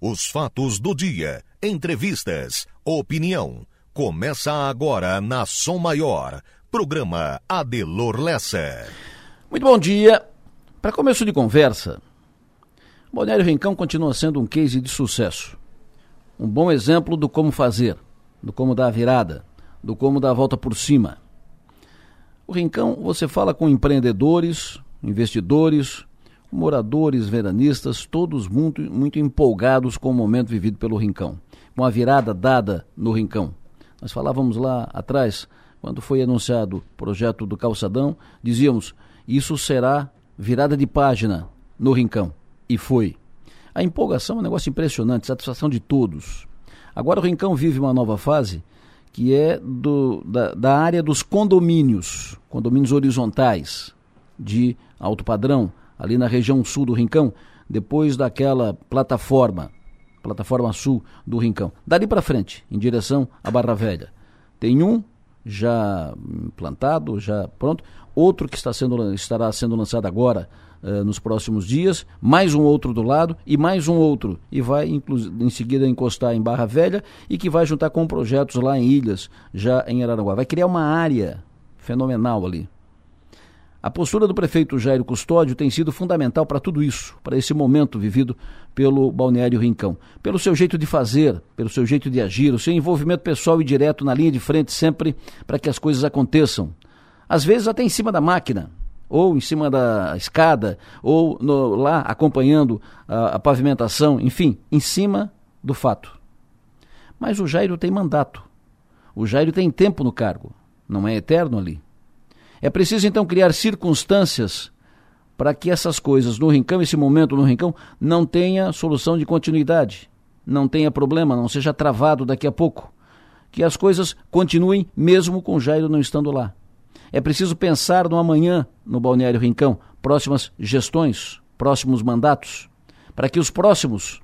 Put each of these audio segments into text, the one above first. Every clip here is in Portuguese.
Os fatos do dia, entrevistas, opinião. Começa agora na Som Maior. Programa Adelor Lessa. Muito bom dia. Para começo de conversa, Balneário Rincão continua sendo um case de sucesso. Um bom exemplo do como fazer, do como dar a virada, do como dar a volta por cima. O Rincão, você fala com empreendedores, investidores, moradores, veranistas, todos muito, muito empolgados com o momento vivido pelo Rincão, com a virada dada no Rincão. Nós falávamos lá atrás, quando foi anunciado o projeto do Calçadão, dizíamos: isso será virada de página no Rincão. E foi. A empolgação é um negócio impressionante, satisfação de todos. Agora o Rincão vive uma nova fase que é do, da, da área dos condomínios, condomínios horizontais de alto padrão, ali na região sul do Rincão, depois daquela plataforma, plataforma sul do Rincão. Dali para frente, em direção à Barra Velha. Tem um já plantado, já pronto, outro que está sendo, estará sendo lançado agora uh, nos próximos dias, mais um outro do lado e mais um outro. E vai em seguida encostar em Barra Velha e que vai juntar com projetos lá em Ilhas, já em Araranguá. Vai criar uma área fenomenal ali. A postura do prefeito Jairo Custódio tem sido fundamental para tudo isso, para esse momento vivido pelo Balneário Rincão. Pelo seu jeito de fazer, pelo seu jeito de agir, o seu envolvimento pessoal e direto na linha de frente sempre para que as coisas aconteçam. Às vezes até em cima da máquina, ou em cima da escada, ou no, lá acompanhando a, a pavimentação, enfim, em cima do fato. Mas o Jairo tem mandato. O Jairo tem tempo no cargo. Não é eterno ali. É preciso então criar circunstâncias para que essas coisas no Rincão, esse momento no Rincão, não tenha solução de continuidade, não tenha problema, não seja travado daqui a pouco. Que as coisas continuem mesmo com Jairo não estando lá. É preciso pensar no amanhã no Balneário Rincão, próximas gestões, próximos mandatos, para que os próximos,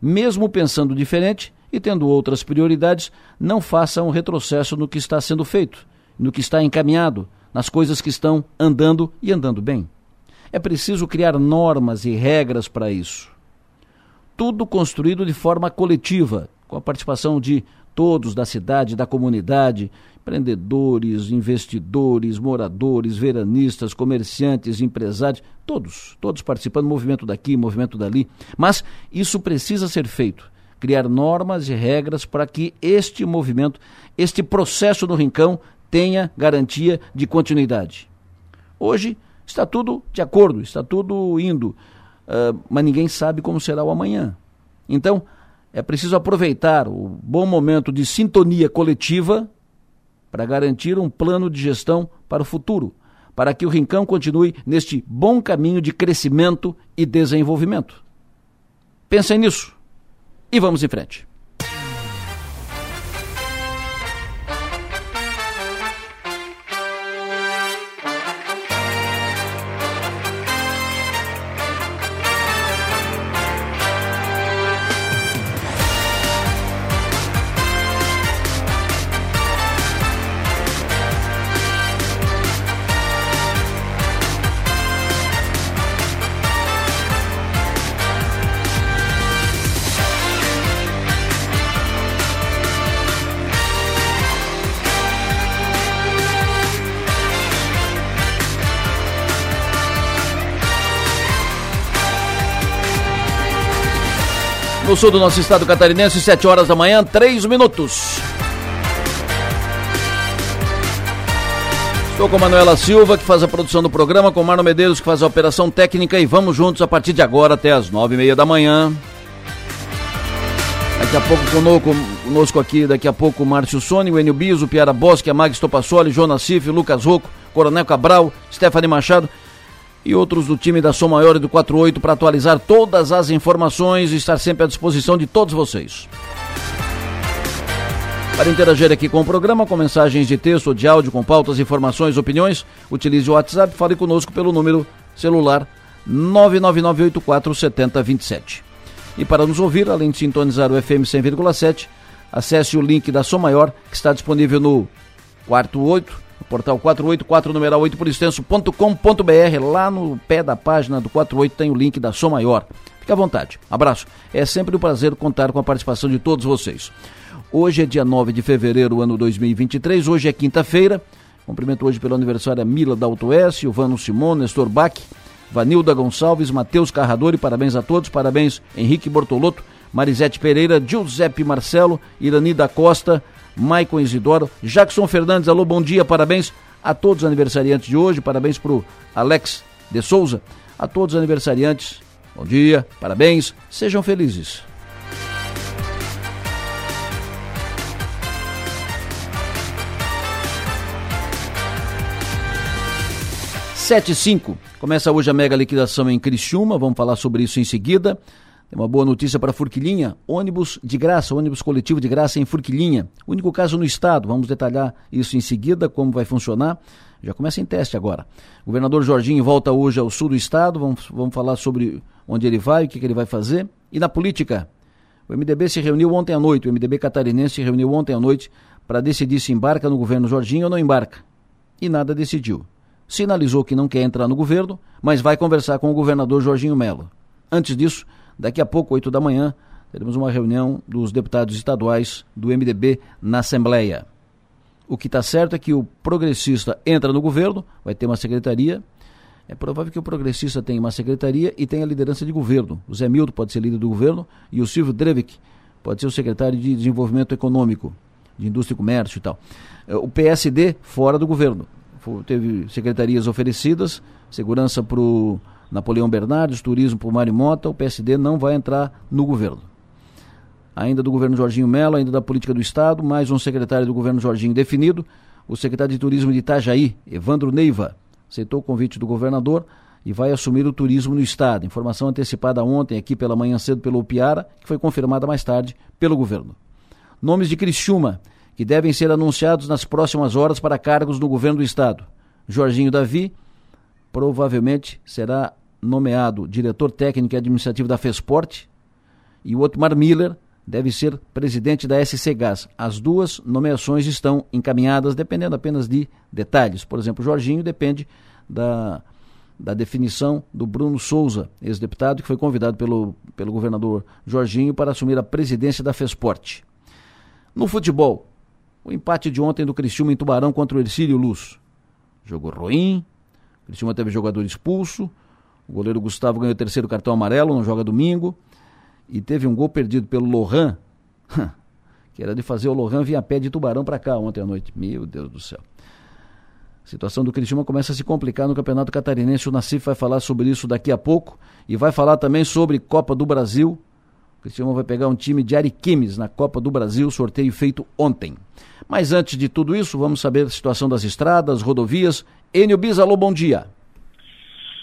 mesmo pensando diferente e tendo outras prioridades, não façam um retrocesso no que está sendo feito, no que está encaminhado, nas coisas que estão andando e andando bem. É preciso criar normas e regras para isso. Tudo construído de forma coletiva, com a participação de todos da cidade, da comunidade, empreendedores, investidores, moradores, veranistas, comerciantes, empresários, todos, todos participando, movimento daqui, movimento dali. Mas isso precisa ser feito. Criar normas e regras para que este movimento, este processo no Rincão tenha garantia de continuidade. Hoje está tudo de acordo, está tudo indo, uh, mas ninguém sabe como será o amanhã. Então, é preciso aproveitar o bom momento de sintonia coletiva para garantir um plano de gestão para o futuro, para que o Rincão continue neste bom caminho de crescimento e desenvolvimento. Pensem nisso e vamos em frente. No sul do nosso estado catarinense, 7 horas da manhã, 3 minutos. Estou com Manuela Silva, que faz a produção do programa, com Marno Medeiros, que faz a operação técnica, e vamos juntos a partir de agora até as nove e meia da manhã. Daqui a pouco conosco, conosco aqui, daqui a pouco o Márcio Sônia, o Enio Biso, o Piara Bosque, a Mag Stopassoli, Jonas Cif, Lucas Rocco, Coronel Cabral, Stephanie Machado e outros do time da Som Maior e do 48 para atualizar todas as informações e estar sempre à disposição de todos vocês. Para interagir aqui com o programa, com mensagens de texto ou de áudio, com pautas, informações, opiniões, utilize o WhatsApp, fale conosco pelo número celular 999847027. E para nos ouvir, além de sintonizar o FM 100,7, acesse o link da Som Maior, que está disponível no quarto 8 portal 484 numeral 8 por extenso.com.br. Lá no pé da página do 48 tem o link da Som Maior. Fique à vontade. Abraço. É sempre um prazer contar com a participação de todos vocês. Hoje é dia 9 de fevereiro, ano 2023. Hoje é quinta-feira. Cumprimento hoje pelo aniversário a Mila da Autoes, Silvano Simon, Nestor Bach, Vanilda Gonçalves, Matheus Carradori. Parabéns a todos. Parabéns Henrique Bortolotto, Marisete Pereira, Giuseppe Marcelo, Irani da Costa, Maicon Isidoro, Jackson Fernandes. Alô, bom dia. Parabéns a todos os aniversariantes de hoje. Parabéns para o Alex de Souza. A todos os aniversariantes Bom dia, parabéns, sejam felizes. Sete cinco. Começa hoje a mega liquidação em Criciúma, vamos falar sobre isso em seguida. Tem uma boa notícia para Furquilinha, ônibus de graça, ônibus coletivo de graça em Furquilinha. Único caso no estado, vamos detalhar isso em seguida, como vai funcionar. Já começa em teste agora. O governador Jorginho volta hoje ao sul do estado, vamos, vamos falar sobre onde ele vai, o que, que ele vai fazer. E na política, o MDB se reuniu ontem à noite, o MDB catarinense se reuniu ontem à noite para decidir se embarca no governo Jorginho ou não embarca. E nada decidiu. Sinalizou que não quer entrar no governo, mas vai conversar com o governador Jorginho Melo. Antes disso, daqui a pouco, 8 da manhã, teremos uma reunião dos deputados estaduais do MDB na Assembleia. O que está certo é que o progressista entra no governo, vai ter uma secretaria, é provável que o progressista tenha uma secretaria e tenha liderança de governo. O Zé Milton pode ser líder do governo e o Silvio Drevik pode ser o secretário de Desenvolvimento Econômico, de Indústria e Comércio e tal. É, o PSD fora do governo. Teve secretarias oferecidas, segurança para o Napoleão Bernardes, turismo o Mário Mota, o PSD não vai entrar no governo. Ainda do governo Jorginho Mello, ainda da política do Estado, mais um secretário do governo Jorginho definido, o secretário de Turismo de Itajaí, Evandro Neiva, aceitou o convite do governador e vai assumir o turismo no estado. Informação antecipada ontem aqui pela manhã cedo pelo Piara, que foi confirmada mais tarde pelo governo. Nomes de Criciúma, que devem ser anunciados nas próximas horas para cargos no governo do estado. Jorginho Davi provavelmente será nomeado diretor técnico e administrativo da Fesporte e o Otmar Miller deve ser presidente da SC Gás. As duas nomeações estão encaminhadas, dependendo apenas de detalhes. Por exemplo, Jorginho depende da, da definição do Bruno Souza, ex-deputado, que foi convidado pelo, pelo governador Jorginho para assumir a presidência da FESPORT. No futebol, o empate de ontem do Criciúma em Tubarão contra o Ercílio Luz. Jogo ruim, o Criciúma teve jogador expulso, o goleiro Gustavo ganhou o terceiro cartão amarelo, não joga domingo e teve um gol perdido pelo Lohan, que era de fazer o Lohan vir a pé de tubarão para cá ontem à noite. Meu Deus do céu. A situação do Criciúma começa a se complicar no Campeonato Catarinense. O Nassif vai falar sobre isso daqui a pouco e vai falar também sobre Copa do Brasil. O Criciúma vai pegar um time de Ariquemes na Copa do Brasil, sorteio feito ontem. Mas antes de tudo isso, vamos saber a situação das estradas, rodovias. Enio Bis, alô, bom dia.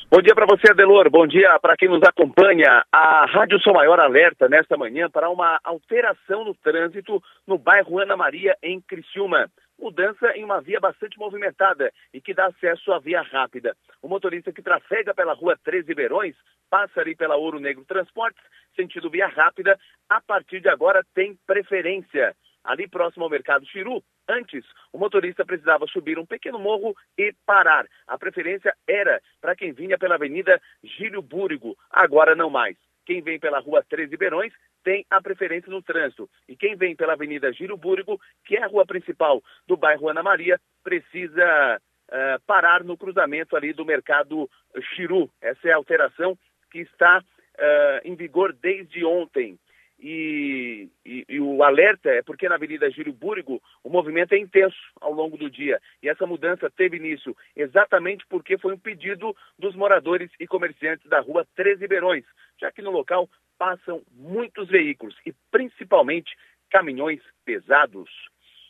Bom dia para você, Adelor. Bom dia para quem nos acompanha. A Rádio Sou Maior alerta nesta manhã para uma alteração no trânsito no bairro Ana Maria, em Criciúma. Mudança em uma via bastante movimentada e que dá acesso à via rápida. O motorista que trafega pela rua 13 Verões passa ali pela Ouro Negro Transportes, sentido via rápida, a partir de agora tem preferência ali próximo ao mercado Chiru. Antes, o motorista precisava subir um pequeno morro e parar. A preferência era para quem vinha pela Avenida Gílio Búrigo, agora não mais. Quem vem pela Rua 13 Beirões tem a preferência no trânsito. E quem vem pela Avenida Gílio Búrigo, que é a rua principal do bairro Ana Maria, precisa uh, parar no cruzamento ali do mercado Chiru. Essa é a alteração que está uh, em vigor desde ontem. E, e, e, o alerta é porque na Avenida Gírio Búrigo o movimento é intenso ao longo do dia. E essa mudança teve início exatamente porque foi um pedido dos moradores e comerciantes da rua 13 Beirões, já que no local passam muitos veículos e principalmente caminhões pesados.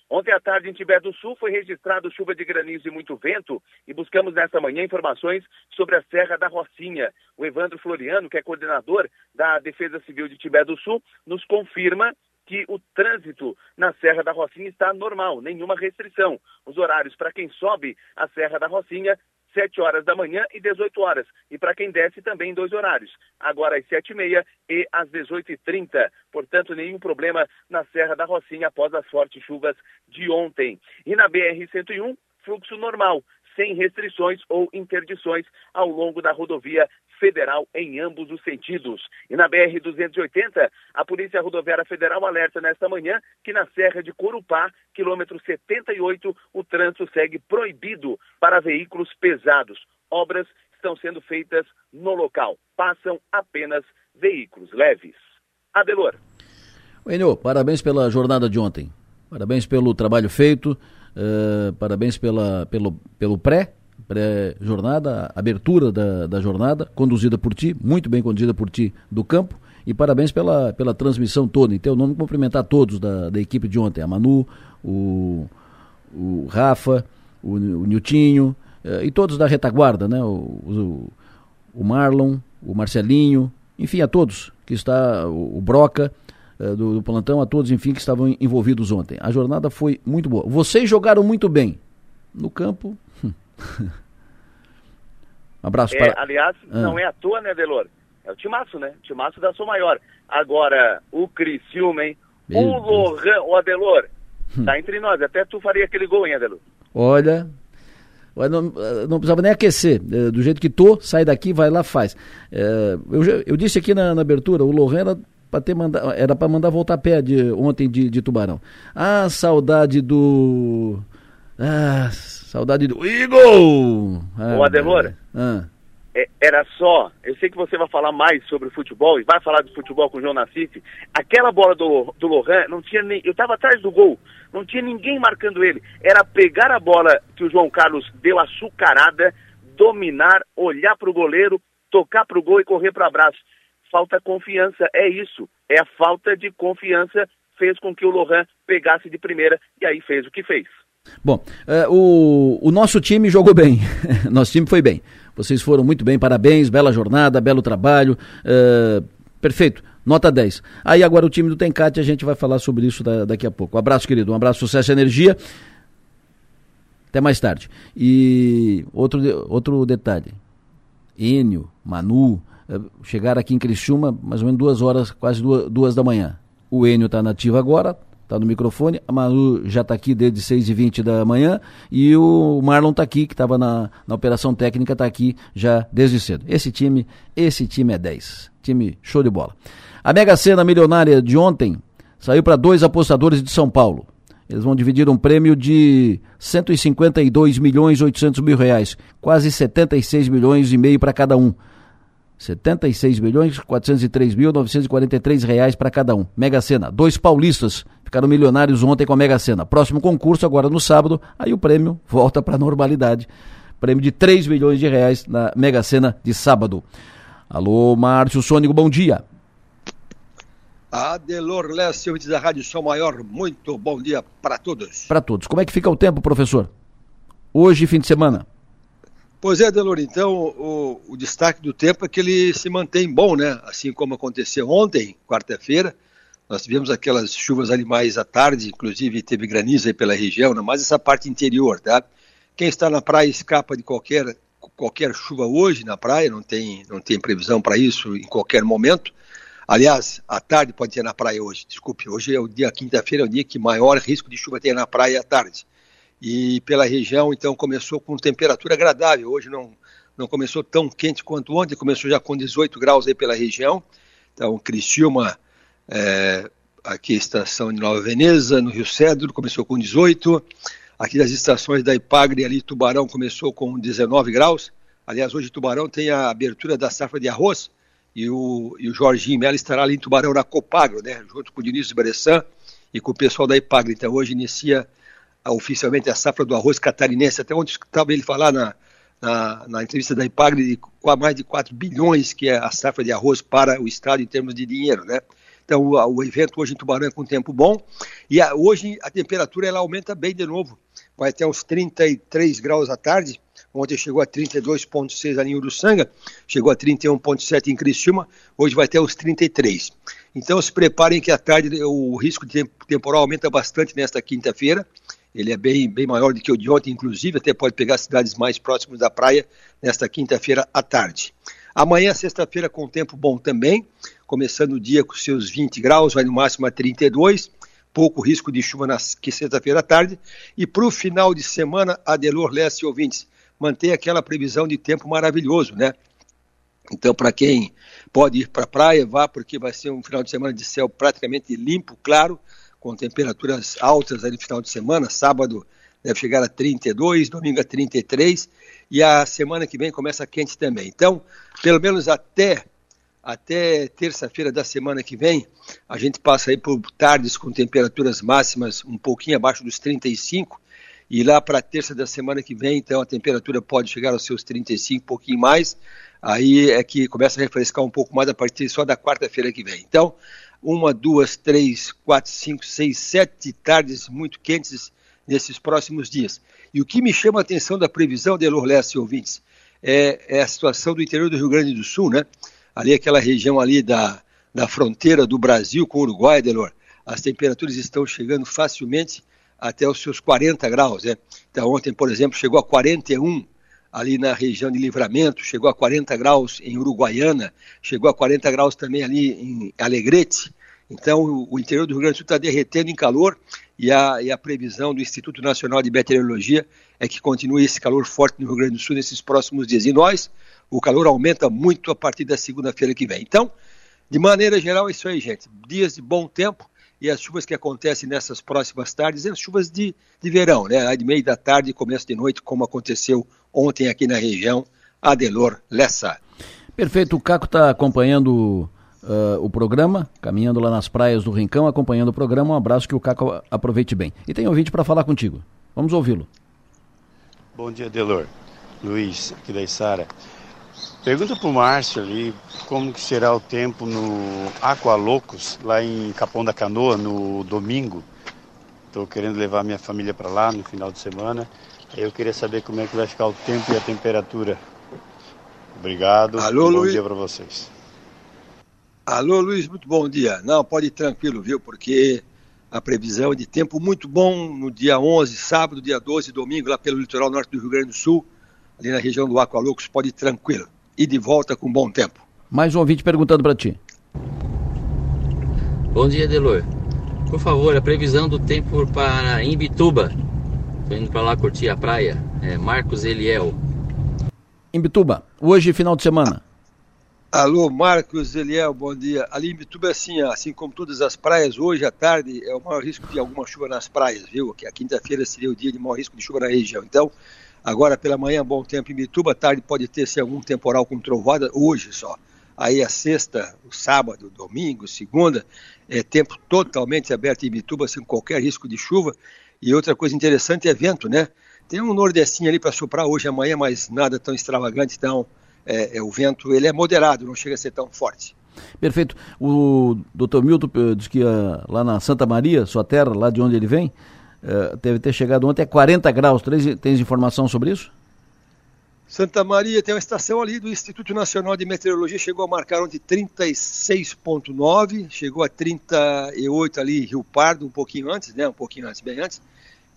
Ontem à tarde, em Tibé do Sul, foi registrado chuva de granizo e muito vento e buscamos nesta manhã informações sobre a Serra da Rocinha. O Evandro Floriano, que é coordenador da Defesa Civil de Tibé do Sul, nos confirma que o trânsito na Serra da Rocinha está normal, nenhuma restrição. Os horários para quem sobe a Serra da Rocinha 7 horas da manhã e 18 horas. E para quem desce também dois horários. Agora às 7h30 e às 18h30. Portanto, nenhum problema na Serra da Rocinha após as fortes chuvas de ontem. E na BR-101, fluxo normal, sem restrições ou interdições ao longo da rodovia federal em ambos os sentidos. E na BR-280, a Polícia Rodoviária Federal alerta nesta manhã que na Serra de Corupá, quilômetro 78, o trânsito segue proibido para veículos pesados. Obras estão sendo feitas no local. Passam apenas veículos leves. Adelor. Enio, parabéns pela jornada de ontem. Parabéns pelo trabalho feito, uh, parabéns pela, pelo, pelo pré, pré-jornada, abertura da, da jornada, conduzida por ti, muito bem conduzida por ti do campo. E parabéns pela, pela transmissão toda. Em teu nome, cumprimentar todos da, da equipe de ontem: a Manu, o, o Rafa, o, o Niltinho uh, e todos da retaguarda, né? O, o, o Marlon, o Marcelinho, enfim, a todos que está, o, o Broca. Uh, do, do plantão, a todos, enfim, que estavam envolvidos ontem. A jornada foi muito boa. Vocês jogaram muito bem. No campo, Abraço é, para... Aliás, ah. não é à toa, né, Delor? É o timaço, né? O timaço da sua maior. Agora, o Criciúma, hein? Meu o Lohan, o Adelor, hum. tá entre nós. Até tu faria aquele gol, hein, Adelor? Olha, não, não, precisava nem aquecer. É, do jeito que tô, sai daqui, vai lá, faz. É, eu, eu, disse aqui na, na abertura, o Lohan era para ter manda, era para mandar voltar a pé de, ontem de, de Tubarão. Ah, saudade do ah, saudade do Igor! Ah, Ô, Adelora, ah. é, era só, eu sei que você vai falar mais sobre futebol, e vai falar de futebol com o João Nassif, aquela bola do, do Lohan, não tinha nem, eu estava atrás do gol, não tinha ninguém marcando ele, era pegar a bola que o João Carlos deu açucarada, dominar, olhar para o goleiro, tocar para o gol e correr para o abraço. Falta confiança, é isso, é a falta de confiança fez com que o Lohan pegasse de primeira e aí fez o que fez. Bom, uh, o, o nosso time jogou bem, nosso time foi bem. Vocês foram muito bem, parabéns, bela jornada, belo trabalho, uh, perfeito, nota 10. Aí agora o time do Tencate, a gente vai falar sobre isso da, daqui a pouco. Um abraço, querido, um abraço, sucesso e energia. Até mais tarde. E outro, outro detalhe, Enio, Manu, uh, chegaram aqui em Criciúma mais ou menos duas horas, quase duas, duas da manhã. O Enio está nativo agora, está no microfone. A Manu já está aqui desde 6h20 da manhã e o Marlon está aqui, que estava na, na operação técnica, está aqui já desde cedo. Esse time, esse time é 10. Time show de bola. A Mega Sena milionária de ontem saiu para dois apostadores de São Paulo. Eles vão dividir um prêmio de 152 milhões 800 mil reais, quase 76 milhões e meio para cada um. 76 milhões 403 mil 943 reais para cada um. Mega Sena, dois paulistas ficaram milionários ontem com a Mega Sena. Próximo concurso agora no sábado, aí o prêmio volta para a normalidade. Prêmio de 3 milhões de reais na Mega Sena de sábado. Alô, Márcio Sônico, bom dia. Adelor Lessa, ouvintes da Rádio Sol Maior, muito bom dia para todos. Para todos. Como é que fica o tempo, professor? Hoje, fim de semana. Pois é, Delor, então o, o, destaque do tempo é que ele se mantém bom, né? Assim como aconteceu ontem, quarta-feira, nós tivemos aquelas chuvas ali mais à tarde, inclusive teve granizo aí pela região, né? mas essa parte interior, tá? Quem está na praia escapa de qualquer, qualquer chuva hoje na praia, não tem, não tem previsão para isso em qualquer momento. Aliás, à tarde pode ter na praia hoje, desculpe, hoje é o dia, quinta-feira é o dia que maior risco de chuva tem na praia à tarde e pela região, então começou com temperatura agradável. Hoje não, não começou tão quente quanto ontem, começou já com 18 graus aí pela região. Então, Criciúma, é, aqui a estação de Nova Veneza, no Rio Cedro, começou com 18. Aqui das estações da Ipagre, ali Tubarão, começou com 19 graus. Aliás, hoje Tubarão tem a abertura da safra de arroz e o, e o Jorginho Melo estará ali em Tubarão na Copagro, né, junto com o Diniz Bressan e com o pessoal da Ipagre. Então, hoje inicia oficialmente a safra do arroz catarinense, até onde estava ele falar na, na, na, entrevista da Ipagre de mais de 4 bilhões que é a safra de arroz para o estado em termos de dinheiro, né? Então o, o evento hoje em Tubarão é com tempo bom e a, hoje a temperatura ela aumenta bem de novo, vai até uns 33 graus à tarde, ontem chegou a 32,6 ali em Uruçanga, chegou a 31,7 em Criciúma, hoje vai até os 33. Então se preparem que à tarde o risco de temporal aumenta bastante nesta quinta-feira, ele é bem, bem maior do que o de ontem, inclusive, até pode pegar cidades mais próximas da praia nesta quinta-feira à tarde. Amanhã, sexta-feira, com tempo bom também, começando o dia com seus 20 graus, vai no máximo a 32, pouco risco de chuva na sexta-feira à tarde. E para o final de semana, Adelor Leste ouvintes, manter aquela previsão de tempo maravilhoso, né? Então, para quem pode ir para a praia, vá, porque vai ser um final de semana de céu praticamente limpo, claro, com temperaturas altas ali no final de semana. Sábado deve chegar a 32, domingo a 33, e a semana que vem começa quente também. Então, pelo menos até até terça-feira da semana que vem, a gente passa aí por tardes com temperaturas máximas um pouquinho abaixo dos 35, e lá para terça da semana que vem, então a temperatura pode chegar aos seus 35, um pouquinho mais. Aí é que começa a refrescar um pouco mais a partir só da quarta-feira que vem. Então, uma, duas, três, quatro, cinco, seis, sete tardes muito quentes nesses próximos dias. E o que me chama a atenção da previsão de Elor Leste, ouvintes, é, é, a situação do interior do Rio Grande do Sul, né? Ali aquela região ali da, da fronteira do Brasil com o Uruguai, Delor, as temperaturas estão chegando facilmente até os seus 40 graus, né? Então ontem, por exemplo, chegou a 41 ali na região de Livramento, chegou a 40 graus em Uruguaiana, chegou a 40 graus também ali em Alegrete. Então, o interior do Rio Grande do Sul está derretendo em calor e a, e a, previsão do Instituto Nacional de Meteorologia é que continue esse calor forte no Rio Grande do Sul nesses próximos dias. E nós, o calor aumenta muito a partir da segunda-feira que vem. Então, de maneira geral, é isso aí, gente. Dias de bom tempo e as chuvas que acontecem nessas próximas tardes, as chuvas de, de verão, né? De meio da tarde e começo de noite, como aconteceu ontem aqui na região, Adelor Lessa. Perfeito, o Caco está acompanhando uh, o programa, caminhando lá nas praias do Rincão, acompanhando o programa. Um abraço que o Caco aproveite bem. E tem ouvinte para falar contigo. Vamos ouvi-lo. Bom dia, Delor. Luiz, aqui da Isara. Pergunta para o Márcio ali como que será o tempo no Aqualocos, lá em Capão da Canoa, no domingo. Estou querendo levar minha família para lá no final de semana. Eu queria saber como é que vai ficar o tempo e a temperatura. Obrigado. Alô, bom Luiz. dia para vocês. Alô, Luiz, muito bom dia. Não, pode ir tranquilo, viu? Porque a previsão é de tempo muito bom no dia 11, sábado, dia 12, domingo, lá pelo litoral norte do Rio Grande do Sul, ali na região do Aqualocos, pode ir tranquilo. E de volta com bom tempo. Mais um ouvinte perguntando para ti. Bom dia, Delor. Por favor, a previsão do tempo para Imbituba. Tô indo para lá curtir a praia. É Marcos Eliel. Imbituba, hoje final de semana. Alô, Marcos Eliel, bom dia. Ali em Bituba é assim, assim como todas as praias, hoje à tarde é o maior risco de alguma chuva nas praias, viu? Que a quinta-feira seria o dia de maior risco de chuva na região. Então, agora pela manhã, bom tempo em Bituba, à tarde pode ter se algum temporal com trovada, hoje só. Aí a sexta, o sábado, domingo, segunda, é tempo totalmente aberto em Bituba, sem qualquer risco de chuva. E outra coisa interessante é vento, né? Tem um nordestinho ali para soprar hoje amanhã, mas nada tão extravagante, então é, é, o vento ele é moderado, não chega a ser tão forte. Perfeito. O doutor Milton uh, diz que uh, lá na Santa Maria, sua terra, lá de onde ele vem, uh, deve ter chegado ontem a 40 graus. Tens, tens informação sobre isso? Santa Maria tem uma estação ali do Instituto Nacional de Meteorologia, chegou a marcar ontem 36,9, chegou a 38 ali Rio Pardo, um pouquinho antes, né? Um pouquinho antes, bem antes.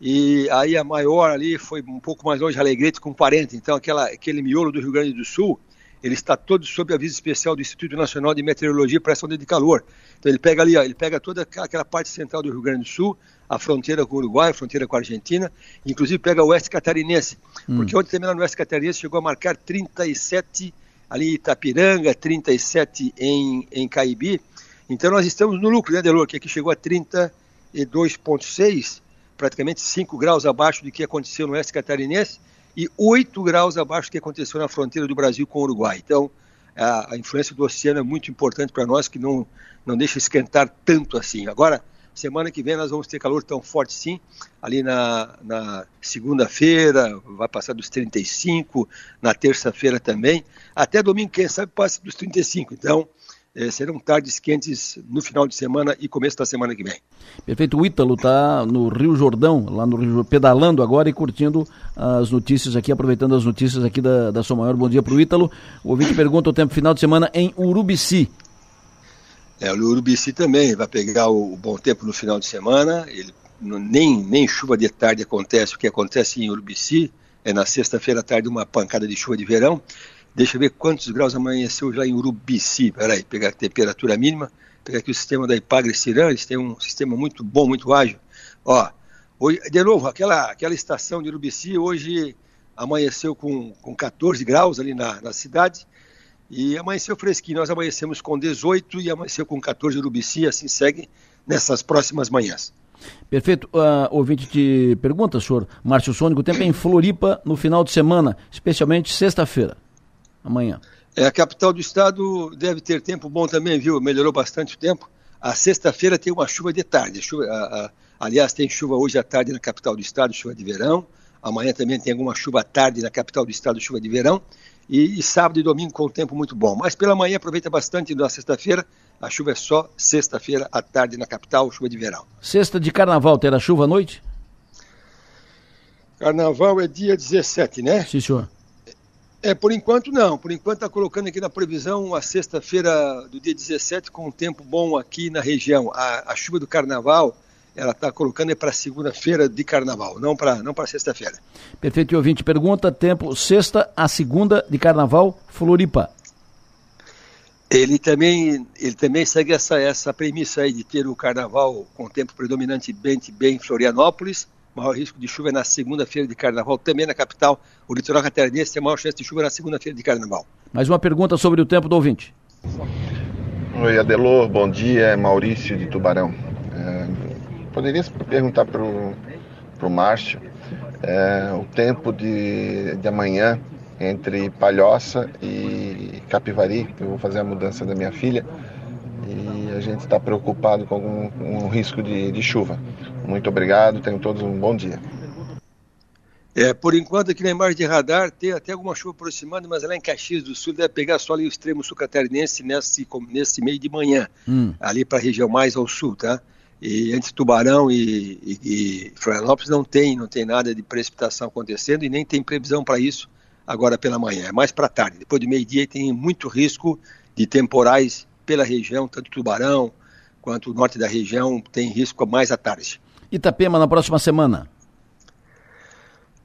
E aí a maior ali foi um pouco mais longe, Alegrete, com 40. Então aquela, aquele miolo do Rio Grande do Sul, ele está todo sob aviso especial do Instituto Nacional de Meteorologia para essa onda de calor. Então ele pega ali, ó, ele pega toda aquela parte central do Rio Grande do Sul, a fronteira com o Uruguai, a fronteira com a Argentina, inclusive pega o oeste catarinense, hum. porque ontem também lá no oeste catarinense chegou a marcar 37 ali em Itapiranga, 37 em, em Caibi. Então nós estamos no lucro, né, Delor, que aqui chegou a 32,6 praticamente 5 graus abaixo do que aconteceu no oeste catarinense e 8 graus abaixo do que aconteceu na fronteira do Brasil com o Uruguai. Então, a, a influência do oceano é muito importante para nós, que não, não deixa esquentar tanto assim. Agora, semana que vem nós vamos ter calor tão forte sim, ali na, na segunda-feira vai passar dos 35, na terça-feira também, até domingo, quem sabe, passa dos 35. Então, é, serão tardes quentes no final de semana e começo da semana que vem. Perfeito. O Ítalo está no Rio Jordão, lá no Rio pedalando agora e curtindo as notícias aqui, aproveitando as notícias aqui da, da Sua Maior. Bom dia para o Ítalo. O ouvinte pergunta o tempo final de semana em Urubici. É, o Urubici também vai pegar o, o bom tempo no final de semana. Ele, nem, nem chuva de tarde acontece, o que acontece em Urubici é na sexta-feira à tarde uma pancada de chuva de verão. Deixa eu ver quantos graus amanheceu já em Urubici. Peraí, pegar a temperatura mínima. pegar aqui o sistema da Ipagre Ciran, eles têm um sistema muito bom, muito ágil. Ó, hoje, de novo, aquela, aquela estação de Urubici hoje amanheceu com, com 14 graus ali na, na cidade e amanheceu fresquinho. Nós amanhecemos com 18 e amanheceu com 14 de Urubici, assim segue nessas próximas manhãs. Perfeito. Uh, ouvinte te pergunta, senhor Márcio Sônico, o tempo é em Floripa no final de semana, especialmente sexta-feira, amanhã. É, a capital do estado deve ter tempo bom também, viu? Melhorou bastante o tempo. A sexta-feira tem uma chuva de tarde. Chuva, a, a, aliás, tem chuva hoje à tarde na capital do estado, chuva de verão. Amanhã também tem alguma chuva à tarde na capital do estado, chuva de verão. E, e sábado e domingo com tempo muito bom. Mas pela manhã aproveita bastante na sexta-feira. A chuva é só sexta-feira à tarde na capital, chuva de verão. Sexta de carnaval, terá chuva à noite? Carnaval é dia 17, né? Sim, senhor. É, por enquanto não. Por enquanto está colocando aqui na previsão a sexta-feira do dia 17 com um tempo bom aqui na região. A, a chuva do carnaval, ela está colocando é para segunda-feira de carnaval, não para não sexta-feira. Perfeito, e ouvinte pergunta, tempo sexta a segunda de carnaval, Floripa. Ele também, ele também segue essa, essa premissa aí de ter o carnaval com tempo predominantemente bem em Florianópolis, maior risco de chuva é na segunda-feira de carnaval, também na capital. O litoral catarinense tem maior chance de chuva na segunda-feira de carnaval. Mais uma pergunta sobre o tempo do ouvinte. Oi, Adelor, bom dia. É Maurício de Tubarão. Poderia perguntar para o Márcio é, o tempo de, de amanhã entre Palhoça e Capivari, eu vou fazer a mudança da minha filha e a gente está preocupado com algum um risco de, de, chuva. Muito obrigado, tenham todos um bom dia. É, por enquanto aqui na imagem de radar tem até alguma chuva aproximando, mas lá em Caxias do Sul deve pegar só ali o extremo sul catarinense nesse, nesse meio de manhã, hum. ali para a região mais ao sul, tá? E entre Tubarão e, e, e Florianópolis não tem, não tem nada de precipitação acontecendo e nem tem previsão para isso agora pela manhã, é mais para tarde. Depois de meio-dia tem muito risco de temporais pela região, tanto Tubarão quanto o norte da região, tem risco mais à tarde. Itapema na próxima semana?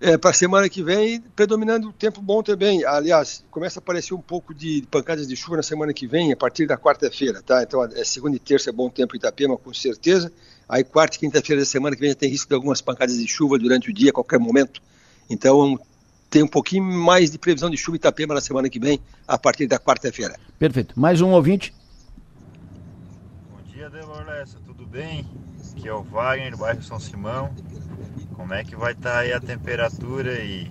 É, para a semana que vem, predominando o tempo bom também. Aliás, começa a aparecer um pouco de pancadas de chuva na semana que vem, a partir da quarta-feira, tá? Então, é, segunda e terça é bom tempo em Itapema, com certeza. Aí, quarta e quinta-feira da semana que vem já tem risco de algumas pancadas de chuva durante o dia, a qualquer momento. Então, tem um pouquinho mais de previsão de chuva em Itapema na semana que vem, a partir da quarta-feira. Perfeito. Mais um ouvinte dia, tudo bem? Aqui é o Wagner, do bairro São Simão. Como é que vai estar tá aí a temperatura e,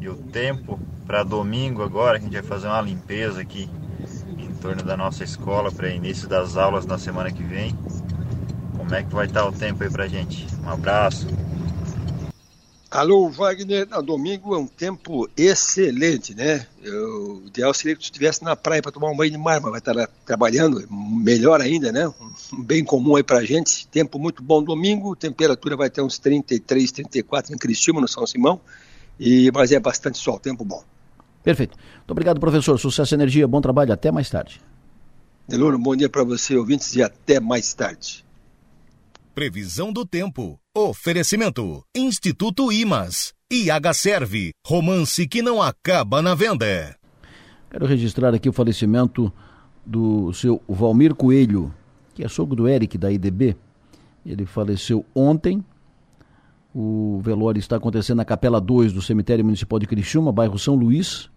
e o tempo para domingo agora, que a gente vai fazer uma limpeza aqui em torno da nossa escola para início das aulas na semana que vem. Como é que vai estar tá o tempo aí pra gente? Um abraço. Alô, Wagner. No domingo é um tempo excelente, né? Eu, o ideal seria que tu estivesse na praia para tomar um banho de mar, mas vai estar trabalhando, melhor ainda, né? Um bem comum aí para gente. Tempo muito bom domingo, temperatura vai ter uns 33, 34 em Criciúma, no São Simão, e, mas é bastante sol, tempo bom. Perfeito. Muito obrigado, professor. Sucesso e energia, bom trabalho, até mais tarde. Deloro, bom dia para você, ouvintes, e até mais tarde. Previsão do tempo. Oferecimento. Instituto Imas. IH Serve. Romance que não acaba na venda. Quero registrar aqui o falecimento do seu Valmir Coelho, que é sogro do Eric da IDB. Ele faleceu ontem. O velório está acontecendo na Capela 2 do Cemitério Municipal de Criciúma, bairro São Luís.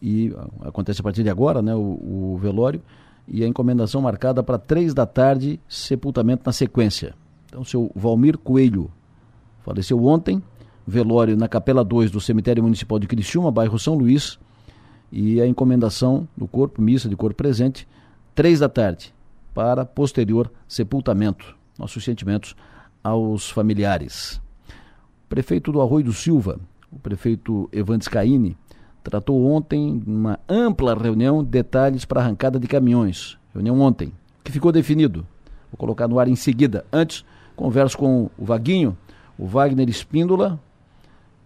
E acontece a partir de agora, né, o, o velório e a encomendação marcada para três da tarde, sepultamento na sequência. Então, seu Valmir Coelho faleceu ontem, velório na Capela 2 do Cemitério Municipal de Criciúma, bairro São Luís, e a encomendação do corpo, missa de corpo presente, três da tarde, para posterior sepultamento. Nossos sentimentos aos familiares. Prefeito do Arroio do Silva, o prefeito Evandes Caini, tratou ontem, numa ampla reunião, detalhes para arrancada de caminhões. Reunião ontem, que ficou definido. Vou colocar no ar em seguida. Antes, converso com o Vaguinho, o Wagner Espíndola,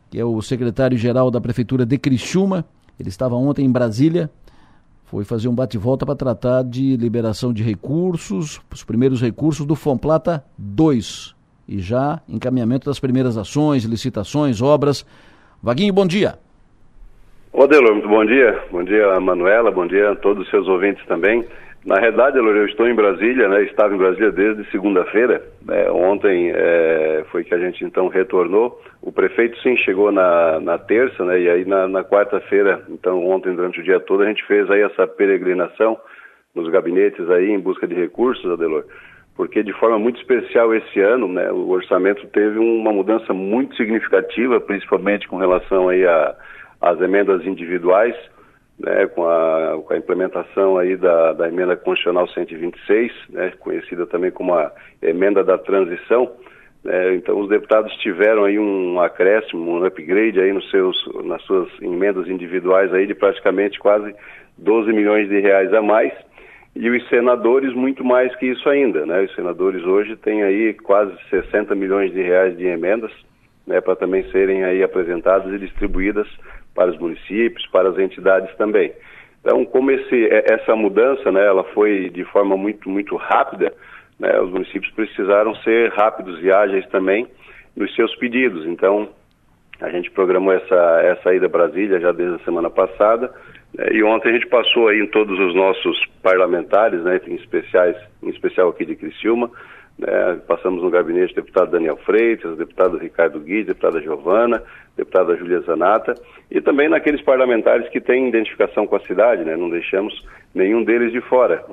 que é o secretário-geral da Prefeitura de Criciúma. Ele estava ontem em Brasília, foi fazer um bate-volta para tratar de liberação de recursos, os primeiros recursos do Fomplata 2. E já encaminhamento das primeiras ações, licitações, obras. Vaguinho, bom dia. Ô Delor, muito bom dia. Bom dia, Manuela. Bom dia a todos os seus ouvintes também. Na realidade, eu estou em Brasília, né? Estava em Brasília desde segunda-feira. Né? Ontem é, foi que a gente então retornou. O prefeito sim chegou na, na terça, né? E aí na, na quarta-feira, então ontem durante o dia todo a gente fez aí essa peregrinação nos gabinetes aí em busca de recursos, Adelor. Porque de forma muito especial esse ano, né? O orçamento teve uma mudança muito significativa, principalmente com relação aí às emendas individuais né, com, a, com a implementação aí da, da emenda constitucional 126, né, conhecida também como a emenda da transição. Né, então os deputados tiveram aí um acréscimo, um upgrade aí nos seus, nas suas emendas individuais aí de praticamente quase 12 milhões de reais a mais. E os senadores muito mais que isso ainda, né? Os senadores hoje têm aí quase 60 milhões de reais de emendas, né, para também serem aí apresentadas e distribuídas para os municípios, para as entidades também. Então, como esse, é, essa mudança, né, ela foi de forma muito, muito rápida, né, os municípios precisaram ser rápidos e ágeis também nos seus pedidos. Então, a gente programou essa, essa ida a Brasília já desde a semana passada, né, e ontem a gente passou aí em todos os nossos parlamentares, né, em, especiais, em especial aqui de Criciúma, né, passamos no gabinete do deputado Daniel Freitas, deputado Ricardo Guiz, deputada Giovana, deputada Júlia Zanata, e também naqueles parlamentares que têm identificação com a cidade, né? não deixamos nenhum deles de fora.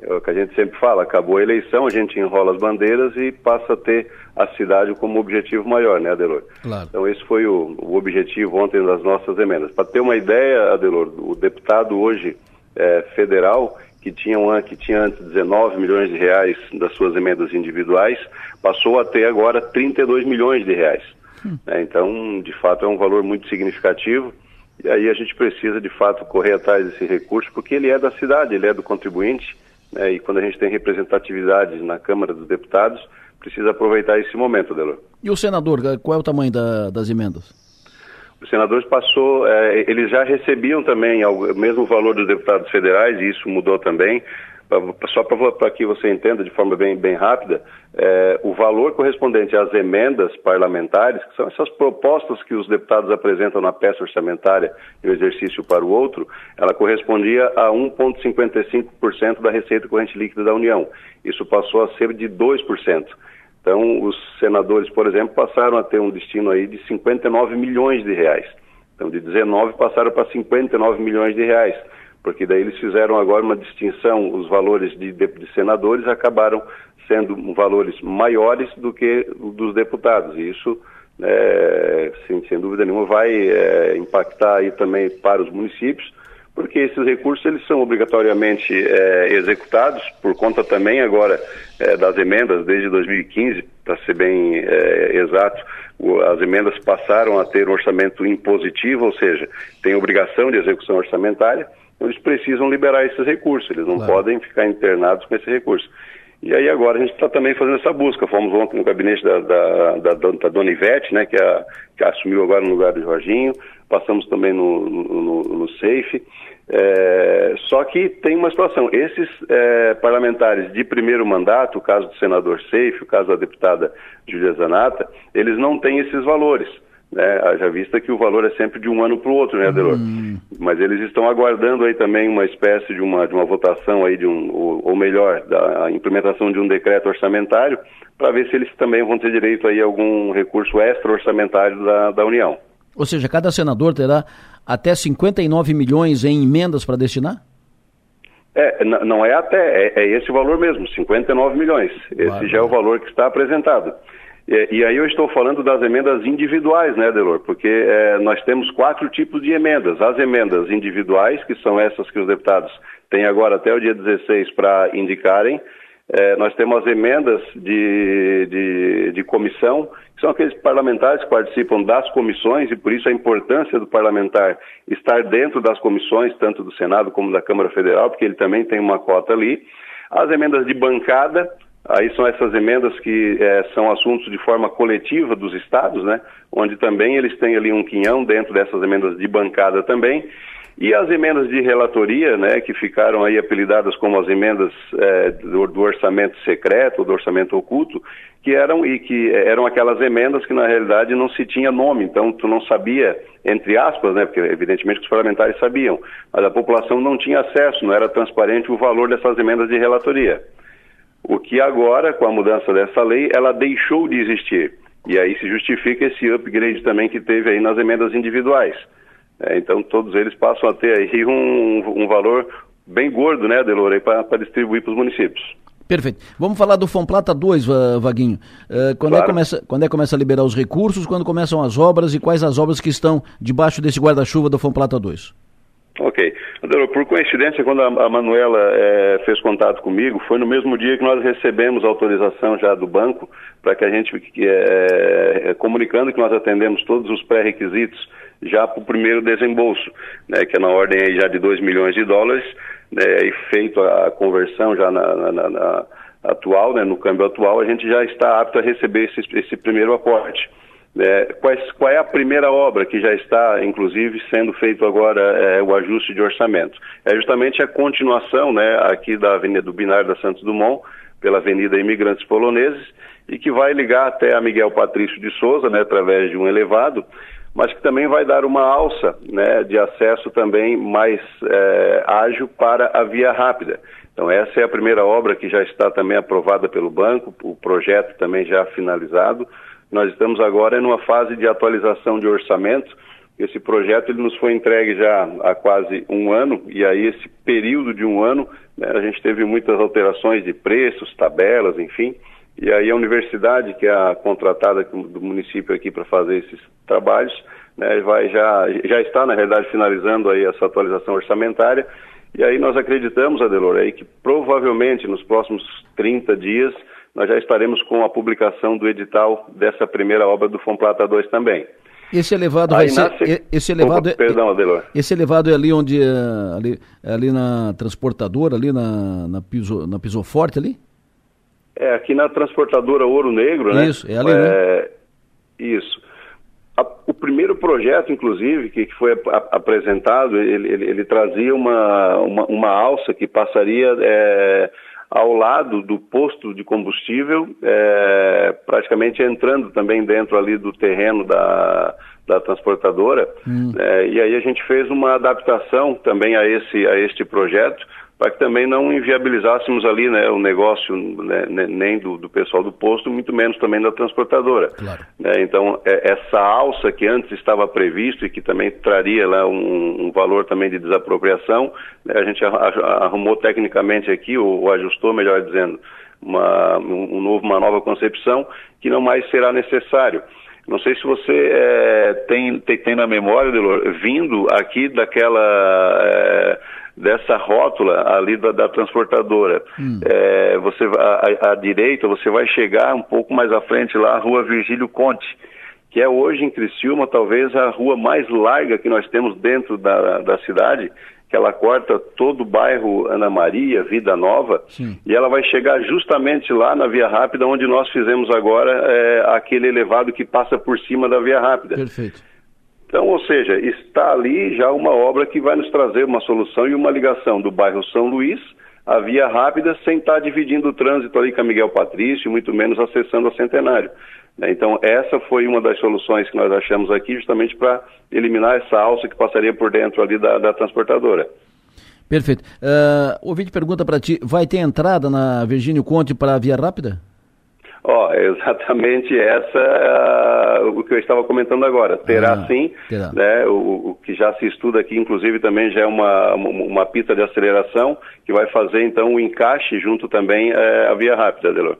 É o que a gente sempre fala, acabou a eleição, a gente enrola as bandeiras e passa a ter a cidade como objetivo maior, né, Adelor? Claro. Então esse foi o, o objetivo ontem das nossas emendas. Para ter uma ideia, Adelor, o deputado hoje é, federal, que tinha, que tinha antes 19 milhões de reais das suas emendas individuais, passou a ter agora 32 milhões de reais. Hum. É, então, de fato, é um valor muito significativo. E aí a gente precisa, de fato, correr atrás desse recurso, porque ele é da cidade, ele é do contribuinte. Né, e quando a gente tem representatividade na Câmara dos Deputados, precisa aproveitar esse momento, Delor. E o senador, qual é o tamanho da, das emendas? Os senadores passou, é, eles já recebiam também o mesmo valor dos deputados federais, e isso mudou também, só para que você entenda de forma bem, bem rápida, é, o valor correspondente às emendas parlamentares, que são essas propostas que os deputados apresentam na peça orçamentária de um exercício para o outro, ela correspondia a 1,55% da receita corrente líquida da União. Isso passou a ser de 2%. Então, os senadores, por exemplo, passaram a ter um destino aí de 59 milhões de reais. Então, de 19 passaram para 59 milhões de reais porque daí eles fizeram agora uma distinção, os valores de, de, de senadores acabaram sendo valores maiores do que dos deputados, e isso, é, sem, sem, dúvida nenhuma, vai é, impactar aí também para os municípios, porque esses recursos eles são obrigatoriamente é, executados por conta também agora é, das emendas desde 2015, para ser bem é, exato, as emendas passaram a ter um orçamento impositivo, ou seja, tem obrigação de execução orçamentária, eles precisam liberar esses recursos, eles não claro. podem ficar internados com esse recurso. E aí agora a gente está também fazendo essa busca. Fomos ontem no gabinete da, da, da, da Dona Ivete, né, que, é a, que assumiu agora no lugar do Jorginho, passamos também no, no, no SAFE. É, só que tem uma situação, esses é, parlamentares de primeiro mandato, o caso do senador Safe, o caso da deputada Julia Zanata, eles não têm esses valores né? Haja vista que o valor é sempre de um ano para o outro, né, Adelor? Hum. Mas eles estão aguardando aí também uma espécie de uma, de uma votação aí de um, ou, ou melhor, da implementação de um decreto orçamentário para ver se eles também vão ter direito aí a algum recurso extra orçamentário da, da União. Ou seja, cada senador terá até 59 milhões em emendas para destinar? É, não é até, é, é, esse valor mesmo, 59 milhões. Esse já é o valor que está apresentado. E, e, aí eu estou falando das emendas individuais, né, Delor? Porque é, nós temos quatro tipos de emendas. As emendas individuais, que são essas que os deputados têm agora até o dia 16 para indicarem. É, nós temos as emendas de, de, de comissão, que são aqueles parlamentares que participam das comissões, e por isso a importância do parlamentar estar dentro das comissões, tanto do Senado como da Câmara Federal, porque ele também tem uma cota ali. As emendas de bancada, Aí são essas emendas que é, são assuntos de forma coletiva dos estados, né? Onde também eles têm ali um quinhão dentro dessas emendas de bancada também. E as emendas de relatoria, né, que ficaram aí apelidadas como as emendas é, do, do, orçamento secreto, do orçamento oculto, que eram e que eram aquelas emendas que na realidade não se tinha nome, então tu não sabia, entre aspas, né, porque evidentemente os parlamentares sabiam, mas a população não tinha acesso, não era transparente o valor dessas emendas de relatoria. O que agora, com a mudança dessa lei, ela deixou de existir. E aí se justifica esse upgrade também que teve aí nas emendas individuais. É, então todos eles passam a ter aí um, um valor bem gordo, né, Delor, para distribuir para os municípios. Perfeito. Vamos falar do Fomplata 2, Vaguinho. Uh, quando, claro. é começa, quando é que começa a liberar os recursos, quando começam as obras e quais as obras que estão debaixo desse guarda-chuva do Fomplata 2? Ok. Por coincidência, quando a Manuela é, fez contato comigo, foi no mesmo dia que nós recebemos a autorização já do banco para que a gente, é, comunicando que nós atendemos todos os pré-requisitos já para o primeiro desembolso, né, que é na ordem aí já de 2 milhões de dólares, né, e feito a conversão já na, na, na atual, né, no câmbio atual, a gente já está apto a receber esse, esse primeiro aporte. É, quais, qual é a primeira obra que já está, inclusive, sendo feito agora é, o ajuste de orçamento? É justamente a continuação né, aqui da Avenida do Binário da Santos Dumont, pela Avenida Imigrantes Poloneses, e que vai ligar até a Miguel Patrício de Souza, né, através de um elevado, mas que também vai dar uma alça né, de acesso também mais é, ágil para a via rápida. Então essa é a primeira obra que já está também aprovada pelo banco, o projeto também já finalizado. Nós estamos agora numa fase de atualização de orçamento. Esse projeto ele nos foi entregue já há quase um ano e aí esse período de um ano né, a gente teve muitas alterações de preços, tabelas, enfim. E aí a universidade, que é a contratada do município aqui para fazer esses trabalhos, né, vai já, já está, na realidade, finalizando aí essa atualização orçamentária. E aí nós acreditamos, Adelor, aí que provavelmente nos próximos 30 dias nós já estaremos com a publicação do edital dessa primeira obra do Fomplata 2 também. Esse elevado vai ser. Esse elevado Opa, é, perdão, Adelor. Esse elevado é ali onde. É, ali, é ali na transportadora, ali na, na, piso, na pisoforte ali? É, aqui na transportadora Ouro Negro, né? Isso, é ali, né? é, né? Isso. A, o primeiro projeto, inclusive, que, que foi a, apresentado, ele, ele, ele, trazia uma, uma, uma, alça que passaria é, ao lado do posto de combustível, é, praticamente entrando também dentro ali do terreno da, da transportadora. Hum. É, e aí a gente fez uma adaptação também a, esse, a este projeto, para que também não inviabilizássemos ali né, o negócio né, nem do, do, pessoal do posto, muito menos também da transportadora. Claro. É, então, é, essa alça que antes estava previsto e que também traria lá um, um valor também de desapropriação, né, a gente arrumou tecnicamente aqui, ou, ou ajustou, melhor dizendo, uma, um novo, uma nova concepção que não mais será necessário. Não sei se você é, tem, tem, tem, na memória, Delor, vindo aqui daquela. Dessa rótula ali da, da transportadora. Hum. É, você à, à direita você vai chegar um pouco mais à frente lá, a rua Virgílio Conte, que é hoje em Criciúma talvez a rua mais larga que nós temos dentro da, da cidade, que ela corta todo o bairro Ana Maria, Vida Nova, Sim. e ela vai chegar justamente lá na Via Rápida, onde nós fizemos agora é, aquele elevado que passa por cima da Via Rápida. Perfeito. Então, ou seja, está ali já uma obra que vai nos trazer uma solução e uma ligação do bairro São Luís à Via Rápida sem estar dividindo o trânsito ali com a Miguel Patrício, muito menos acessando a Centenário. Né? Então, essa foi uma das soluções que nós achamos aqui, justamente para eliminar essa alça que passaria por dentro ali da, da transportadora. Perfeito. Uh, ouvinte pergunta para ti, vai ter entrada na Virgínio Conte para a Via Rápida? Ó, oh, exatamente essa uh, o que eu estava comentando agora. Terá ah, sim, terá. né? O, o, que já se estuda aqui, inclusive, também já é uma, uma, pista de aceleração que vai fazer então o encaixe junto também uh, a via rápida, Delor.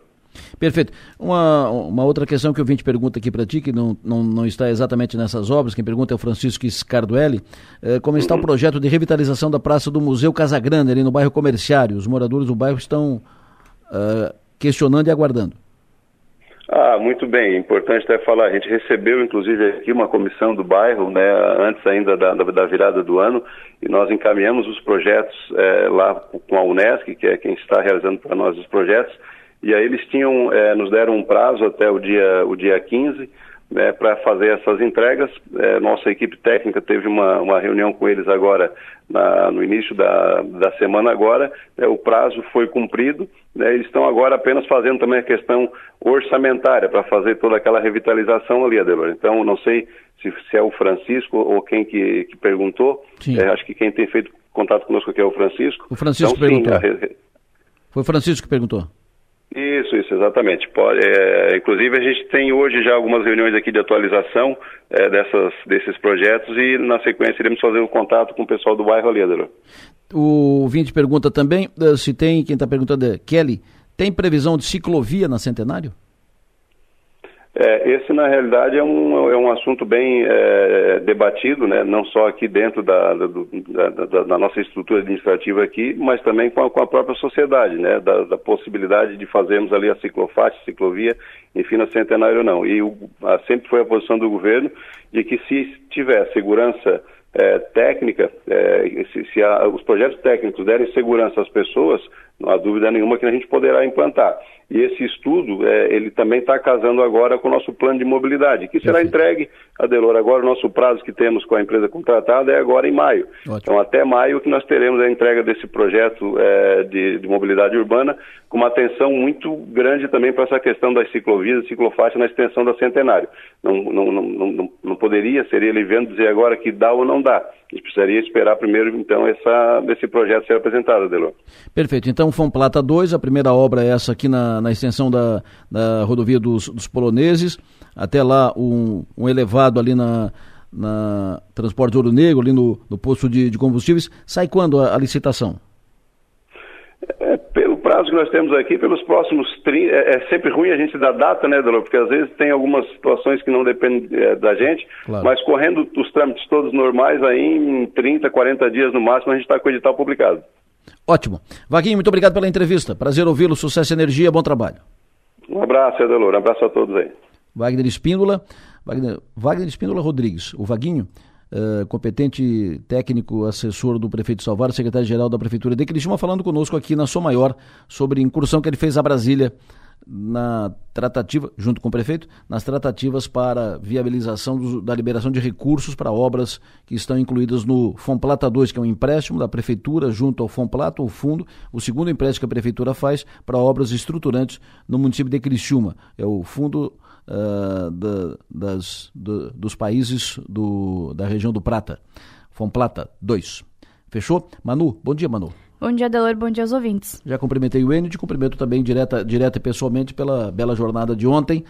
Perfeito. Uma, uma outra questão que eu vim te pergunta aqui para ti, que não, não, não está exatamente nessas obras, quem pergunta é o Francisco Scarduelli, é, como está uhum. o projeto de revitalização da Praça do Museu Casagrande, ali no bairro Comerciário? Os moradores do bairro estão uh, questionando e aguardando. Ah, muito bem. Importante até falar. A gente recebeu, inclusive, aqui uma comissão do bairro, né, antes ainda da, da virada do ano, e nós encaminhamos os projetos é, lá com a Unesc, que é quem está realizando para nós os projetos, e aí eles tinham, é, nos deram um prazo até o dia, o dia 15 né, para fazer essas entregas. É, nossa equipe técnica teve uma, uma reunião com eles agora na, no início da, da semana agora, né, o prazo foi cumprido, né, eles estão agora apenas fazendo também a questão orçamentária para fazer toda aquela revitalização ali, Adelor. Então, não sei se, se, é o Francisco ou quem que, que perguntou, é, acho que quem tem feito contato conosco aqui é o Francisco. O Francisco então, perguntou. Sim, a... Foi o Francisco que perguntou. Isso, isso, exatamente. Pode, é, inclusive, a gente tem hoje já algumas reuniões aqui de atualização é, dessas, desses projetos e, na sequência, iremos fazer um contato com o pessoal do bairro Alídero. O Vinte pergunta também eh, se tem, quem está perguntando é Kelly, tem previsão de ciclovia na Centenário? É, esse, na realidade, é um, é um assunto bem é, debatido, né? não só aqui dentro da, da, da, da, nossa estrutura administrativa aqui, mas também com a, com a própria sociedade, né? da, da, possibilidade de fazermos ali a ciclofaixa, ciclovia, enfim, na Centenário não. E o, a, sempre foi a posição do governo de que se tiver segurança é, técnica, é, se, se a, os projetos técnicos derem segurança às pessoas, não há dúvida nenhuma que a gente poderá implantar. E esse estudo, é, ele também está casando agora com o nosso plano de mobilidade, que será entregue, Adelor, agora o nosso prazo que temos com a empresa contratada é agora em maio. Ótimo. Então, até maio que nós teremos a entrega desse projeto é, de, de, mobilidade urbana, com uma atenção muito grande também para essa questão das ciclovias e ciclofaixa na extensão da Centenário. Não, não, não, não, não poderia, seria ele vendo dizer agora que dá ou não dá. Gente precisaria esperar primeiro, então, essa, esse projeto ser apresentado, Adelor. Perfeito. Então, Plata 2, a primeira obra é essa aqui na, na extensão da, da rodovia dos, dos poloneses, até lá um, um elevado ali na, na Transporte Ouro Negro, ali no, no posto de, de combustíveis. Sai quando a, a licitação? Que nós temos aqui, pelos próximos 30, é, é, sempre ruim a gente dar data, né, Delor? Porque às vezes tem algumas situações que não dependem é, da gente, claro. mas correndo os trâmites todos normais, aí em 30, 40 dias no máximo, a gente está com o edital publicado. Ótimo. Vaguinho, muito obrigado pela entrevista. Prazer ouvi-lo. Sucesso e energia. Bom trabalho. Um abraço, Edelor. Um abraço a todos aí. Wagner Espíndola. Wagner, Wagner Espíndola Rodrigues. O Vaguinho, uh, competente técnico assessor do prefeito Salvador, secretário-geral da Prefeitura de Criciúma, falando conosco aqui na Sua Maior sobre incursão que ele fez a Brasília na tratativa, junto com o prefeito, nas tratativas para viabilização do, da liberação de recursos para obras que estão incluídas no Fomplata 2, que é um empréstimo da prefeitura junto ao Fomplata, o fundo, o segundo empréstimo que a prefeitura faz para obras estruturantes no município de Criciúma. É o fundo uh, da, das, do, dos países do, da região do Prata. Fomplata 2. Fechou? Manu, bom dia, Manu. Bom dia, Delor, bom dia aos ouvintes. Já cumprimentei o Enio, te cumprimento também direta, direta e pessoalmente pela bela jornada de ontem.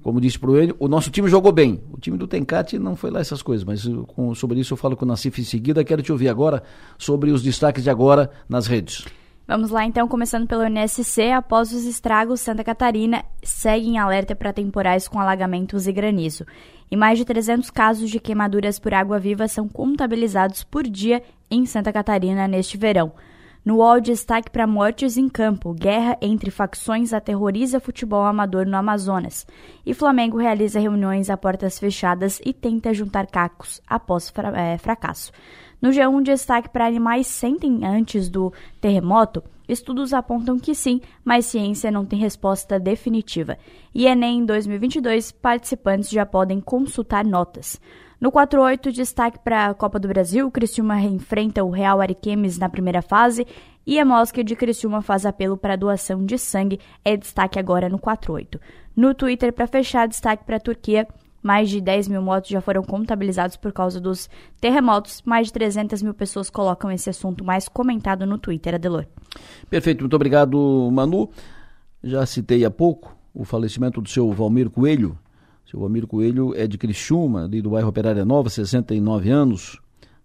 Como disse para o Enio, o nosso time jogou bem. O time do Tencate não foi lá essas coisas, mas com, sobre isso eu falo com o Nassif em seguida. Quero te ouvir agora sobre os destaques de agora nas redes. Vamos lá então, começando pelo NSC, após os estragos, Santa Catarina segue em alerta para temporais com alagamentos e granizo. E mais de 300 casos de queimaduras por água viva são contabilizados por dia em Santa Catarina neste verão. No UOL, destaque para mortes em campo. Guerra entre facções aterroriza futebol amador no Amazonas. E Flamengo realiza reuniões a portas fechadas e tenta juntar cacos após é, fracasso. No G1, destaque para animais sentem antes do terremoto. Estudos apontam que sim, mas ciência não tem resposta definitiva. E Enem 2022, participantes já podem consultar notas. No 4-8, destaque para a Copa do Brasil, Criciúma enfrenta o Real Ariquemes na primeira fase e a Mosca de Criciúma faz apelo para doação de sangue, é destaque agora no 4-8. No Twitter, para fechar, destaque para a Turquia, mais de 10 mil mortos já foram contabilizados por causa dos terremotos. Mais de 300 mil pessoas colocam esse assunto mais comentado no Twitter, Adelor. Perfeito, muito obrigado, Manu. Já citei há pouco o falecimento do seu Valmir Coelho, seu Amir Coelho é de Criciúma, ali do bairro Operária Nova, 69 anos,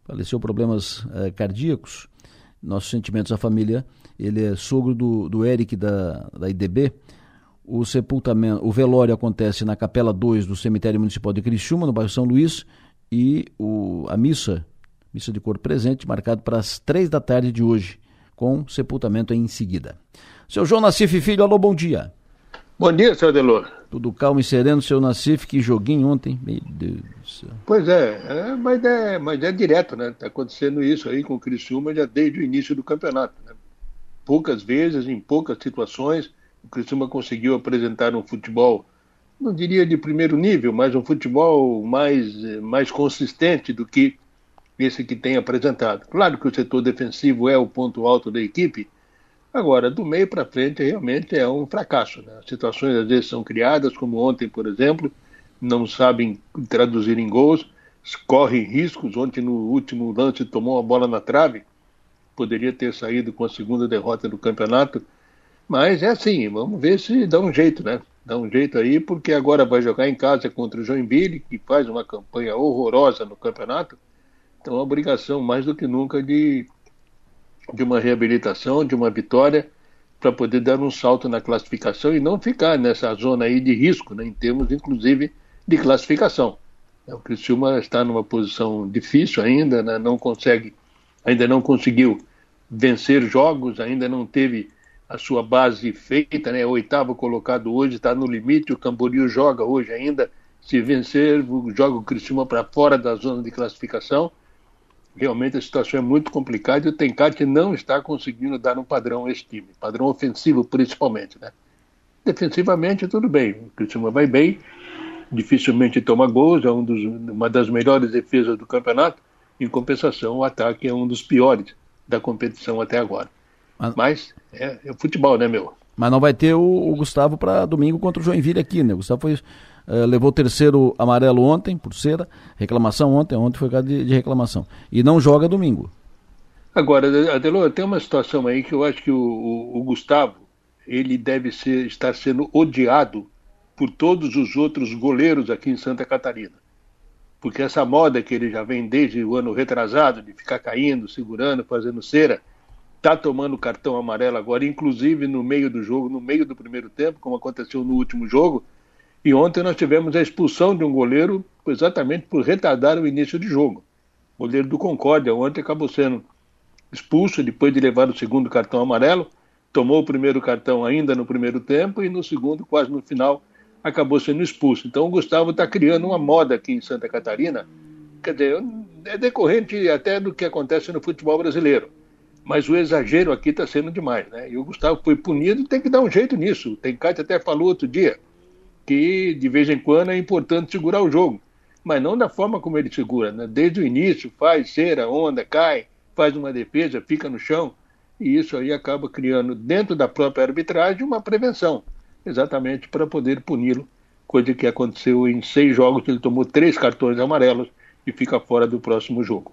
faleceu problemas eh, cardíacos. Nossos sentimentos à família. Ele é sogro do, do Eric da, da IDB. O sepultamento, o velório acontece na Capela 2 do Cemitério Municipal de Criciúma, no bairro São Luís, e o, a missa, missa de cor presente, marcado para as três da tarde de hoje, com sepultamento em seguida. Seu João Nassif Filho, alô, bom dia. Bom dia, senhor Delor. Tudo calmo e sereno, seu Nassif, que joguinho ontem, meu Deus do céu. Pois é, é, mas, é mas é direto, né? Está acontecendo isso aí com o Criciúma já desde o início do campeonato. Né? Poucas vezes, em poucas situações, O Criciúma conseguiu apresentar um futebol, não diria de primeiro nível, mas um futebol mais, mais consistente do que esse que tem apresentado. Claro que o setor defensivo é o ponto alto da equipe, agora, do meio para frente, realmente é um fracasso. Né? As situações às vezes são criadas, como ontem, por exemplo, não sabem traduzir em gols, correm riscos. Ontem, no último lance, tomou a bola na trave, poderia ter saído com a segunda derrota do campeonato. Mas é assim, vamos ver se dá um jeito, né? Dá um jeito aí, porque agora vai jogar em casa contra o Joinville, que faz uma campanha horrorosa no campeonato. Então, a obrigação mais do que nunca de, de uma reabilitação, de uma vitória, para poder dar um salto na classificação e não ficar nessa zona aí de risco, né, em termos, inclusive, de classificação. O Criciúma está numa posição difícil ainda, né? não consegue, ainda não conseguiu vencer jogos, ainda não teve a sua base feita, né? Oitavo colocado hoje está no limite, o Camboriú joga hoje ainda. Se vencer, joga o Criciúma para fora da zona de classificação. Realmente a situação é muito complicada e o Tencate não está conseguindo dar um padrão a esse time, padrão ofensivo principalmente, né? Defensivamente tudo bem, o Criciúma vai bem, dificilmente toma gols, é um dos, uma das melhores defesas do campeonato. Em compensação, o ataque é um dos piores da competição até agora. Mas é, é futebol, né, meu? Mas não vai ter o, o Gustavo para domingo contra o Joinville aqui, né? O Gustavo foi, uh, levou o terceiro amarelo ontem, por cera, reclamação ontem, ontem foi caso de, de reclamação. E não joga domingo. Agora, Adelor, tem uma situação aí que eu acho que o, o, o Gustavo, ele deve ser, estar sendo odiado por todos os outros goleiros aqui em Santa Catarina. Porque essa moda que ele já vem desde o ano retrasado, de ficar caindo, segurando, fazendo cera, está tomando cartão amarelo agora, inclusive no meio do jogo, no meio do primeiro tempo, como aconteceu no último jogo. E ontem nós tivemos a expulsão de um goleiro exatamente por retardar o início de jogo. O goleiro do Concórdia ontem acabou sendo expulso depois de levar o segundo cartão amarelo, tomou o primeiro cartão ainda no primeiro tempo e no segundo, quase no final, acabou sendo expulso. Então o Gustavo está criando uma moda aqui em Santa Catarina, quer dizer, é decorrente até do que acontece no futebol brasileiro. Mas o exagero aqui está sendo demais, né? E o Gustavo foi punido, tem que dar um jeito nisso. Tem Cátia até falou outro dia que de vez em quando é importante segurar o jogo, mas não da forma como ele segura, né? Desde o início faz cera, onda, cai, faz uma defesa, fica no chão e isso aí acaba criando dentro da própria arbitragem uma prevenção exatamente para poder puni-lo, coisa que aconteceu em seis jogos, ele tomou três cartões amarelos e fica fora do próximo jogo.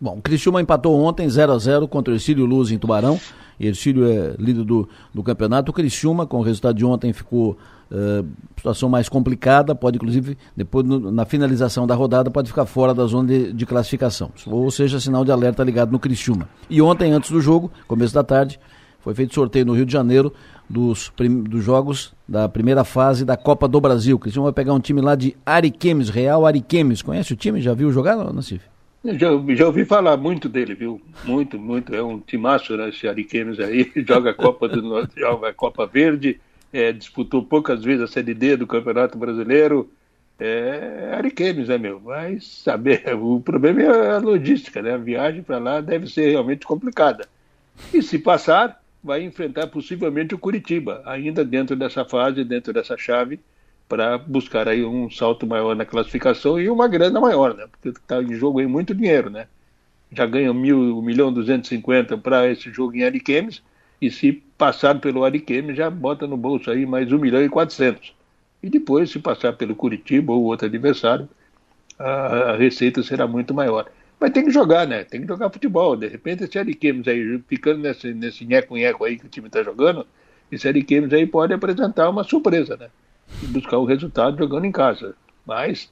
Bom, Criciúma empatou ontem 0 a 0 contra o Ercílio Luz em Tubarão. Ercílio é líder do, do campeonato. O Criciúma, com o resultado de ontem, ficou uh, situação mais complicada. Pode, inclusive, depois no, na finalização da rodada, pode ficar fora da zona de, de, classificação. Ou seja, sinal de alerta ligado no Criciúma. E ontem, antes do jogo, começo da tarde, foi feito sorteio no Rio de Janeiro dos, dos jogos da primeira fase da Copa do Brasil. O Cristiano vai pegar um time lá de Ariquemes, Real Ariquemes. Conhece o time? Já viu jogar, Nassif? Já, já ouvi falar muito dele, viu? Muito, muito. É um timaço, né? Esse Ariquemes aí. Joga a Copa do Norte, joga a Copa Verde, é, disputou poucas vezes a Série D do Campeonato Brasileiro. É Ariquemes, né, meu? Mas saber, o problema é a logística, né? A viagem para lá deve ser realmente complicada. E se passar, vai enfrentar possivelmente o Curitiba, ainda dentro dessa fase, dentro dessa chave, para buscar aí um salto maior na classificação e uma grana maior, né? Porque está em jogo aí muito dinheiro, né? Já ganha mil, um milhão duzentos e cinquenta para esse jogo em Ariquemes e se passar pelo Ariquemes já bota no bolso aí mais um milhão e quatrocentos. E depois, se passar pelo Curitiba ou outro adversário, a, a receita será muito maior. Mas tem que jogar, né? Tem que jogar futebol. De repente, esse Ariquemes aí, ficando nesse, nesse nheco-nheco aí que o time está jogando, esse Ariquemes aí pode apresentar uma surpresa, né? E buscar o resultado jogando em casa. Mas,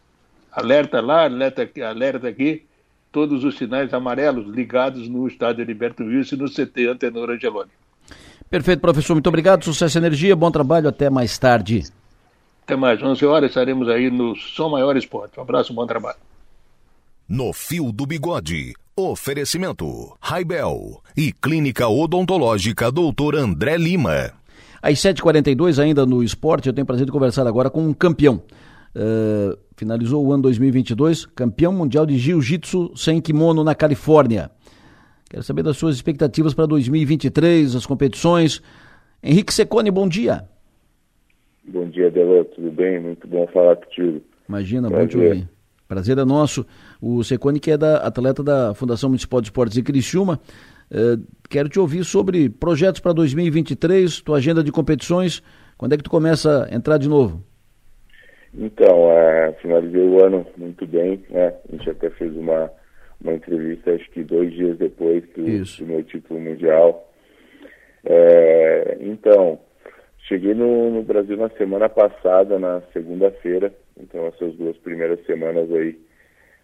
alerta lá, alerta aqui, alerta aqui todos os sinais amarelos ligados no estádio Heriberto Wilson e no CT Antenor Angeloni. Perfeito, professor. Muito obrigado. Sucesso e energia. Bom trabalho. Até mais tarde. Até mais. 11 horas estaremos aí no Som Maior Esporte. Um abraço, bom trabalho. No Fio do Bigode. Oferecimento: Raibel e Clínica Odontológica Doutor André Lima. Às 7h42, ainda no esporte, eu tenho o prazer de conversar agora com um campeão. Uh, finalizou o ano 2022, campeão mundial de jiu-jitsu sem kimono na Califórnia. Quero saber das suas expectativas para 2023, as competições. Henrique Secone, bom dia. Bom dia, Delô, tudo bem? Muito bom falar contigo. Imagina, Prazer. bom te ouvir. Prazer é nosso. O Secone, que é da atleta da Fundação Municipal de Esportes de Criciúma, eh, quero te ouvir sobre projetos para 2023, tua agenda de competições. Quando é que tu começa a entrar de novo? Então, é, finalizei o ano muito bem, né? A gente até fez uma, uma entrevista, acho que dois dias depois do, do meu título mundial. É, então, cheguei no, no, Brasil na semana passada, na segunda-feira. Então, essas duas primeiras semanas aí,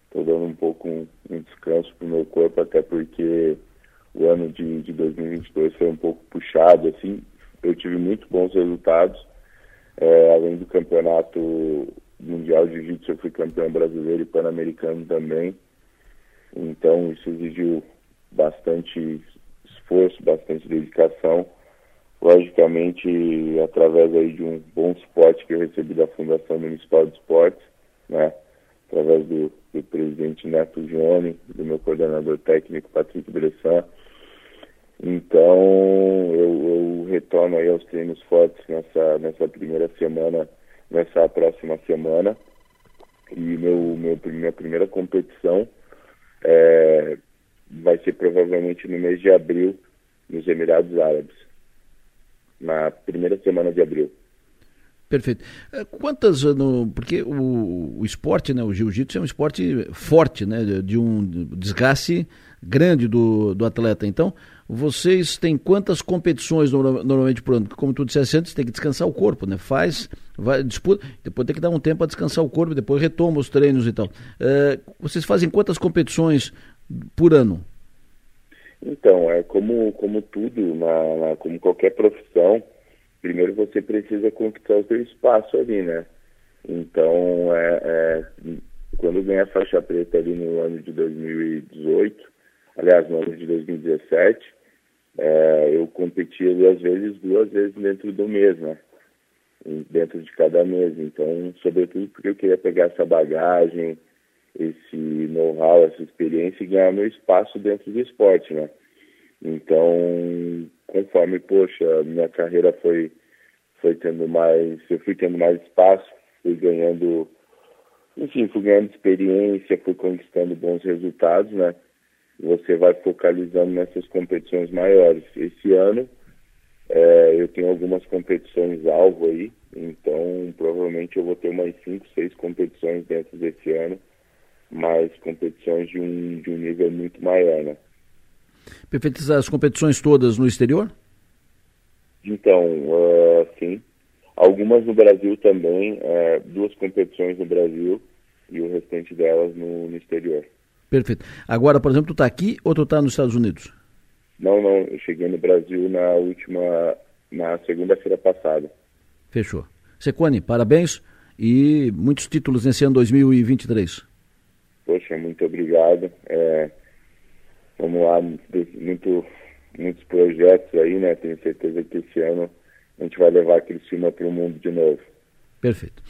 estou dando um pouco um, um descanso para o meu corpo, até porque o ano de, de 2022 foi um pouco puxado, assim. Eu tive muito bons resultados. É, além do campeonato mundial de jiu-jitsu, eu fui campeão brasileiro e pan-americano também. Então, isso exigiu bastante esforço, bastante dedicação. Logicamente, através aí de um bom suporte que eu recebi da Fundação Municipal de Esportes, né? através do, do presidente Neto Gione, do meu coordenador técnico Patrick Bressan, então, eu, eu, retorno aí aos treinos fortes nessa, nessa primeira semana, nessa próxima semana. E meu, meu, minha primeira competição é, vai ser provavelmente no mês de abril, nos Emirados Árabes. Na primeira semana de abril. Perfeito. É, quantas, no, porque o, o esporte, né, o jiu-jitsu é um esporte forte, né, de um desgaste grande do, do atleta. Então, vocês têm quantas competições normalmente por ano? Como tu disseste antes, tem que descansar o corpo, né? Faz, vai, disputa, depois tem que dar um tempo para descansar o corpo, depois retoma os treinos e tal. É, vocês fazem quantas competições por ano? Então, é como, como tudo, na, na, como qualquer profissão, primeiro você precisa conquistar o seu espaço ali, né? Então, é, é, quando eu ganhei a faixa preta ali no ano de 2018, aliás, no ano de 2017, é, eu competia duas vezes, duas vezes dentro do mês, né? Dentro de cada mês. Então, sobretudo porque eu queria pegar essa bagagem, esse know-how, essa experiência e ganhar meu espaço dentro do esporte, né? Então, conforme, poxa, minha carreira foi, foi tendo mais, eu fui tendo mais espaço, fui ganhando, enfim, fui ganhando experiência, fui conquistando bons resultados, né? Você vai focalizando nessas competições maiores. Esse ano é, eu tenho algumas competições alvo aí, então provavelmente eu vou ter umas 5, 6 competições dentro desse ano, mas competições de um, de um nível muito maior, né? Perfeito. As competições todas no exterior? Então, uh, sim. Algumas no Brasil também, uh, duas competições no Brasil e o restante delas no, no exterior. Perfeito. Agora, por exemplo, tu está aqui ou tu está nos Estados Unidos? Não, não. Eu cheguei no Brasil na última, na segunda-feira passada. Fechou. Secone, parabéns e muitos títulos nesse ano 2023. Poxa, muito obrigado. É, vamos lá, muito, muitos projetos aí, né? Tenho certeza que esse ano a gente vai levar aquele cima para o mundo de novo. Perfeito.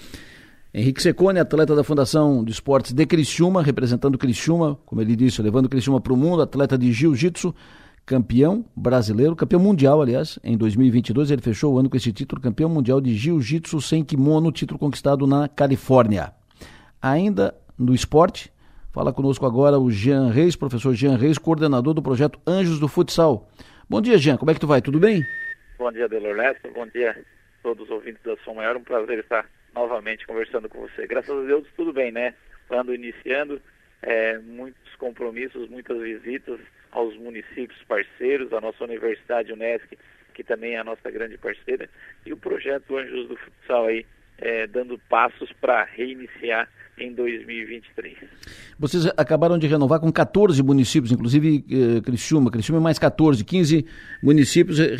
Henrique Secone, atleta da Fundação de Esportes de Criciúma, representando Criciúma, como ele disse, levando Criciúma para o mundo, atleta de jiu-jitsu, campeão brasileiro, campeão mundial, aliás, em 2022 ele fechou o ano com esse título, campeão mundial de jiu-jitsu sem kimono, título conquistado na Califórnia. Ainda no esporte, fala conosco agora o Jean Reis, professor Jean Reis, coordenador do projeto Anjos do Futsal. Bom dia, Jean, como é que tu vai? Tudo bem? Bom dia, Delor Lessa, bom dia a todos os ouvintes da Som Maior, um prazer estar novamente conversando com você. Graças a Deus tudo bem, né? Quando iniciando, é, muitos compromissos, muitas visitas aos municípios parceiros, a nossa Universidade Unesc, que também é a nossa grande parceira, e o projeto Anjos do Futsal aí, é, dando passos para reiniciar em 2023. Vocês acabaram de renovar com 14 municípios, inclusive eh, Criciúma, Criciúma mais 14, 15 municípios eh,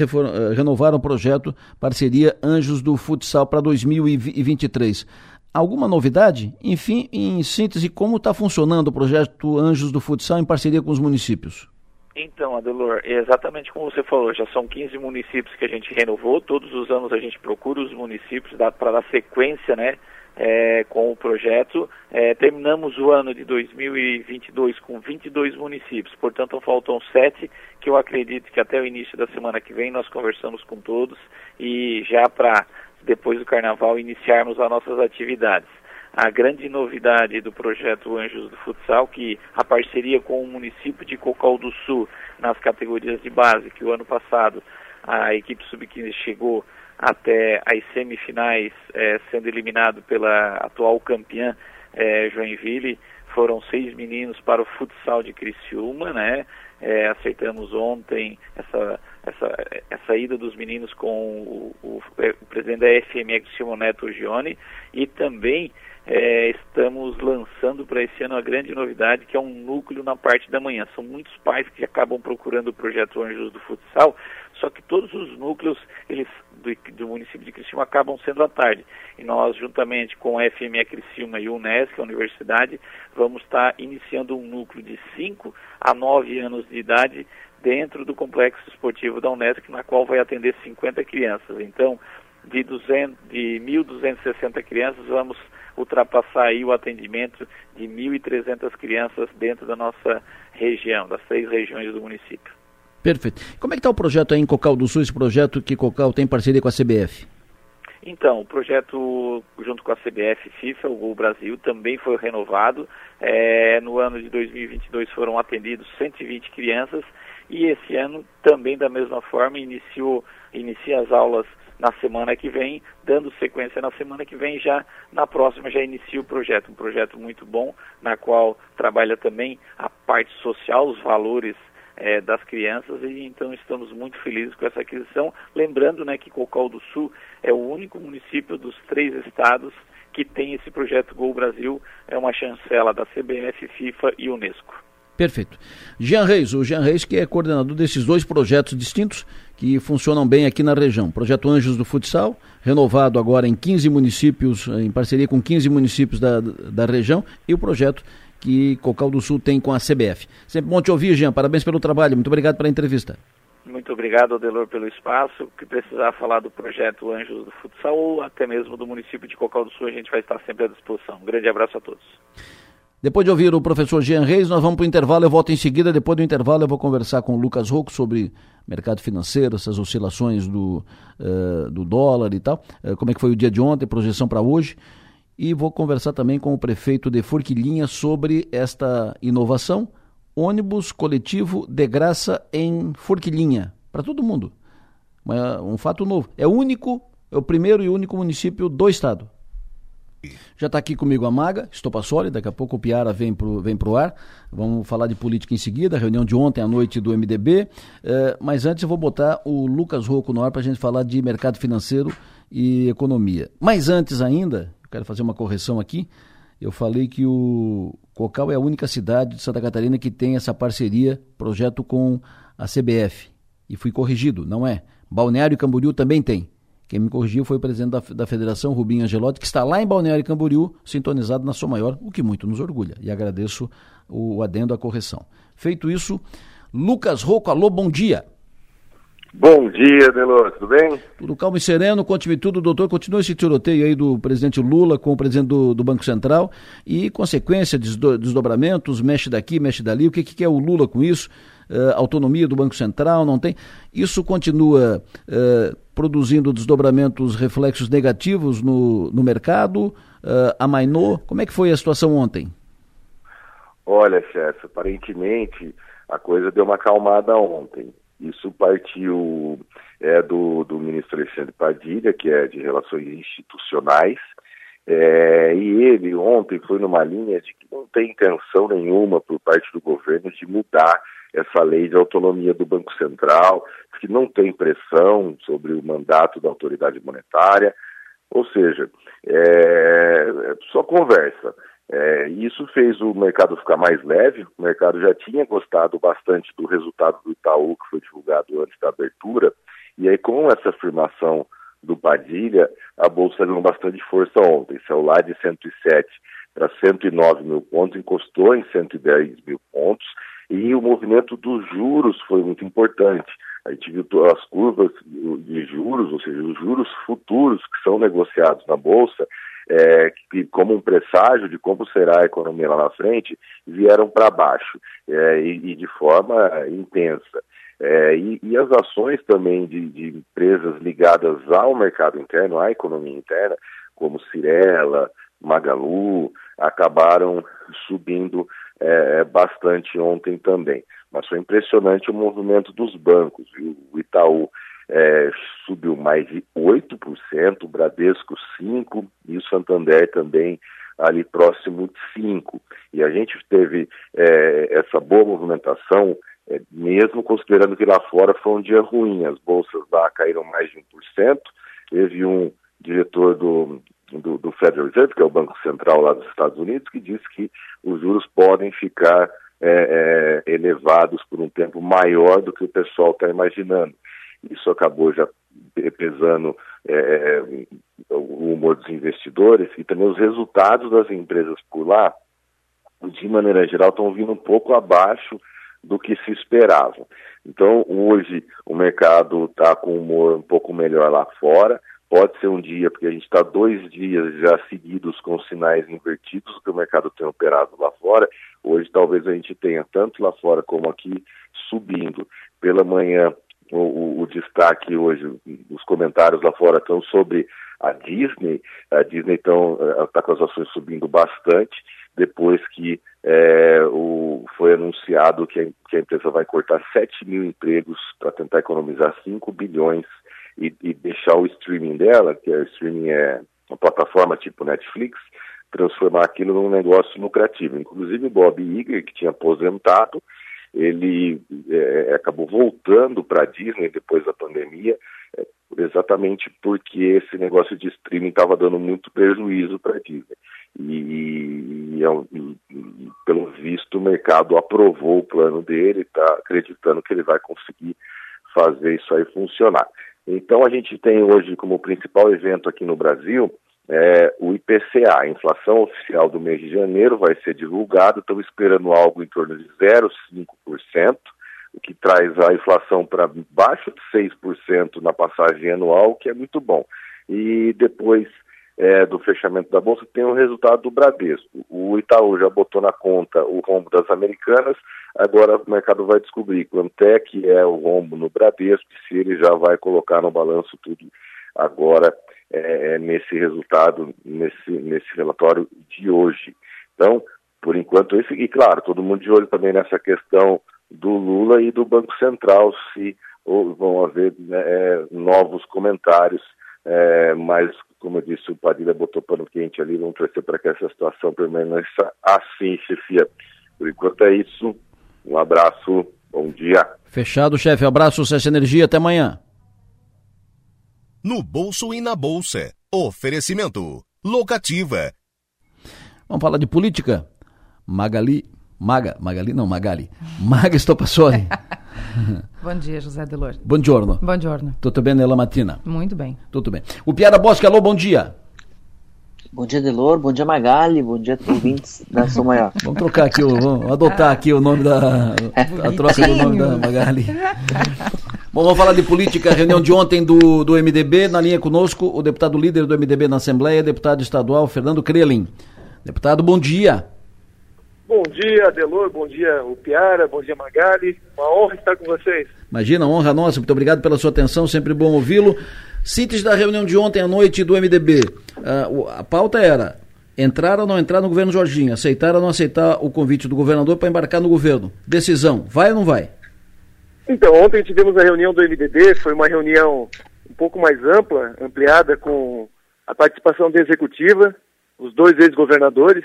renovaram o projeto Parceria Anjos do Futsal para 2023. Alguma novidade? Enfim, em síntese, como está funcionando o projeto Anjos do Futsal em parceria com os municípios? Então, Adelor, é exatamente como você falou, já são 15 municípios que a gente renovou, todos os anos a gente procura os municípios para dar sequência, né, é, com o projeto. É, terminamos o ano de 2022 com 22 municípios, portanto faltam sete que eu acredito que até o início da semana que vem nós conversamos com todos e já para depois do Carnaval iniciarmos as nossas atividades. A grande novidade do projeto Anjos do Futsal, que a parceria com o município de Cocal do Sul nas categorias de base, que o ano passado a equipe sub-15 chegou até as semifinais, é, sendo eliminado pela atual campeã é, Joinville. Foram seis meninos para o futsal de Criciúma, né? É, aceitamos ontem essa, essa, essa ida dos meninos com o, o, o presidente da FMX, Simon Neto Gione, e também é, estamos lançando para esse ano a grande novidade, que é um núcleo na parte da manhã. São muitos pais que acabam procurando o projeto Anjos do Futsal, só que todos os núcleos eles, do, do município de Criciúma acabam sendo à tarde. E nós, juntamente com a FME Criciúma e o Unesc, a universidade, vamos estar iniciando um núcleo de 5 a 9 anos de idade dentro do complexo esportivo da Unesc, na qual vai atender 50 crianças. Então, de, 200, de 1.260 crianças, vamos ultrapassar aí o atendimento de 1.300 crianças dentro da nossa região, das três regiões do município. Perfeito. Como é que está o projeto aí em Cocal do Sul, esse projeto que Cocal tem parceria com a CBF? Então, o projeto junto com a CBF FIFA, o Gol Brasil, também foi renovado. É, no ano de 2022 foram atendidos 120 crianças e esse ano também da mesma forma iniciou inicia as aulas na semana que vem, dando sequência na semana que vem, já na próxima já inicia o projeto, um projeto muito bom, na qual trabalha também a parte social, os valores é, das crianças e então estamos muito felizes com essa aquisição. Lembrando né, que Cocal do Sul é o único município dos três estados que tem esse projeto Gol Brasil, é uma chancela da CBF, FIFA e Unesco. Perfeito. Jean Reis, o Jean Reis que é coordenador desses dois projetos distintos que funcionam bem aqui na região. Projeto Anjos do Futsal, renovado agora em 15 municípios, em parceria com 15 municípios da, da região, e o projeto que Cocal do Sul tem com a CBF. Sempre bom te ouvir, Jean. Parabéns pelo trabalho. Muito obrigado pela entrevista. Muito obrigado, Adelor, pelo espaço. Que precisar falar do projeto Anjos do Futsal ou até mesmo do município de Cocal do Sul, a gente vai estar sempre à disposição. Um grande abraço a todos. Depois de ouvir o professor Jean Reis, nós vamos para o intervalo. Eu volto em seguida. Depois do intervalo, eu vou conversar com o Lucas Rocco sobre mercado financeiro, essas oscilações do, uh, do dólar e tal. Uh, como é que foi o dia de ontem, projeção para hoje. E vou conversar também com o prefeito de Forquilinha sobre esta inovação. Ônibus coletivo de graça em Forquilinha. Para todo mundo. Um fato novo. É único, é o primeiro e único município do estado já está aqui comigo a Maga, Estopassoli, daqui a pouco o Piara vem para o vem pro ar. Vamos falar de política em seguida, reunião de ontem à noite do MDB. Eh, mas antes eu vou botar o Lucas Rocco no ar para a gente falar de mercado financeiro e economia. Mas antes ainda, quero fazer uma correção aqui. Eu falei que o Cocal é a única cidade de Santa Catarina que tem essa parceria, projeto com a CBF. E fui corrigido, não é? Balneário Camboriú também tem. Quem me corrigiu foi o presidente da, da Federação, Rubinho Angelotti, que está lá em Balneário Camboriú, sintonizado na sua maior, o que muito nos orgulha. E agradeço o adendo à correção. Feito isso, Lucas Rocco, alô, bom dia. Bom dia, Delor, tudo bem? Tudo calmo e sereno, conte-me tudo, doutor. Continua esse tiroteio aí do presidente Lula com o presidente do, do Banco Central e consequência, desdo, desdobramentos, mexe daqui, mexe dali. O que, que quer o Lula com isso? Uh, autonomia do Banco Central, não tem? Isso continua uh, produzindo desdobramentos, reflexos negativos no, no mercado? Uh, amainou? Como é que foi a situação ontem? Olha, chefe, aparentemente a coisa deu uma acalmada ontem. Isso partiu é, do, do ministro Alexandre Padilha, que é de Relações Institucionais, é, e ele ontem foi numa linha de que não tem intenção nenhuma por parte do governo de mudar essa lei de autonomia do Banco Central, que não tem pressão sobre o mandato da autoridade monetária, ou seja, é, é só conversa. É, isso fez o mercado ficar mais leve. O mercado já tinha gostado bastante do resultado do Itaú, que foi divulgado antes da abertura, e aí, com essa afirmação do Padilha, a Bolsa ganhou bastante força ontem. Saiu lá de 107 para 109 mil pontos, encostou em 110 mil pontos, e o movimento dos juros foi muito importante. A gente viu as curvas de juros, ou seja, os juros futuros que são negociados na Bolsa, é, que, como um presságio de como será a economia lá na frente, vieram para baixo é, e, e, de forma intensa. É, e, e, as ações também de, de, empresas ligadas ao mercado interno, à economia interna, como Cirela, Magalu, acabaram subindo é, bastante ontem também. Mas foi impressionante o movimento dos bancos. Viu? O Itaú é, subiu mais de 8%, o Bradesco 5% e o Santander também ali próximo de 5%. E a gente teve é, essa boa movimentação, é, mesmo considerando que lá fora foi um dia ruim, as bolsas lá caíram mais de 1%, teve um diretor do, do, do Federal Reserve, que é o Banco Central lá dos Estados Unidos, que disse que os juros podem ficar é, é, elevados por um tempo maior do que o pessoal está imaginando. Isso acabou já pesando é, o humor dos investidores e também os resultados das empresas por lá, de maneira geral, estão vindo um pouco abaixo do que se esperava. Então, hoje, o mercado está com um humor um pouco melhor lá fora. Pode ser um dia, porque a gente está dois dias já seguidos com sinais invertidos que o mercado tem operado lá fora. Hoje, talvez a gente tenha tanto lá fora como aqui subindo. Pela manhã, o, o, o, destaque hoje, os comentários lá fora estão sobre a Disney. A Disney está eh, com as ações subindo bastante depois que é, o, foi anunciado que a, que a, empresa vai cortar 7 mil empregos para tentar economizar 5 bilhões e, e, deixar o streaming dela, que é, o streaming é uma plataforma tipo Netflix, transformar aquilo num negócio lucrativo. Inclusive Bob Iger, que tinha aposentado, ele é, acabou voltando para a Disney depois da pandemia, é, exatamente porque esse negócio de streaming estava dando muito prejuízo para a Disney. E, e, e, e, pelo visto, o mercado aprovou o plano dele, está acreditando que ele vai conseguir fazer isso aí funcionar. Então, a gente tem hoje como principal evento aqui no Brasil é, o IPCA, a inflação oficial do mês de janeiro, vai ser divulgado. Estamos esperando algo em torno de 0,5%, o que traz a inflação para baixo de 6% na passagem anual, que é muito bom. E depois é, do fechamento da Bolsa, tem o resultado do Bradesco. O Itaú já botou na conta o rombo das americanas, agora o mercado vai descobrir quanto é que é o rombo no Bradesco, se ele já vai colocar no balanço tudo agora é, é, nesse resultado, nesse, nesse relatório de hoje. Então, por enquanto, esse, e claro, todo mundo de olho também nessa questão do Lula e do Banco Central, se ou, vão haver né, é, novos comentários, é, mas, como eu disse, o Padilha botou pano quente ali, vamos torcer para que essa situação permaneça assim, chefia. Por enquanto é isso, um abraço, bom dia. Fechado, chefe, abraço, César Energia, até amanhã no bolso e na bolsa. Oferecimento. Locativa. Vamos falar de política? Magali. Maga, Magali não, Magali. Maga Stopassoli. Bom dia, José Delor. Bom giorno. Bom giorno. Tudo bem, Nela Matina? Muito bem. Tudo bem. O Piara Bosque, alô, bom dia. Bom dia, Delor. Bom dia, Magali. Bom dia, ouvintes da Sou Maior. Vamos trocar aqui, vamos adotar aqui o nome da. A troca do nome da Magali. Bom, vamos falar de política. Reunião de ontem do, do MDB. Na linha conosco, o deputado líder do MDB na Assembleia, deputado estadual Fernando Krelin. Deputado, bom dia. Bom dia, Delor. Bom dia, o Piara. Bom dia, Magali. Uma honra estar com vocês. Imagina, honra nossa. Muito obrigado pela sua atenção. Sempre bom ouvi-lo. Síntese da reunião de ontem à noite do MDB. Uh, ah, a pauta era entrar ou não entrar no governo Jorginho, aceitar ou não aceitar o convite do governador para embarcar no governo. Decisão, vai ou não vai? Então, ontem tivemos a reunião do MDB, foi uma reunião um pouco mais ampla, ampliada com a participação da executiva, os dois ex-governadores,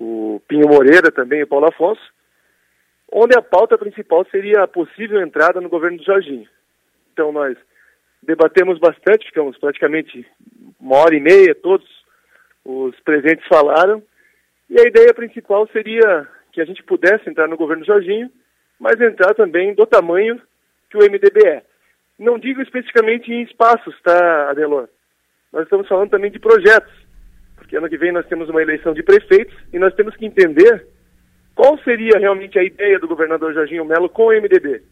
o Pinho Moreira também e o Paulo Afonso, onde a pauta principal seria a possível entrada no governo do Jorginho. Então, nós debatemos bastante, ficamos praticamente uma hora e meia, todos os presentes falaram, e a ideia principal seria que a gente pudesse entrar no governo Jorginho, mas entrar também do tamanho que o MDB é. Não digo especificamente em espaços, tá, Adelor? Nós estamos falando também de projetos, porque ano que vem nós temos uma eleição de prefeitos e nós temos que entender qual seria realmente a ideia do governador Jorginho Melo com o MDB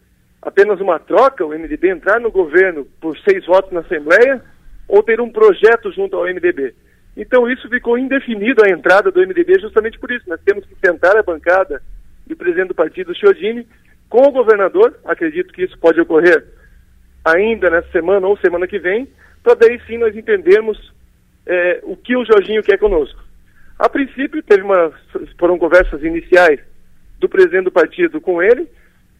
apenas uma troca, o MDB entrar no governo por seis votos na Assembleia, ou ter um projeto junto ao MDB. Então isso ficou indefinido a entrada do MDB justamente por isso. Nós temos que sentar a bancada do presidente do partido, Chiodini, com o governador, acredito que isso pode ocorrer ainda nessa semana ou semana que vem, para daí sim nós entendermos é, o que o Jorginho quer conosco. A princípio, teve uma, foram conversas iniciais do presidente do partido com ele,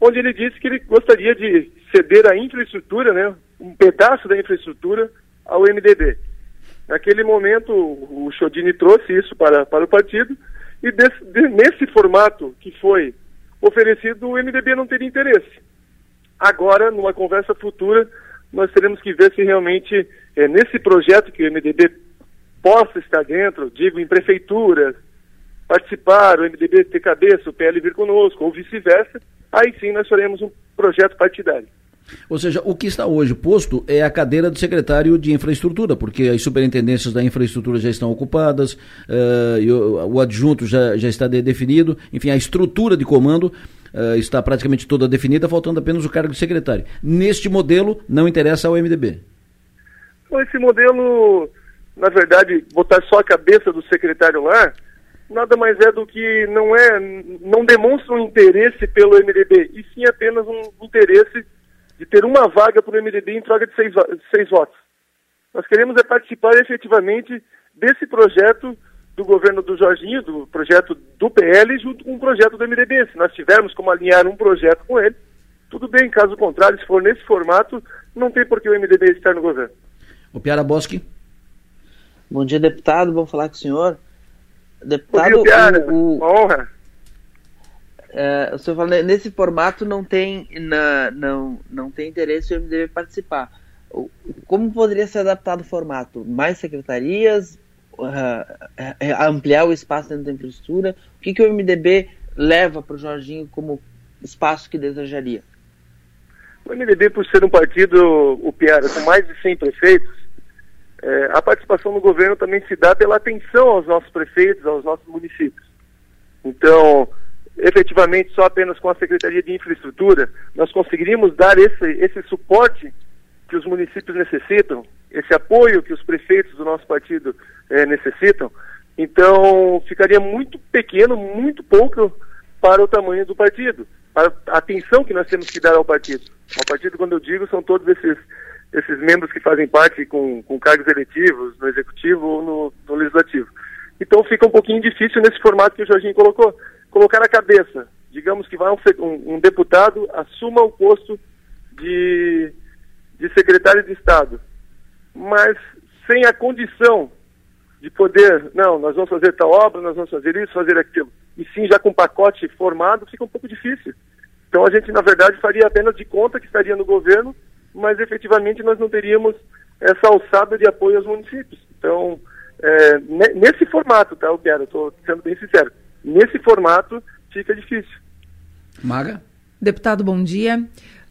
onde ele disse que ele gostaria de ceder a infraestrutura, né, um pedaço da infraestrutura ao MDB. Naquele momento, o Chodini trouxe isso para, para o partido e desse, de, nesse formato que foi oferecido, o MDB não teria interesse. Agora, numa conversa futura, nós teremos que ver se realmente é nesse projeto que o MDB possa estar dentro, digo, em prefeituras, participar, o MDB ter cabeça, o PL vir conosco, ou vice-versa, aí sim nós faremos um projeto partidário. Ou seja, o que está hoje posto é a cadeira do secretário de infraestrutura, porque as superintendências da infraestrutura já estão ocupadas, uh, o, adjunto já, já está de, definido, enfim, a estrutura de comando uh, está praticamente toda definida, faltando apenas o cargo de secretário. Neste modelo, não interessa ao MDB. Esse modelo, na verdade, botar só a cabeça do secretário lá, nada mais é do que não é, não demonstra um interesse pelo MDB, e sim apenas um interesse de ter uma vaga para o MDB em troca de seis, seis votos. Nós queremos é participar efetivamente desse projeto do governo do Jorginho, do projeto do PL, junto com um projeto do MDB. Se nós tivermos como alinhar um projeto com ele, tudo bem. Caso contrário, se for nesse formato, não tem por que o MDB estar no governo. O Piara Bosque. Bom dia, deputado. Vamos falar com o senhor. Deputado, Bom dia, Piara. O, o... Honra. É, o senhor fala, nesse formato não tem, na, não, não tem interesse o MDB participar. Como poderia ser adaptado o formato? Mais secretarias? Uh, ampliar o espaço dentro da infraestrutura? O que, que o MDB leva para o Jorginho como espaço que desejaria? O MDB, por ser um partido, o Piara, com mais de 100 prefeitos, é, a participação no governo também se dá pela atenção aos nossos prefeitos, aos nossos municípios. Então, efetivamente, só apenas com a Secretaria de Infraestrutura, nós conseguiríamos dar esse, esse suporte que os municípios necessitam, esse apoio que os prefeitos do nosso partido eh, necessitam. Então, ficaria muito pequeno, muito pouco para o tamanho do partido, para a atenção que nós temos que dar ao partido. Ao partido, quando eu digo, são todos esses, esses membros que fazem parte com, com cargos eletivos no executivo ou no, no legislativo. Então, fica um pouquinho difícil nesse formato que o Jorginho colocou colocar a cabeça. Digamos que vai um, um, um deputado assuma o posto de, de secretário de Estado, mas sem a condição de poder, não, nós vamos fazer tal obra, nós vamos fazer isso, fazer aquilo, e sim já com pacote formado, fica um pouco difícil. Então a gente, na verdade, faria apenas de conta que estaria no governo, mas efetivamente nós não teríamos essa alçada de apoio aos municípios. Então, é, nesse formato, tá, eu quero, estou sendo bem sincero, nesse formato fica difícil. Maga? Deputado, bom dia.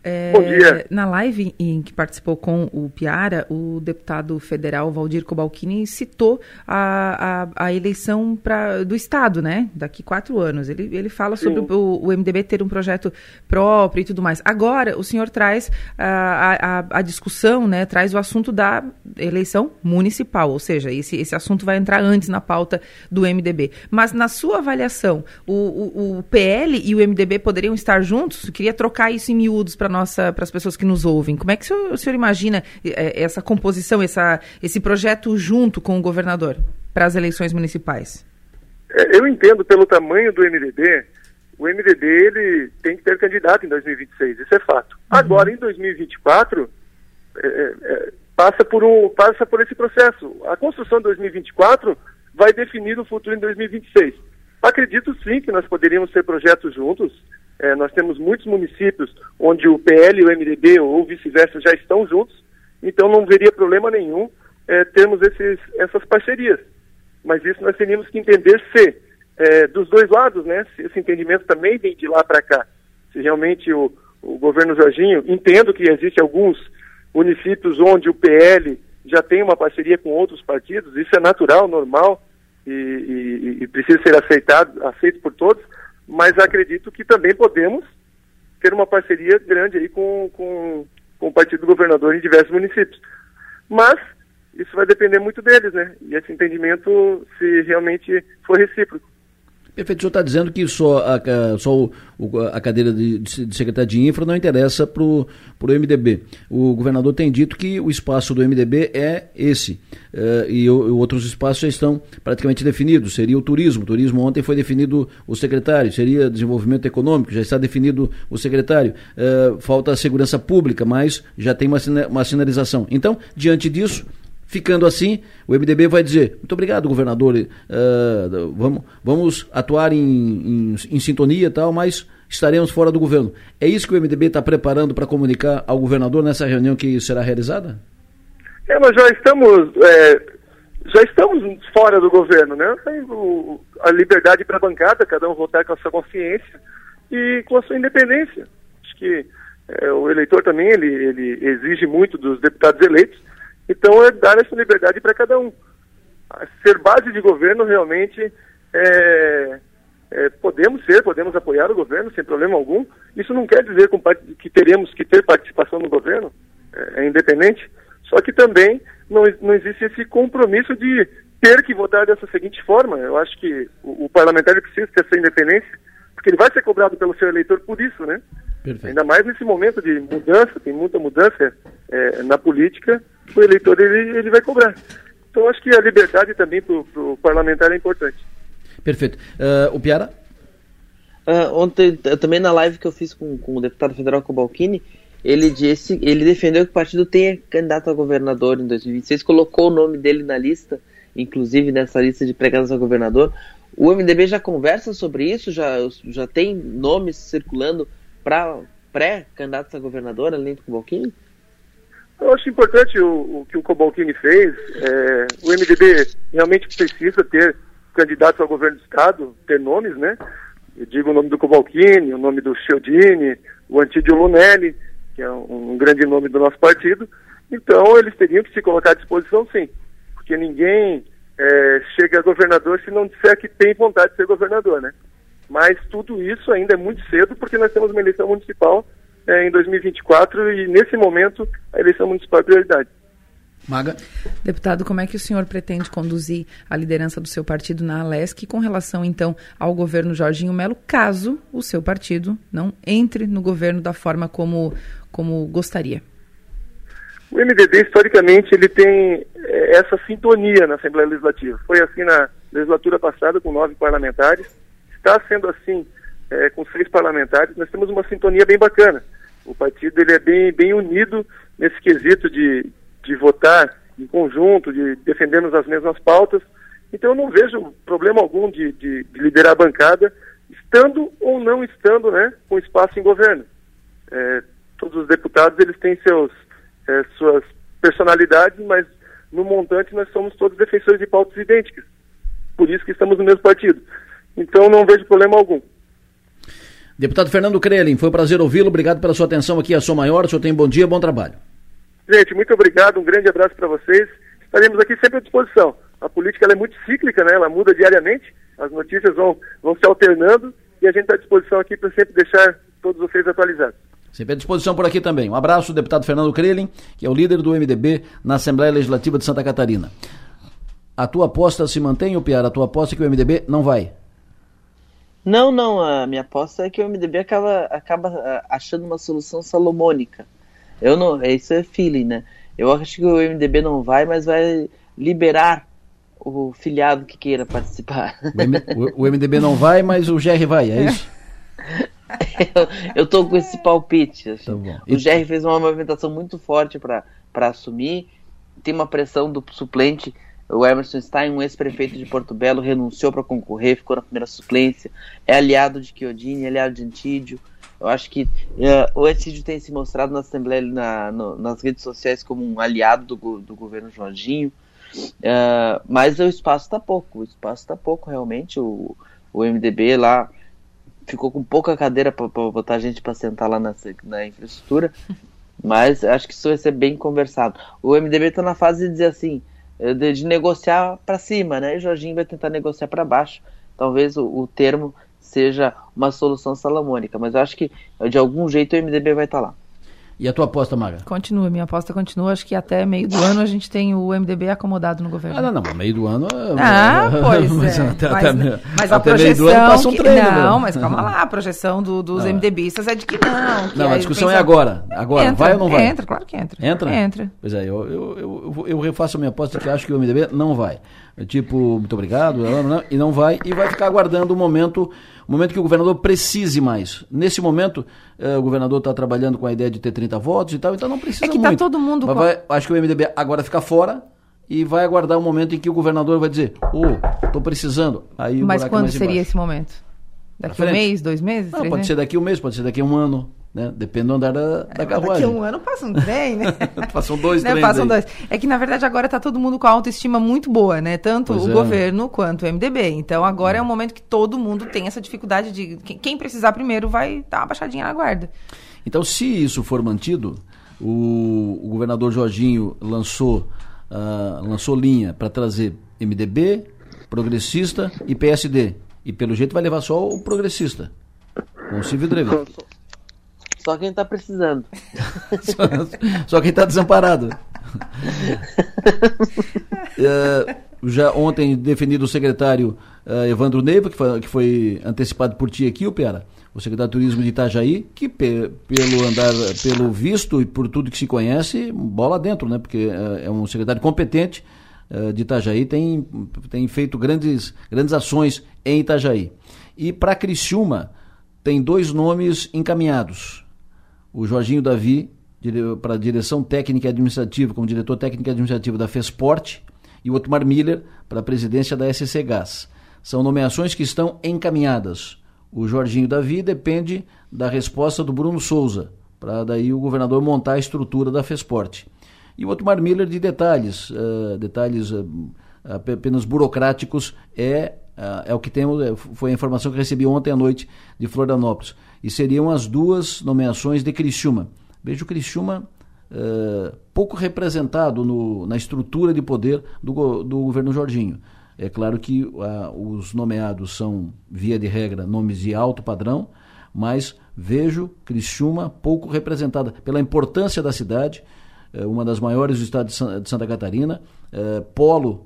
É, Bom dia. Na live em que participou com o Piara, o deputado federal Valdir Cobalcini citou a, a, a eleição pra, do Estado, né? Daqui quatro anos. Ele, ele fala Sim. sobre o, o, MDB ter um projeto próprio e tudo mais. Agora, o senhor traz a, a, a, discussão, né? Traz o assunto da eleição municipal, ou seja, esse, esse assunto vai entrar antes na pauta do MDB. Mas, na sua avaliação, o, o, o PL e o MDB poderiam estar juntos? Eu queria trocar isso em miúdos para nossa para as pessoas que nos ouvem. Como é que o senhor, o senhor imagina é, essa composição, essa, esse projeto junto com o governador para as eleições municipais? É, eu entendo pelo tamanho do MDB, o MDB ele tem que ter candidato em 2026, isso é fato. Uhum. Agora, em 2024, é, é, passa, por um, passa por esse processo. A construção de 2024 vai definir o futuro em 2026. Acredito sim que nós poderíamos ter projetos juntos, é, nós temos muitos municípios onde o PL e o MDB ou vice-versa já estão juntos, então não veria problema nenhum é, termos esses, essas parcerias. Mas isso nós teríamos que entender se, é, dos dois lados, né, se esse entendimento também vem de lá para cá. Se realmente o, o governo Jorginho, entendo que existem alguns municípios onde o PL já tem uma parceria com outros partidos, isso é natural, normal e, e, e precisa ser aceitado, aceito por todos, mas acredito que também podemos ter uma parceria grande aí com, com, com o partido do governador em diversos municípios. Mas isso vai depender muito deles, né? E esse entendimento, se realmente for recíproco. Perfeito, o senhor está dizendo que só a, só o, a cadeira de, de, secretário de infra não interessa para o MDB. O governador tem dito que o espaço do MDB é esse. Uh, e, outros espaços já estão praticamente definidos. Seria o turismo. O turismo ontem foi definido o secretário. Seria desenvolvimento econômico, já está definido o secretário. Uh, falta a segurança pública, mas já tem uma, uma sinalização. Então, diante disso, Ficando assim, o MDB vai dizer: muito obrigado, governador, uh, vamos, vamos atuar em, em, em sintonia e tal, mas estaremos fora do governo. É isso que o MDB está preparando para comunicar ao governador nessa reunião que será realizada? É, nós já estamos, é, já estamos fora do governo, né? O, a liberdade para a bancada, cada um votar com a sua consciência e com a sua independência. Acho que é, o eleitor também ele, ele exige muito dos deputados eleitos então, é dar essa liberdade para cada um. Ser base de governo realmente é, é, podemos ser, podemos apoiar o governo sem problema algum. Isso não quer dizer que teremos que ter participação no governo, é, é independente. Só que também não, não existe esse compromisso de ter que votar dessa seguinte forma. Eu acho que o, o parlamentar precisa ter essa independência, porque ele vai ser cobrado pelo seu eleitor por isso, né? Perfeito. Ainda mais nesse momento de mudança, tem muita mudança é, na política o eleitor ele, ele vai cobrar. Então acho que a liberdade também para o parlamentar é importante. Perfeito. Uh, o Piara? Uh, ontem, também na live que eu fiz com, com o deputado federal Cobalcini, ele disse, ele defendeu que o partido tenha candidato a governador em 2026, colocou o nome dele na lista, inclusive nessa lista de pregados a governador. O MDB já conversa sobre isso, já, já tem nomes circulando para pré-candidatos a governador, além do Cobalcini? Eu acho importante o, o que o Cobalcini fez. É, o MDB realmente precisa ter candidatos ao governo do Estado, ter nomes, né? Eu digo o nome do Cobalcini, o nome do Chiodini, o Antídio Lunelli, que é um, um grande nome do nosso partido. Então, eles teriam que se colocar à disposição, sim. Porque ninguém é, chega a governador se não disser que tem vontade de ser governador, né? Mas tudo isso ainda é muito cedo, porque nós temos uma eleição municipal é, em 2024 e, nesse momento, a eleição municipal é prioridade. Maga. Deputado, como é que o senhor pretende conduzir a liderança do seu partido na Alesc com relação, então, ao governo Jorginho Melo, caso o seu partido não entre no governo da forma como, como gostaria? O MDB, historicamente, ele tem é, essa sintonia na Assembleia Legislativa. Foi assim na legislatura passada, com nove parlamentares. Está sendo assim é, com seis parlamentares. Nós temos uma sintonia bem bacana. O partido ele é bem, bem unido nesse quesito de, de votar em conjunto, de defendermos as mesmas pautas. Então eu não vejo problema algum de, de, de liderar a bancada, estando ou não estando né, com espaço em governo. É, todos os deputados eles têm seus, é, suas personalidades, mas no montante nós somos todos defensores de pautas idênticas. Por isso que estamos no mesmo partido. Então não vejo problema algum. Deputado Fernando Krelin, foi um prazer ouvi-lo. Obrigado pela sua atenção aqui a Sou Maior. O senhor tem bom dia, bom trabalho. Gente, muito obrigado. Um grande abraço para vocês. Estaremos aqui sempre à disposição. A política é muito cíclica, né? ela muda diariamente. As notícias vão, vão se alternando e a gente está à disposição aqui para sempre deixar todos vocês atualizados. Sempre à disposição por aqui também. Um abraço, deputado Fernando Krelin, que é o líder do MDB na Assembleia Legislativa de Santa Catarina. A tua aposta se mantém, ou Piara? A tua aposta é que o MDB não vai? Não, não, a minha aposta é que o MDB acaba, acaba ah, achando uma solução salomônica. Eu não, isso é feeling, né? Eu acho que o MDB não vai, mas vai liberar o filiado que queira participar. O, o MDB não vai, mas o GR vai, é isso? eu, eu tô com esse palpite. Assim. Tá o GR fez uma movimentação muito forte para assumir. Tem uma pressão do suplente o Emerson Stein, um ex-prefeito de Porto Belo, renunciou para concorrer, ficou na primeira suplência. É aliado de Chiodini, é aliado de Antídio. Eu acho que uh, o Antídio tem se mostrado na Assembleia, na, no, nas redes sociais, como um aliado do, do governo Jorginho. Uh, mas o espaço está pouco, o espaço está pouco realmente. O, o MDB lá ficou com pouca cadeira para botar gente para sentar lá na, na infraestrutura. Mas acho que isso vai ser bem conversado. O MDB está na fase de dizer assim: de, de negociar para cima, né? E Jorginho vai tentar negociar para baixo. Talvez o, o, termo seja uma solução salomônica, mas eu acho que de algum jeito o MDB vai estar tá lá. E a tua aposta, Maga? Continua, minha aposta continua. Acho que até meio do ano a gente tem o MDB acomodado no governo. Ah, não, não, meio do ano. Ah, pois mas, é. Até, mas, até, mas até a projeção. Meio do ano passa um que, treino, não, mas calma lá, a projeção do, dos ah. MDBistas é de que não. Que não, a discussão pensa... é agora. Agora, entra, vai ou não vai? Entra, claro que entra. Entra? Entra. Pois é, eu, eu, eu, eu refaço a minha aposta que acho que o MDB não vai. Tipo, muito obrigado, e não vai, e vai ficar aguardando o momento o momento que o governador precise mais. Nesse momento, eh, o governador está trabalhando com a ideia de ter 30 votos e tal, então não precisa muito. É que está todo mundo... Mas vai, acho que o MDB agora fica fora e vai aguardar o momento em que o governador vai dizer, ô, oh, estou precisando. Aí Mas quando seria esse momento? Daqui um mês, dois meses? Não, pode meses? ser daqui um mês, pode ser daqui um ano. Né? Depende do andar da, da é, carruagem. Daqui a um ano passa um trem, né? Passam dois né? trens. Passam dois. É que, na verdade, agora está todo mundo com a autoestima muito boa, né? Tanto pois o é. governo quanto o MDB. Então, agora é um momento que todo mundo tem essa dificuldade de... Quem precisar primeiro vai dar uma baixadinha na guarda. Então, se isso for mantido, o, o governador Jorginho lançou, uh, lançou linha para trazer MDB, progressista e PSD. E, pelo jeito, vai levar só o progressista. Com o Silvio Drevi. Só quem está precisando. só, só, quem está desamparado. é, já ontem definido o secretário uh, Evandro Neiva, que foi, que foi, antecipado por ti aqui, o Piara, o secretário de Turismo de Itajaí, que pe, pelo andar, pelo visto e por tudo que se conhece, bola dentro, né? Porque uh, é um secretário competente uh, de Itajaí, tem, tem feito grandes, grandes ações em Itajaí. E para Criciúma, tem dois nomes encaminhados o Jorginho Davi para a direção técnica e administrativa, como diretor técnico e administrativo da FESPORT, e o Otmar Miller para a presidência da SC Gás. São nomeações que estão encaminhadas. O Jorginho Davi depende da resposta do Bruno Souza, para daí o governador montar a estrutura da FESPORT. E o Otmar Miller de detalhes, uh, detalhes uh, apenas burocráticos, é, é o que temos, é, foi a informação que recebi ontem à noite de Florianópolis e seriam as duas nomeações de Criciúma. Vejo Criciúma uh, pouco representado no, na estrutura de poder do, do governo Jorginho. É claro que uh, os nomeados são, via de regra, nomes de alto padrão, mas vejo Criciúma pouco representada pela importância da cidade, uma das maiores do estado de, Santa Catarina, uh, polo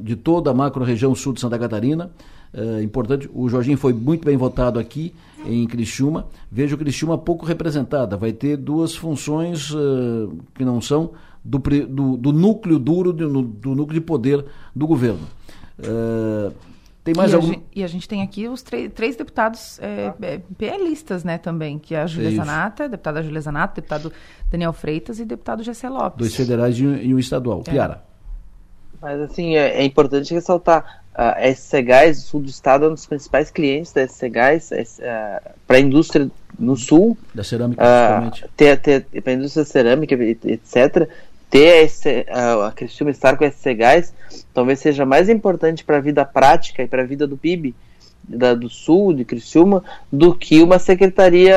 de toda a macro-região sul de Santa Catarina, uh, importante. O Jorginho foi muito bem votado aqui em Criciúma. Vejo Criciúma pouco representada. Vai ter duas funções uh, que não são do, do, do núcleo duro, do, do, núcleo de poder do governo. Tem mais e algum... A gente, e a gente tem aqui os três deputados é, é, PListas, né, também, que é a Júlia Zanata, deputada Júlia Zanata, deputado Daniel Freitas e deputado Gessé Lopes. Dois federais e um, e um estadual. É. Piara. Mas, assim, é, é importante ressaltar, a SC Gás, o sul do estado, é um dos principais clientes da SC Gás uh, para a indústria no sul. Da cerâmica, uh, ter, ter, Para a indústria cerâmica, etc. Ter esse, a Criciúma estar com SC Gás talvez seja mais importante para a vida prática e para a vida do PIB da, do sul, de Criciúma, do que uma secretaria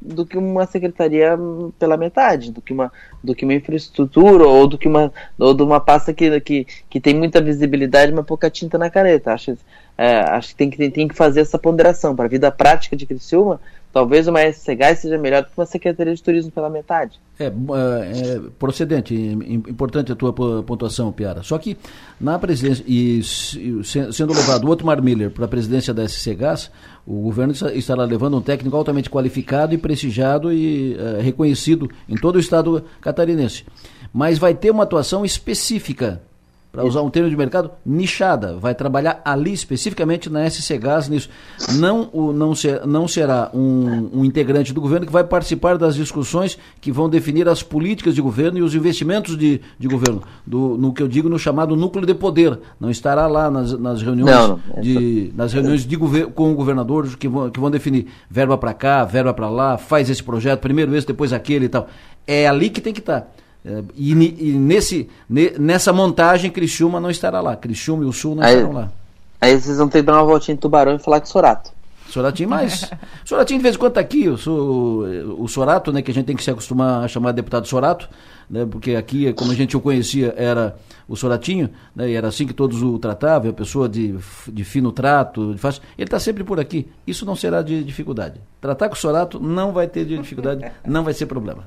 do que uma secretaria pela metade, do que uma, do que uma infraestrutura ou do que uma, ou de uma pasta que, que, que tem muita visibilidade, mas pouca tinta na careta. Acho, é, acho que tem, que tem que fazer essa ponderação. Para a vida prática de Criciúma, talvez uma SCG seja melhor do que uma Secretaria de Turismo pela metade. É, é, é procedente, importante a tua pontuação, Piara. Só que na presidência, e sendo levado o outro Mar Miller para a presidência da SC Gás, o governo estará levando um técnico altamente qualificado e prestigiado e uh, reconhecido em todo o estado catarinense. Mas vai ter uma atuação específica para usar um termo de mercado, nichada. Vai trabalhar ali especificamente na SC Gás nisso. Não, o, não, ser, não será um, um, integrante do governo que vai participar das discussões que vão definir as políticas de governo e os investimentos de, de governo. Do, no que eu digo no chamado núcleo de poder. Não estará lá nas, nas reuniões, não. De, nas reuniões de com o governador que vão, que vão definir verba para cá, verba para lá, faz esse projeto, primeiro esse, depois aquele e tal. É ali que tem que estar. Tá. É, e, e, nesse, nessa montagem, Criciúma não estará lá. Criciúma e o Sul não aí, estarão lá. Aí vocês vão ter que dar uma voltinha em Tubarão e falar com Sorato. Soratinho, mas. Soratinho de vez em quando está aqui, sou o Sorato, né? Que a gente tem que se acostumar a chamar de deputado Sorato, né? Porque aqui, como a gente o conhecia, era o Soratinho, né? E era assim que todos o tratavam, a pessoa de, de fino trato, de fácil. Ele está sempre por aqui. Isso não será de dificuldade. Tratar com o Sorato não vai ter de dificuldade, não vai ser problema.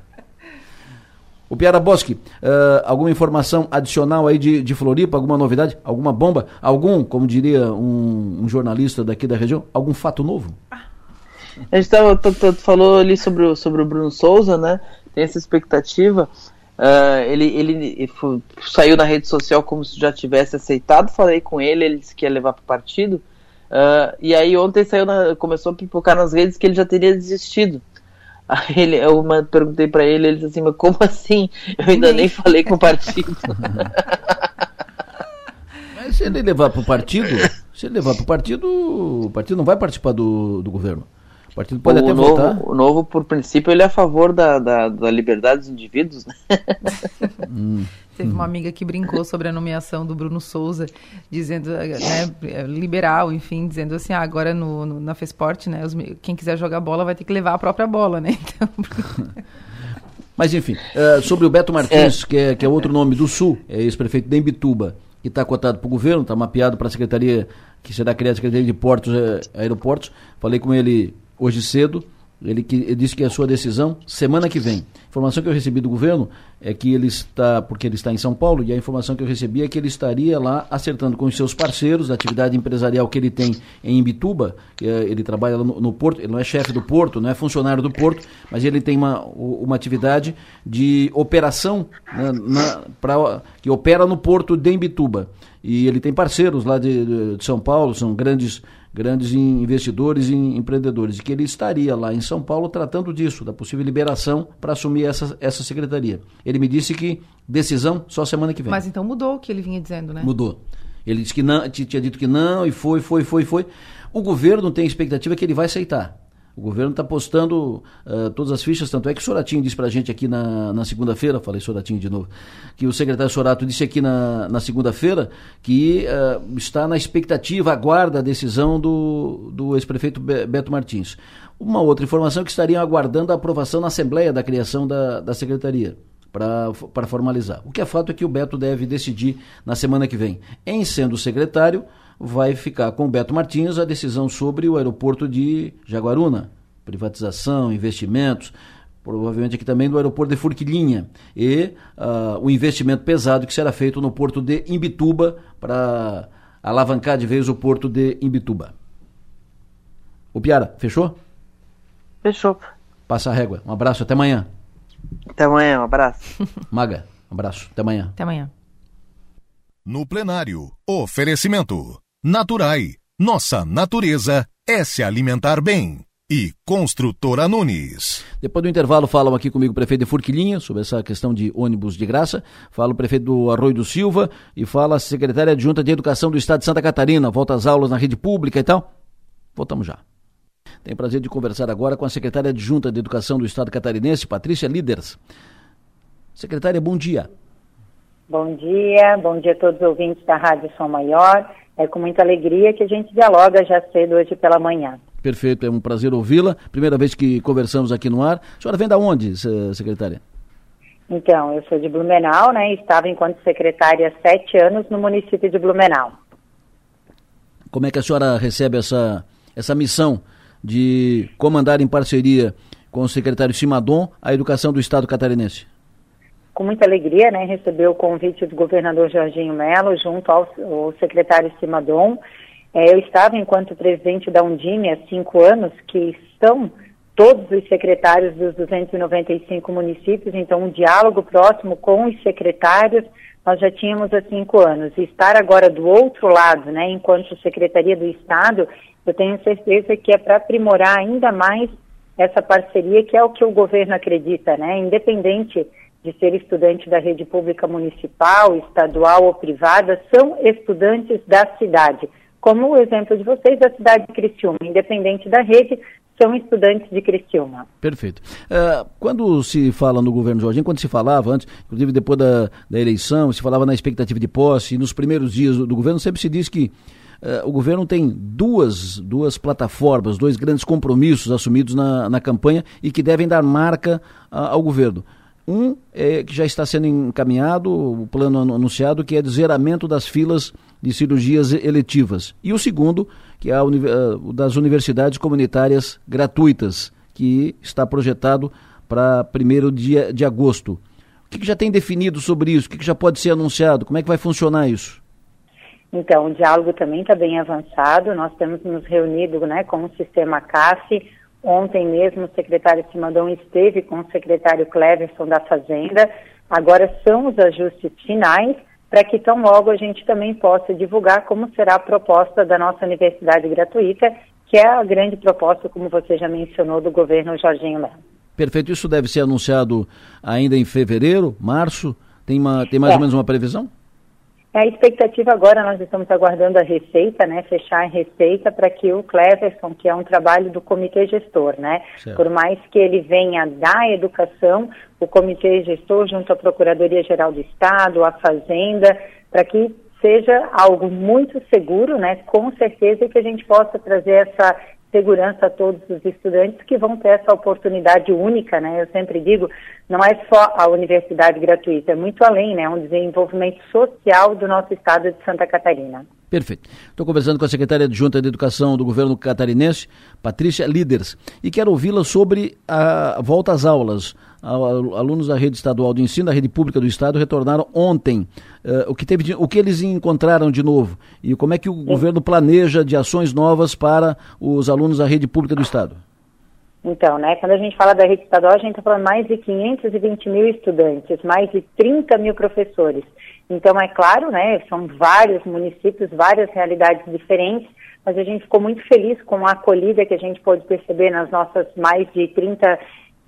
O Piara Bosque, uh, alguma informação adicional aí de, de Floripa, alguma novidade, alguma bomba, algum, como diria um, um jornalista daqui da região, algum fato novo? A gente tava, falou ali sobre o, sobre o Bruno Souza, né? Tem essa expectativa. Uh, ele, ele, ele saiu na rede social como se já tivesse aceitado. Falei com ele, ele disse que ia levar para o partido. Uh, e aí ontem saiu na, começou a pipocar nas redes que ele já teria desistido. Aí ele, eu perguntei para ele, ele disse assim, mas como assim? Eu ainda nem falei com o partido. mas se ele levar para o partido, se ele levar para o partido, o partido não vai participar do, do governo. O partido pode o até novo, votar. O novo, por princípio, ele é a favor da, da, da liberdade dos indivíduos, né? hum. Teve uma amiga que brincou sobre a nomeação do Bruno Souza, dizendo, né, liberal, enfim, dizendo assim, ah, agora no, no, na Fesporte, né, os, quem quiser jogar bola vai ter que levar a própria bola, né? Então... Mas enfim, uh, sobre o Beto Martins, é. Que, é, que é outro nome do Sul, é ex-prefeito de Embituba, que está cotado para o governo, está mapeado para a Secretaria, que será criada a Secretaria de Portos e eh, Aeroportos. Falei com ele hoje cedo, ele, que, ele disse que é a sua decisão semana que vem. A informação que eu recebi do governo é que ele está, porque ele está em São Paulo, e a informação que eu recebi é que ele estaria lá acertando com os seus parceiros da atividade empresarial que ele tem em Imbituba, é, ele trabalha no, no, Porto, ele não é chefe do Porto, não é funcionário do Porto, mas ele tem uma, uma atividade de operação né, na, pra, que opera no Porto de Imbituba. E ele tem parceiros lá de, de São Paulo, são grandes grandes investidores e empreendedores, e que ele estaria lá em São Paulo tratando disso, da possível liberação para assumir essa, essa secretaria. Ele me disse que decisão só semana que vem. Mas então mudou o que ele vinha dizendo, né? Mudou. Ele disse que não, tinha dito que não, e foi, foi, foi, foi. O governo tem expectativa que ele vai aceitar. O governo está postando uh, todas as fichas, tanto é que Soratinho disse para a gente aqui na, na segunda-feira, falei Soratinho de novo, que o secretário Sorato disse aqui na, na segunda-feira que uh, está na expectativa, aguarda a decisão do, do ex-prefeito Beto Martins. Uma outra informação é que estariam aguardando a aprovação na Assembleia da criação da, da Secretaria para formalizar. O que é fato é que o Beto deve decidir na semana que vem. Em sendo secretário, vai ficar com o Beto Martins a decisão sobre o aeroporto de Jaguaruna, privatização, investimentos, provavelmente aqui também do aeroporto de Furquilinha, e uh, o investimento pesado que será feito no porto de Imbituba para alavancar de vez o porto de Imbituba. O Piara, fechou? Fechou. Passa a régua. Um abraço, até amanhã. Até amanhã, um abraço. Maga, um abraço, até amanhã. Até amanhã. No plenário, oferecimento. Naturai. Nossa natureza é se alimentar bem. E Construtora Nunes. Depois do intervalo, falam aqui comigo o prefeito de Furquilinha sobre essa questão de ônibus de graça. Fala o prefeito do Arroio do Silva e fala a secretária adjunta de Educação do Estado de Santa Catarina. Volta às aulas na rede pública e tal. Voltamos já. Tenho prazer de conversar agora com a secretária adjunta de Educação do Estado catarinense, Patrícia Líderes. Secretária, bom dia. Bom dia, bom dia a todos os ouvintes da Rádio Som Maior. É com muita alegria que a gente dialoga já cedo hoje pela manhã. Perfeito, é um prazer ouvi-la. Primeira vez que conversamos aqui no ar. A senhora vem da onde, secretária? Então, eu sou de Blumenau, né? Estava enquanto secretária há sete anos no município de Blumenau. Como é que a senhora recebe essa, essa missão de comandar em parceria com o secretário Simadon a educação do Estado catarinense? Com muita alegria, né, recebeu o convite do governador Jorginho Melo junto ao, ao secretário Simadon. É, eu estava, enquanto presidente da Undime, há cinco anos, que estão todos os secretários dos 295 municípios, então um diálogo próximo com os secretários nós já tínhamos há cinco anos. E estar agora do outro lado, né, enquanto Secretaria do Estado, eu tenho certeza que é para aprimorar ainda mais essa parceria, que é o que o governo acredita, né, independente de ser estudante da rede pública municipal, estadual ou privada, são estudantes da cidade. Como o exemplo de vocês, da cidade de Criciúma, independente da rede, são estudantes de Criciúma. Perfeito. Uh, quando se fala no governo Jorginho, quando se falava antes, inclusive depois da, da eleição, se falava na expectativa de posse, nos primeiros dias do, do governo, sempre se diz que uh, o governo tem duas, duas plataformas, dois grandes compromissos assumidos na, na campanha e que devem dar marca uh, ao governo. Um é que já está sendo encaminhado, o plano anunciado, que é de zeramento das filas de cirurgias eletivas. E o segundo, que é o das universidades comunitárias gratuitas, que está projetado para primeiro dia de agosto. O que, que já tem definido sobre isso? O que, que já pode ser anunciado? Como é que vai funcionar isso? Então, o diálogo também está bem avançado. Nós temos nos reunido né, com o sistema CAF. Ontem mesmo o secretário Simadão esteve com o secretário Cleverson da Fazenda. Agora são os ajustes finais para que tão logo a gente também possa divulgar como será a proposta da nossa universidade gratuita, que é a grande proposta, como você já mencionou, do governo Jorginho Melo. Perfeito. Isso deve ser anunciado ainda em fevereiro, março? Tem, uma, tem mais é. ou menos uma previsão? É, a expectativa agora, nós estamos aguardando a receita, né, fechar a receita para que o Cleverson, que é um trabalho do comitê gestor, né, certo. por mais que ele venha da educação, o comitê gestor junto à Procuradoria-Geral do Estado, à Fazenda, para que seja algo muito seguro, né, com certeza que a gente possa trazer essa segurança a todos os estudantes que vão ter essa oportunidade única, né? Eu sempre digo, não é só a universidade gratuita, é muito além, né? É um desenvolvimento social do nosso estado de Santa Catarina. Perfeito. Estou conversando com a secretária adjunta de Educação do governo catarinense, Patrícia Líderes, e quero ouvi-la sobre a volta às aulas. Alunos da rede estadual de ensino, da rede pública do estado, retornaram ontem. Uh, o, que teve de, o que eles encontraram de novo e como é que o Sim. governo planeja de ações novas para os alunos da rede pública do estado? Então, né, quando a gente fala da rede estadual, a gente está falando mais de 520 mil estudantes, mais de 30 mil professores. Então, é claro, né, são vários municípios, várias realidades diferentes, mas a gente ficou muito feliz com a acolhida que a gente pôde perceber nas nossas mais de 30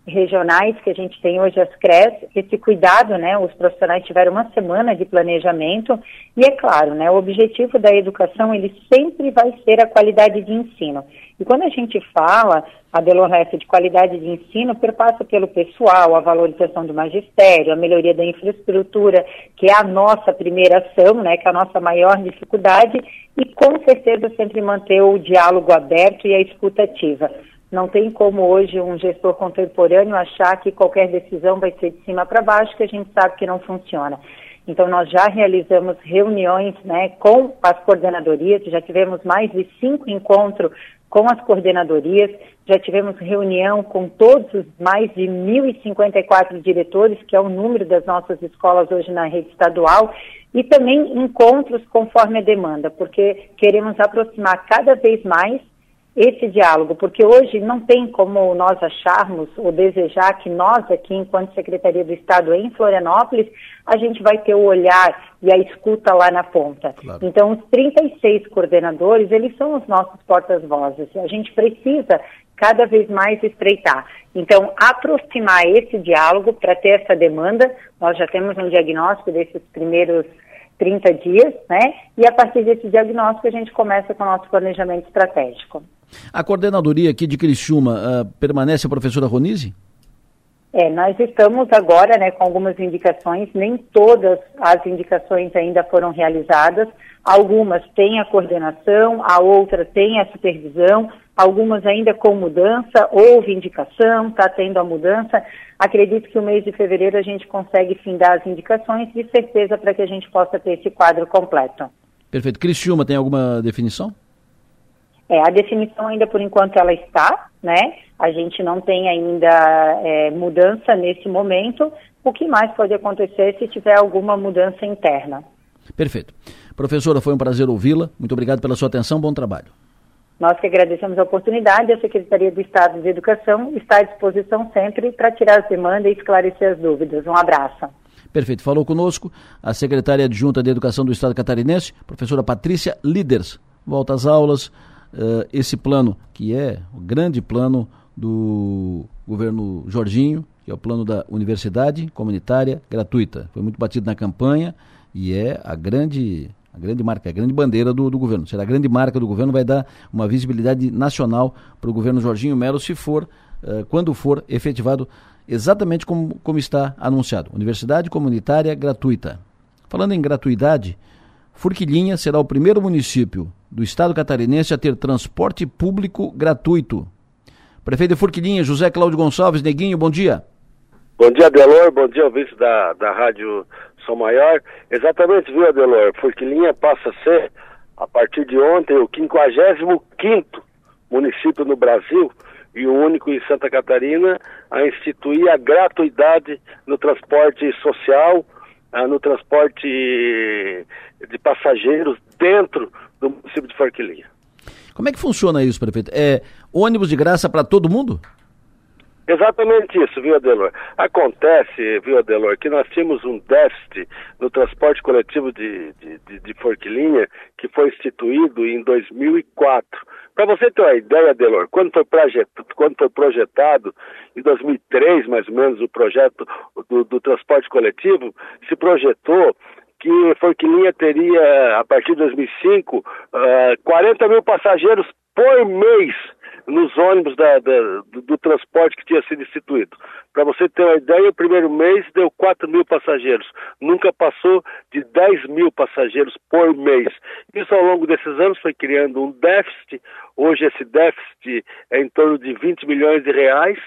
regionais que a gente tem hoje, as CRES, esse cuidado, né, os profissionais tiveram uma semana de planejamento e é claro, né, o objetivo da educação, ele sempre vai ser a qualidade de ensino. E quando a gente fala, a Deloresta, de qualidade de ensino, perpassa pelo pessoal, a valorização do magistério, a melhoria da infraestrutura, que é a nossa primeira ação, né, que é a nossa maior dificuldade, e com certeza sempre manter o diálogo aberto e a escuta ativa. Não tem como hoje um gestor contemporâneo achar que qualquer decisão vai ser de cima para baixo, que a gente sabe que não funciona. Então, nós já realizamos reuniões né, com as coordenadorias, já tivemos mais de cinco encontros com as coordenadorias, já tivemos reunião com todos os mais de 1.054 diretores, que é o número das nossas escolas hoje na rede estadual, e também encontros conforme a demanda, porque queremos aproximar cada vez mais esse diálogo, porque hoje não tem como nós acharmos ou desejar que nós aqui, enquanto Secretaria do Estado em Florianópolis, a gente vai ter o olhar e a escuta lá na ponta. Claro. Então, os 36 coordenadores, eles são os nossos portas-vozes. A gente precisa cada vez mais estreitar. Então, aproximar esse diálogo para ter essa demanda, nós já temos um diagnóstico desses primeiros 30 dias, né? E a partir desse diagnóstico a gente começa com o nosso planejamento estratégico. A coordenadoria aqui de Criciúma uh, permanece a professora Ronise? É, nós estamos agora né, com algumas indicações, nem todas as indicações ainda foram realizadas, algumas têm a coordenação, a outra tem a supervisão, algumas ainda com mudança, houve indicação, está tendo a mudança. Acredito que o mês de fevereiro a gente consegue findar as indicações, de certeza, para que a gente possa ter esse quadro completo. Perfeito. Criciúma tem alguma definição? É, a definição ainda por enquanto ela está, né? A gente não tem ainda é, mudança nesse momento. O que mais pode acontecer se tiver alguma mudança interna? Perfeito. Professora, foi um prazer ouvi-la. Muito obrigado pela sua atenção. Bom trabalho. Nós que agradecemos a oportunidade. A Secretaria do Estado de Educação está à disposição sempre para tirar as demandas e esclarecer as dúvidas. Um abraço. Perfeito. Falou conosco a secretária adjunta de Educação do Estado catarinense, professora Patrícia Líderes. Volta às aulas uh, esse plano, que é o grande plano do governo Jorginho, que é o plano da universidade comunitária gratuita. Foi muito batido na campanha e é a grande a grande marca, a grande bandeira do, do governo. Será a grande marca do governo, vai dar uma visibilidade nacional para o governo Jorginho Melo, se for, uh, quando for efetivado exatamente como, como está anunciado. Universidade comunitária gratuita. Falando em gratuidade, Forquilinha será o primeiro município do Estado catarinense a ter transporte público gratuito. Prefeito de Forquilinha, José Cláudio Gonçalves, Neguinho, bom dia. Bom dia, Adelor. Bom dia, ouvintes da, da Rádio São Maior. Exatamente, viu, Adelor? Forquilinha passa a ser, a partir de ontem, o 55 município no Brasil e o único em Santa Catarina a instituir a gratuidade no transporte social, ah, no transporte de passageiros dentro do município de Forquilinha. Como é que funciona isso, prefeito? É ônibus de graça para todo mundo? Exatamente isso, viu, Adelor? Acontece, viu, Adelor, que nós tínhamos um déficit no transporte coletivo de, de, de, de Forquilinha que foi instituído em 2004. Para você ter uma ideia, Adelor, quando foi, projetado, quando foi projetado, em 2003, mais ou menos, o projeto do, do transporte coletivo, se projetou que Forquilinha teria, a partir de 2005, uh, 40 mil passageiros por mês nos ônibus da, da, do, do, transporte que tinha sido instituído. Para você ter uma ideia, o primeiro mês deu 4 mil passageiros. Nunca passou de 10 mil passageiros por mês. Isso ao longo desses anos foi criando um déficit. Hoje esse déficit é em torno de 20 milhões de reais.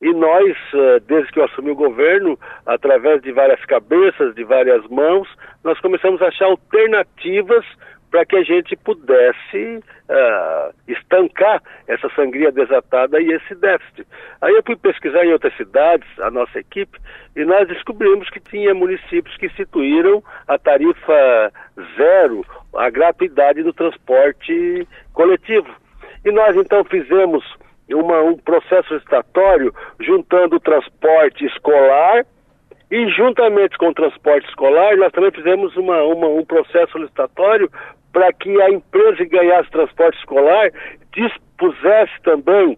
E nós, eh, desde que eu assumi o governo, através de várias cabeças, de várias mãos, nós começamos a achar alternativas para que a gente pudesse uh, estancar essa sangria desatada e esse déficit. Aí eu fui pesquisar em outras cidades, a nossa equipe, e nós descobrimos que tinha municípios que instituíram a tarifa zero, a gratuidade do transporte coletivo. E nós então fizemos uma, um processo estatório juntando o transporte escolar e juntamente com o transporte escolar, nós também fizemos uma, uma, um processo licitatório para que a empresa que ganhasse transporte escolar dispusesse também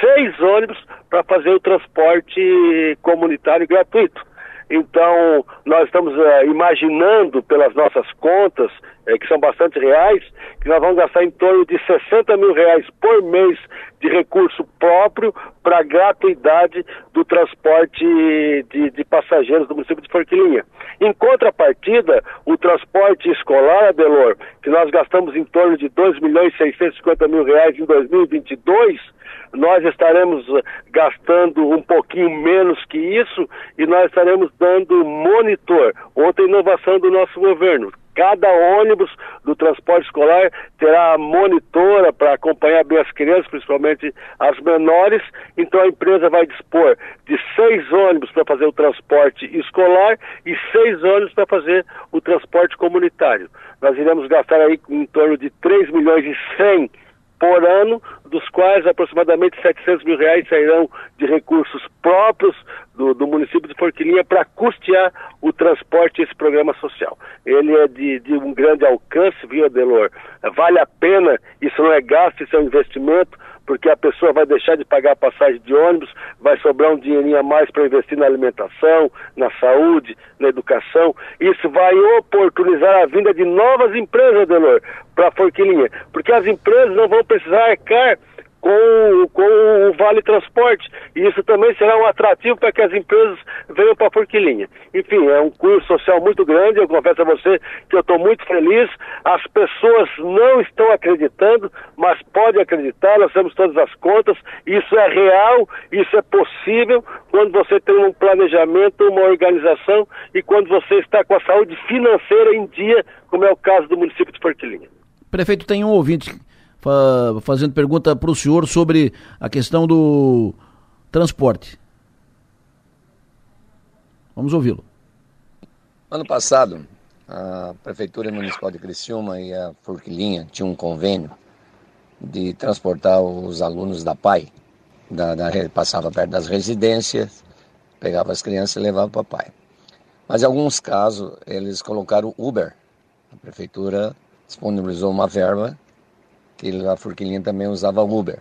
seis ônibus para fazer o transporte comunitário gratuito. Então, nós estamos uh, imaginando, pelas nossas contas, eh, que são bastante reais, que nós vamos gastar em torno de 60 mil reais por mês de recurso próprio para a gratuidade do transporte de, de, passageiros do município de Forquilinha. Em contrapartida, o transporte escolar, Adelor, que nós gastamos em torno de 2 milhões e 650 mil reais em 2022, nós estaremos eh, gastando um pouquinho menos que isso e nós estaremos dando monitor, outra inovação do nosso governo. Cada ônibus do transporte escolar terá monitora para acompanhar bem as crianças, principalmente as menores. Então a empresa vai dispor de seis ônibus para fazer o transporte escolar e seis ônibus para fazer o transporte comunitário. Nós iremos gastar aí em torno de 3 milhões e 100 por ano, dos quais aproximadamente 700 mil reais sairão de recursos próprios do, do município de Forquilinha para custear o transporte esse programa social. Ele é de, de um grande alcance, viu, Adelor? Vale a pena, isso não é gasto, isso é um investimento, porque a pessoa vai deixar de pagar a passagem de ônibus, vai sobrar um dinheirinho a mais para investir na alimentação, na saúde, na educação. Isso vai oportunizar a vinda de novas empresas, Adelor, para a Forquilinha, porque as empresas não vão precisar arcar com, com o Vale Transporte. E isso também será um atrativo para que as empresas venham para Forquilinha. Enfim, é um curso social muito grande, eu confesso a você que eu estou muito feliz. As pessoas não estão acreditando, mas podem acreditar, nós temos todas as contas, isso é real, isso é possível quando você tem um planejamento, uma organização e quando você está com a saúde financeira em dia, como é o caso do município de Forquilinha. Prefeito, tem um ouvinte fazendo pergunta para o senhor sobre a questão do transporte. Vamos ouvi-lo. Ano passado, a Prefeitura Municipal de Criciúma e a Forquilinha tinham um convênio de transportar os alunos da PAI, da, da, passava perto das residências, pegava as crianças e levava para o pai. Mas em alguns casos, eles colocaram Uber. A Prefeitura disponibilizou uma verba que a Forquilinha também usava Uber,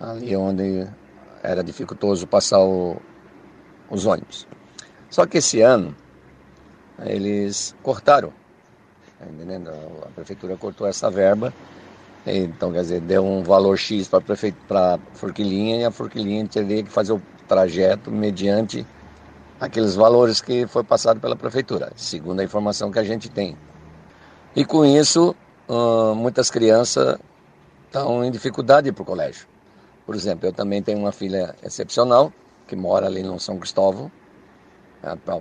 ali onde era dificultoso passar o, os ônibus. Só que esse ano eles cortaram, tá entendendo? A prefeitura cortou essa verba, então quer dizer, deu um valor X para a Forquilinha e a Forquilinha teria que fazer o trajeto mediante aqueles valores que foi passado pela prefeitura, segundo a informação que a gente tem. E com isso, muitas crianças estão em dificuldade para o colégio. Por exemplo, eu também tenho uma filha excepcional que mora ali no São Cristóvão,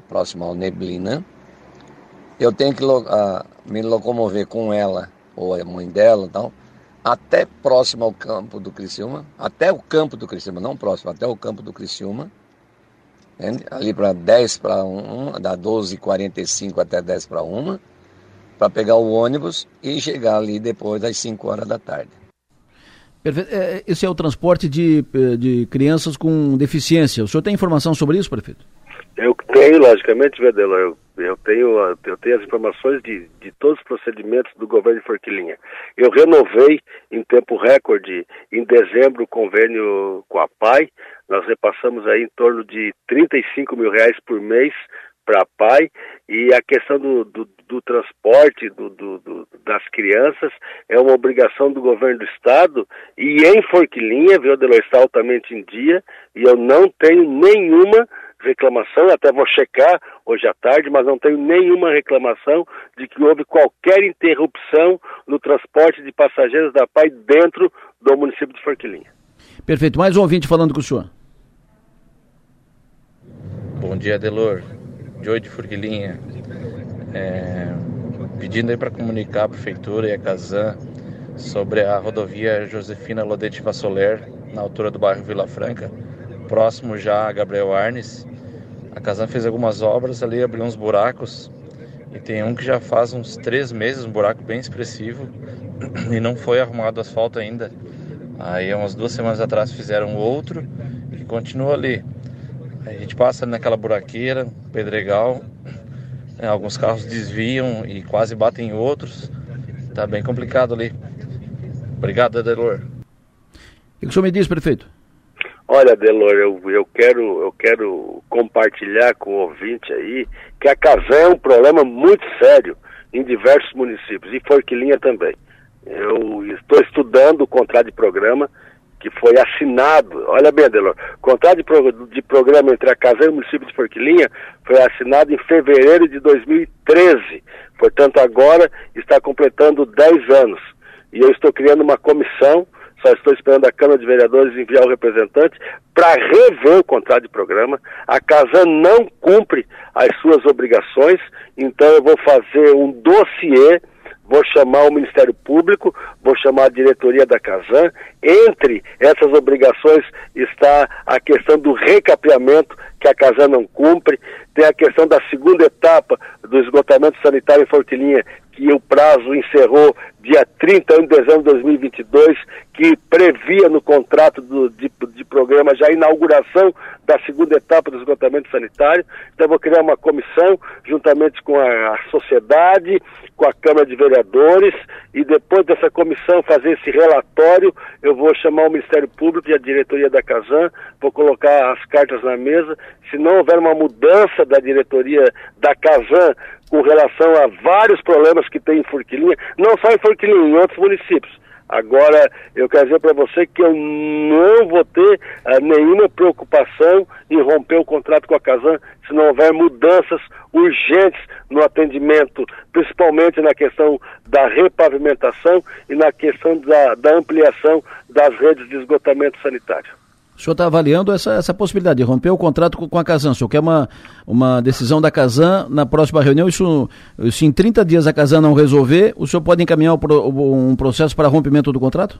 próximo ao Neblina. Eu tenho que uh, me locomover com ela ou a mãe dela, então, até próximo ao campo do Criciúma, até o campo do Criciúma, não próximo, até o campo do Criciúma, entende? ali para 10 para 1, da 12h45 até 10 para 1, para pegar o ônibus e chegar ali depois das 5 horas da tarde. Perfeito. É, esse é o transporte de, eh, de crianças com deficiência. O senhor tem informação sobre isso, prefeito? Eu tenho, logicamente, Vedelo, eu, eu, tenho, eu tenho as informações de, de todos os procedimentos do governo de Forquilinha. Eu renovei em tempo recorde, em dezembro, o convênio com a PAI. Nós repassamos aí em torno de 35 mil reais por mês para a PAI e a questão do, do, do transporte do, do, das crianças é uma obrigação do governo do estado e em Forquilinha, viu, Delor, está altamente em dia e eu não tenho nenhuma reclamação, até vou checar hoje à tarde, mas não tenho nenhuma reclamação de que houve qualquer interrupção no transporte de passageiros da PAI dentro do município de Forquilinha. Perfeito. Mais um ouvinte falando com o senhor. Bom dia, Delor. Joey de Forquilinha. É, pedindo aí para comunicar a Prefeitura e a Casan sobre a rodovia Josefina Lodete Vassoler, na altura do bairro Vila Franca, próximo já a Gabriel Arnes, a Casan fez algumas obras ali, abriu uns buracos. E tem um que já faz uns três meses, um buraco bem expressivo, e não foi arrumado asfalto ainda. Aí, umas duas semanas atrás, fizeram outro e continua ali. A gente passa naquela buraqueira, pedregal, né, alguns carros desviam e quase batem em outros. Tá bem complicado ali. Obrigado, Adelor. O que o senhor me diz, prefeito? Olha, Delor, eu, eu, quero, eu quero compartilhar com o ouvinte aí que a Casan é um problema muito sério em diversos municípios, e Forquilinha também. Eu estou estudando o contrato de programa que foi assinado, olha bem, Delor, o contrato de, pro, de programa entre a Casan e o município de Forquilinha foi assinado em fevereiro de 2013, portanto agora está completando 10 anos. E eu estou criando uma comissão só estou esperando a Câmara de Vereadores enviar o representante para rever o contrato de programa. A Casan não cumpre as suas obrigações, então eu vou fazer um dossiê, vou chamar o Ministério Público, vou chamar a diretoria da Casan. Entre essas obrigações está a questão do recapeamento que a Casan não cumpre, tem a questão da segunda etapa do esgotamento sanitário em Fortilinha, que o prazo encerrou dia 31 de dezembro de 2022, que previa no contrato do, de, de programa já a inauguração da segunda etapa do esgotamento sanitário. Então, vou criar uma comissão, juntamente com a, a sociedade, com a Câmara de Vereadores, e depois dessa comissão fazer esse relatório, eu vou chamar o Ministério Público e a diretoria da Casan, vou colocar as cartas na mesa. Se não houver uma mudança da diretoria da Casan com relação a vários problemas que tem em Forquilinha, não só em Forquilinha, em outros municípios. Agora, eu quero dizer para você que eu não vou ter uh, nenhuma preocupação em romper o contrato com a Casan se não houver mudanças urgentes no atendimento, principalmente na questão da repavimentação e na questão da, da ampliação das redes de esgotamento sanitário. O senhor está avaliando essa, essa possibilidade de romper o contrato com, a Casan. O senhor quer uma, uma decisão da Casan na próxima reunião? Isso, se em 30 dias a Casan não resolver, o senhor pode encaminhar um processo para rompimento do contrato?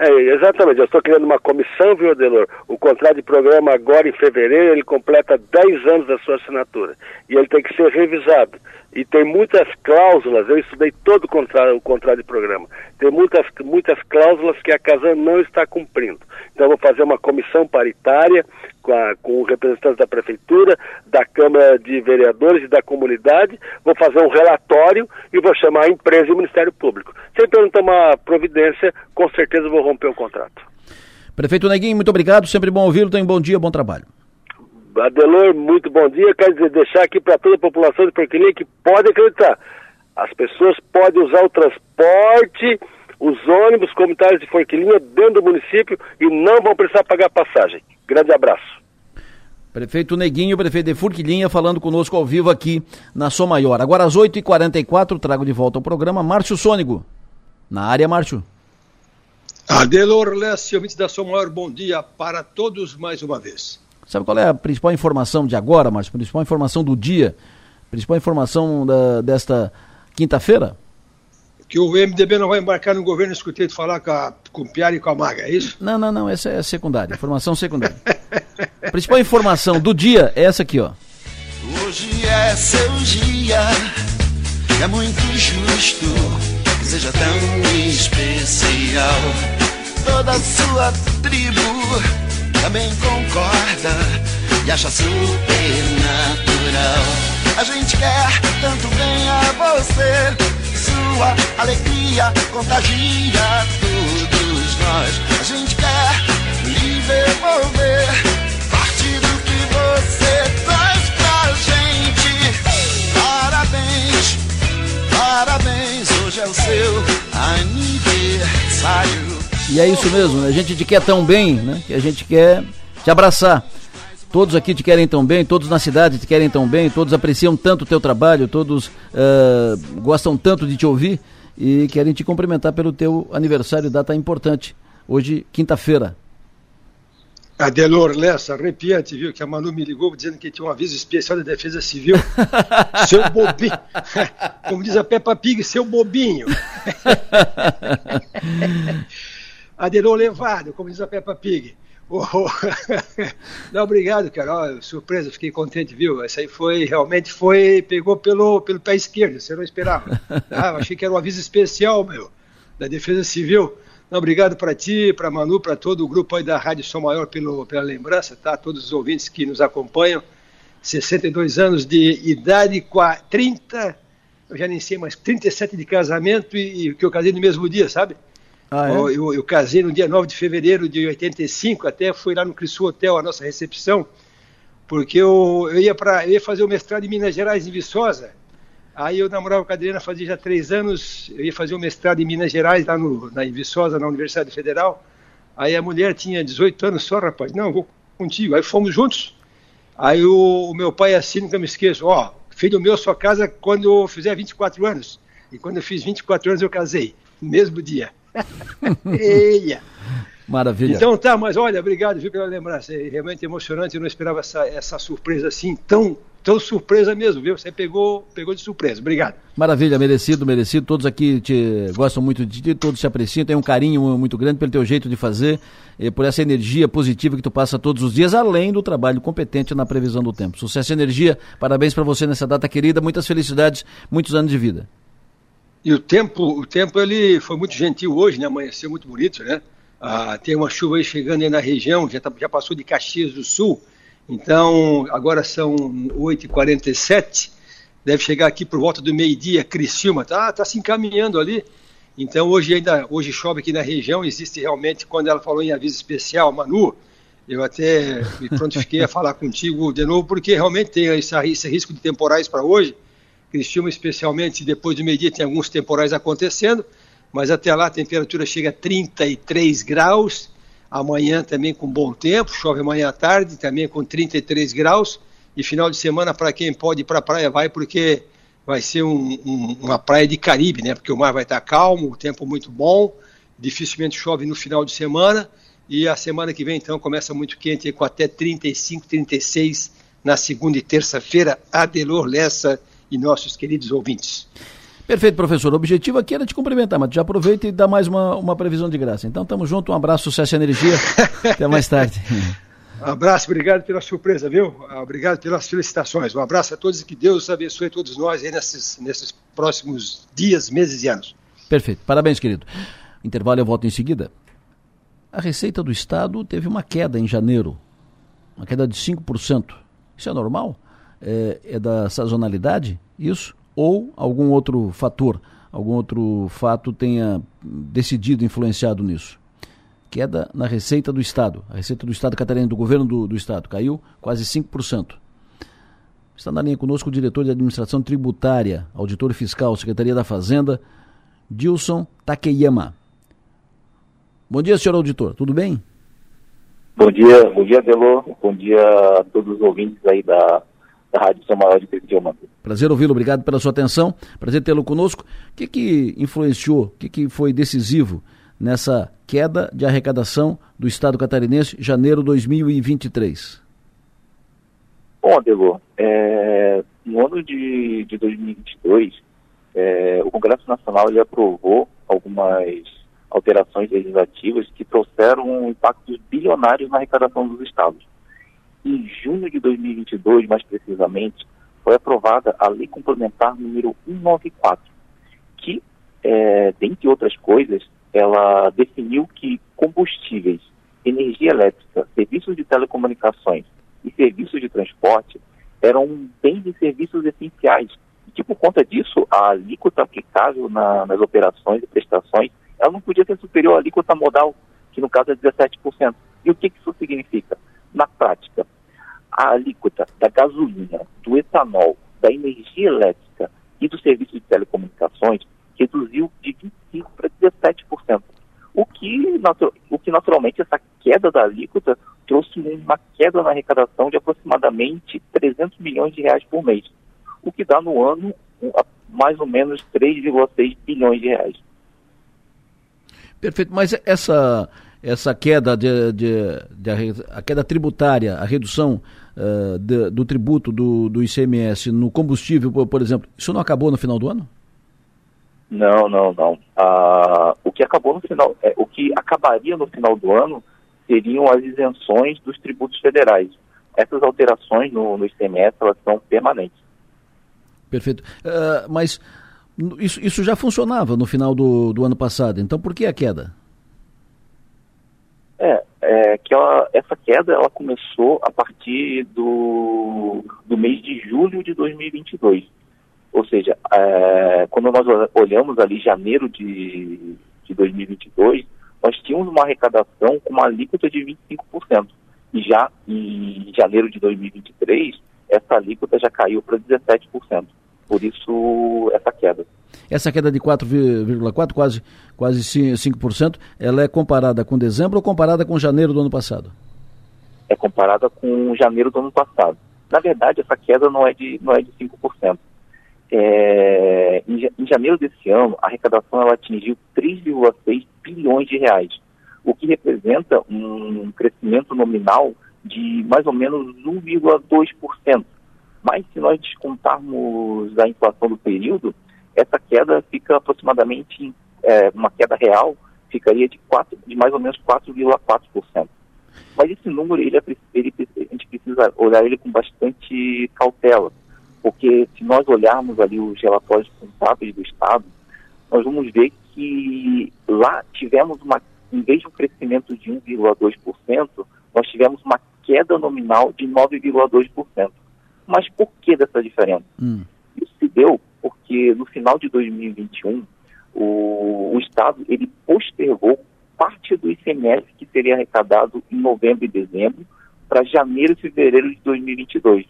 É, exatamente. Eu estou criando uma comissão, viu, Adelor? O contrato de programa agora em fevereiro, ele completa 10 anos da sua assinatura. E ele tem que ser revisado e tem muitas cláusulas, eu estudei todo o contrato, o de programa, tem muitas, muitas cláusulas que a Casan não está cumprindo. Então eu vou fazer uma comissão paritária com, a, com representantes da Prefeitura, da Câmara de Vereadores e da comunidade, vou fazer um relatório e vou chamar a empresa e o Ministério Público. Se ele não tomar providência, com certeza vou romper o contrato. Prefeito Neguinho, muito obrigado, sempre bom ouvi-lo, tenha um bom dia, bom trabalho. Adelor, muito bom dia. Quero dizer, deixar aqui para toda a população de Porquilinha que pode acreditar. As pessoas podem usar o transporte, os ônibus comunitários de Forquilinha dentro do município e não vão precisar pagar passagem. Grande abraço. Prefeito Neguinho, prefeito de Furquilinha, falando conosco ao vivo aqui na Som Maior. Agora às 8h44, trago de volta ao programa Márcio Sônigo. Na área, Márcio. Adelor Leste, ouvinte da Som Maior, bom dia para todos mais uma vez. Sabe qual é a principal informação de agora, Márcio? A principal informação do dia? A principal informação da, desta quinta-feira? Que o MDB não vai embarcar no governo, escutei de falar com, a, com o Piara e com a Maga, é isso? Não, não, não, essa é secundária, informação secundária. a principal informação do dia é essa aqui, ó. Hoje é seu dia, é muito justo que seja tão especial. Toda a sua tribo também concorda e acha super natural. A gente quer tanto bem a você, sua alegria contagia todos nós. A gente quer lhe devolver parte do que você traz pra gente. Parabéns, parabéns, hoje é o seu aniversário. E é isso mesmo, né? a gente te quer tão bem, né? Que a gente quer te abraçar. Todos aqui te querem tão bem, todos na cidade te querem tão bem, todos apreciam tanto o teu trabalho, todos uh, gostam tanto de te ouvir e querem te cumprimentar pelo teu aniversário, data importante. Hoje, quinta-feira. Adelor Lessa, arrepiante, viu? Que a Manu me ligou dizendo que tinha um aviso especial da Defesa Civil. seu bobinho. Como diz a Peppa Pig, seu bobinho. Adelor levado, como diz a Peppa Pig. Oh, não, obrigado, Carol. Surpresa, fiquei contente, viu? Essa aí foi, realmente foi, pegou pelo, pelo pé esquerdo, você não esperava. Ah, achei que era um aviso especial, meu, da Defesa Civil. Não, obrigado para ti, para Manu, para todo o grupo aí da Rádio Som Maior pelo, pela lembrança, tá? Todos os ouvintes que nos acompanham. 62 anos de idade, 30, eu já nem sei, mas 37 de casamento e, e que eu casei no mesmo dia, sabe? Ah, é? eu, eu, eu, casei no dia 9 de fevereiro de 85, até fui lá no Cristo Hotel, a nossa recepção, porque eu, eu, ia, pra, eu ia fazer o mestrado em Minas Gerais, em Viçosa. Aí eu namorava com a Adriana fazia já três anos, eu ia fazer o mestrado em Minas Gerais, lá no, na, em Viçosa, na Universidade Federal. Aí a mulher tinha 18 anos só, rapaz. Não, vou contigo. Aí fomos juntos. Aí o, o meu pai assim, nunca me esqueço, ó, filho meu só casa quando eu fizer 24 anos. E quando eu fiz 24 anos eu casei, no mesmo dia. Eia! Maravilha. Então tá, mas olha, obrigado viu, pela lembrança. É realmente emocionante, eu não esperava essa, essa surpresa assim, tão, tão surpresa mesmo, viu? Você pegou, pegou de surpresa. Obrigado. Maravilha, merecido, merecido. Todos aqui te gostam muito de ti, todos te apreciam, tem um carinho muito grande pelo teu jeito de fazer, e por essa energia positiva que tu passa todos os dias, além do trabalho competente na previsão do tempo. Sucesso e energia, parabéns para você nessa data querida, muitas felicidades, muitos anos de vida. E o tempo, o tempo ele foi muito gentil hoje, né? Amanheceu muito bonito, né? Ah, tem uma chuva aí chegando aí na região, já, tá, já passou de Caxias do Sul, então agora são 8h47, deve chegar aqui por volta do meio-dia, Criciúma, tá, tá se encaminhando ali. Então hoje ainda, hoje chove aqui na região, existe realmente, quando ela falou em aviso especial, Manu, eu até me prontifiquei a falar contigo de novo, porque realmente tem esse, esse risco de temporais para hoje, Criciúma, especialmente depois do meio-dia, tem alguns temporais acontecendo, mas até lá a temperatura chega a 33 graus. Amanhã também com bom tempo, chove amanhã à tarde, também com 33 graus. E final de semana, para quem pode ir para a praia, vai, porque vai ser um, um, uma praia de Caribe, né? Porque o mar vai estar calmo, o tempo muito bom, dificilmente chove no final de semana. E a semana que vem, então, começa muito quente, com até 35, 36 na segunda e terça-feira. Adelor Lessa e nossos queridos ouvintes. Perfeito, professor. O objetivo aqui era te cumprimentar, mas já aproveita e dá mais uma, uma previsão de graça. Então, estamos juntos. Um abraço, sucesso e energia. Até mais tarde. Um abraço, obrigado pela surpresa, viu? Obrigado pelas felicitações. Um abraço a todos e que Deus abençoe todos nós aí nesses, nesses próximos dias, meses e anos. Perfeito. Parabéns, querido. Intervalo eu volto em seguida. A Receita do Estado teve uma queda em janeiro, uma queda de 5%. Isso é normal? É, é da sazonalidade, isso? Ou algum outro fator, algum outro fato tenha decidido, influenciado nisso? Queda na receita do Estado. A receita do Estado catarinense, do governo do, do Estado, caiu quase 5%. Está na linha conosco o diretor de administração tributária, auditor fiscal, Secretaria da Fazenda, Dilson Takeyama. Bom dia, senhor auditor, tudo bem? Bom dia, bom dia, Delô. Bom dia a todos os ouvintes aí da da Rádio São Maior de Criciúma. Prazer ouvi-lo, obrigado pela sua atenção, prazer tê-lo conosco. O que, que influenciou, o que, que foi decisivo nessa queda de arrecadação do Estado catarinense janeiro 2023? Bom, Adelô, é, no ano de, de 2022, é, o Congresso Nacional ele aprovou algumas alterações legislativas que trouxeram impactos bilionários na arrecadação dos estados. Em junho de 2022, mais precisamente, foi aprovada a Lei Complementar número 194, que, é, dentre outras coisas, ela definiu que combustíveis, energia elétrica, serviços de telecomunicações e serviços de transporte eram bens e serviços essenciais e que, por conta disso, a alíquota aplicável na, nas operações e prestações ela não podia ser superior à alíquota modal, que no caso é 17%. E o que, que isso significa? Na prática, a alíquota da gasolina, do etanol, da energia elétrica e do serviço de telecomunicações reduziu de 25% para 17%. O que, o que naturalmente essa queda da alíquota trouxe uma queda na arrecadação de aproximadamente 300 milhões de reais por mês, o que dá no ano mais ou menos 3,6 bilhões de reais. Perfeito, mas essa essa queda de, de, de a queda tributária, a redução uh, de, do tributo do, do ICMS no combustível, por, por, exemplo, isso não acabou no final do ano? Não, não, não. Uh, o que acabou no final, é, o que acabaria no final do ano seriam as isenções dos tributos federais. Essas alterações no, no ICMS elas são permanentes. Perfeito. Uh, mas isso, isso já funcionava no final do, do ano passado, então por que a queda? É, é que ela, essa queda ela começou a partir do, do mês de julho de 2022. Ou seja, é, quando nós olhamos ali janeiro de, de 2022, nós tínhamos uma arrecadação com uma alíquota de 25%. E já em janeiro de 2023, essa alíquota já caiu para 17%. Por isso, essa queda. Essa queda de 4,4%, quase, quase 5%, ela é comparada com dezembro ou comparada com janeiro do ano passado? É comparada com janeiro do ano passado. Na verdade, essa queda não é de, não é de 5%. É, em, janeiro desse ano, a arrecadação ela atingiu 3,6 bilhões de reais, o que representa um crescimento nominal de mais ou menos 1,2%. Mas se nós descontarmos a inflação do período, essa queda fica aproximadamente, é, uma queda real, ficaria de, 4, de mais ou menos 4,4%. Mas esse número, ele, é, ele, a gente precisa olhar ele com bastante cautela, porque se nós olharmos ali os relatórios contábeis do Estado, nós vamos ver que lá tivemos uma, em vez de um crescimento de 1,2%, nós tivemos uma queda nominal de 9,2%. Mas por que dessa diferença? Hum. Isso se deu porque no final de 2021 o, o Estado ele postergou parte do ICMS que seria arrecadado em novembro e dezembro para janeiro e fevereiro de 2022.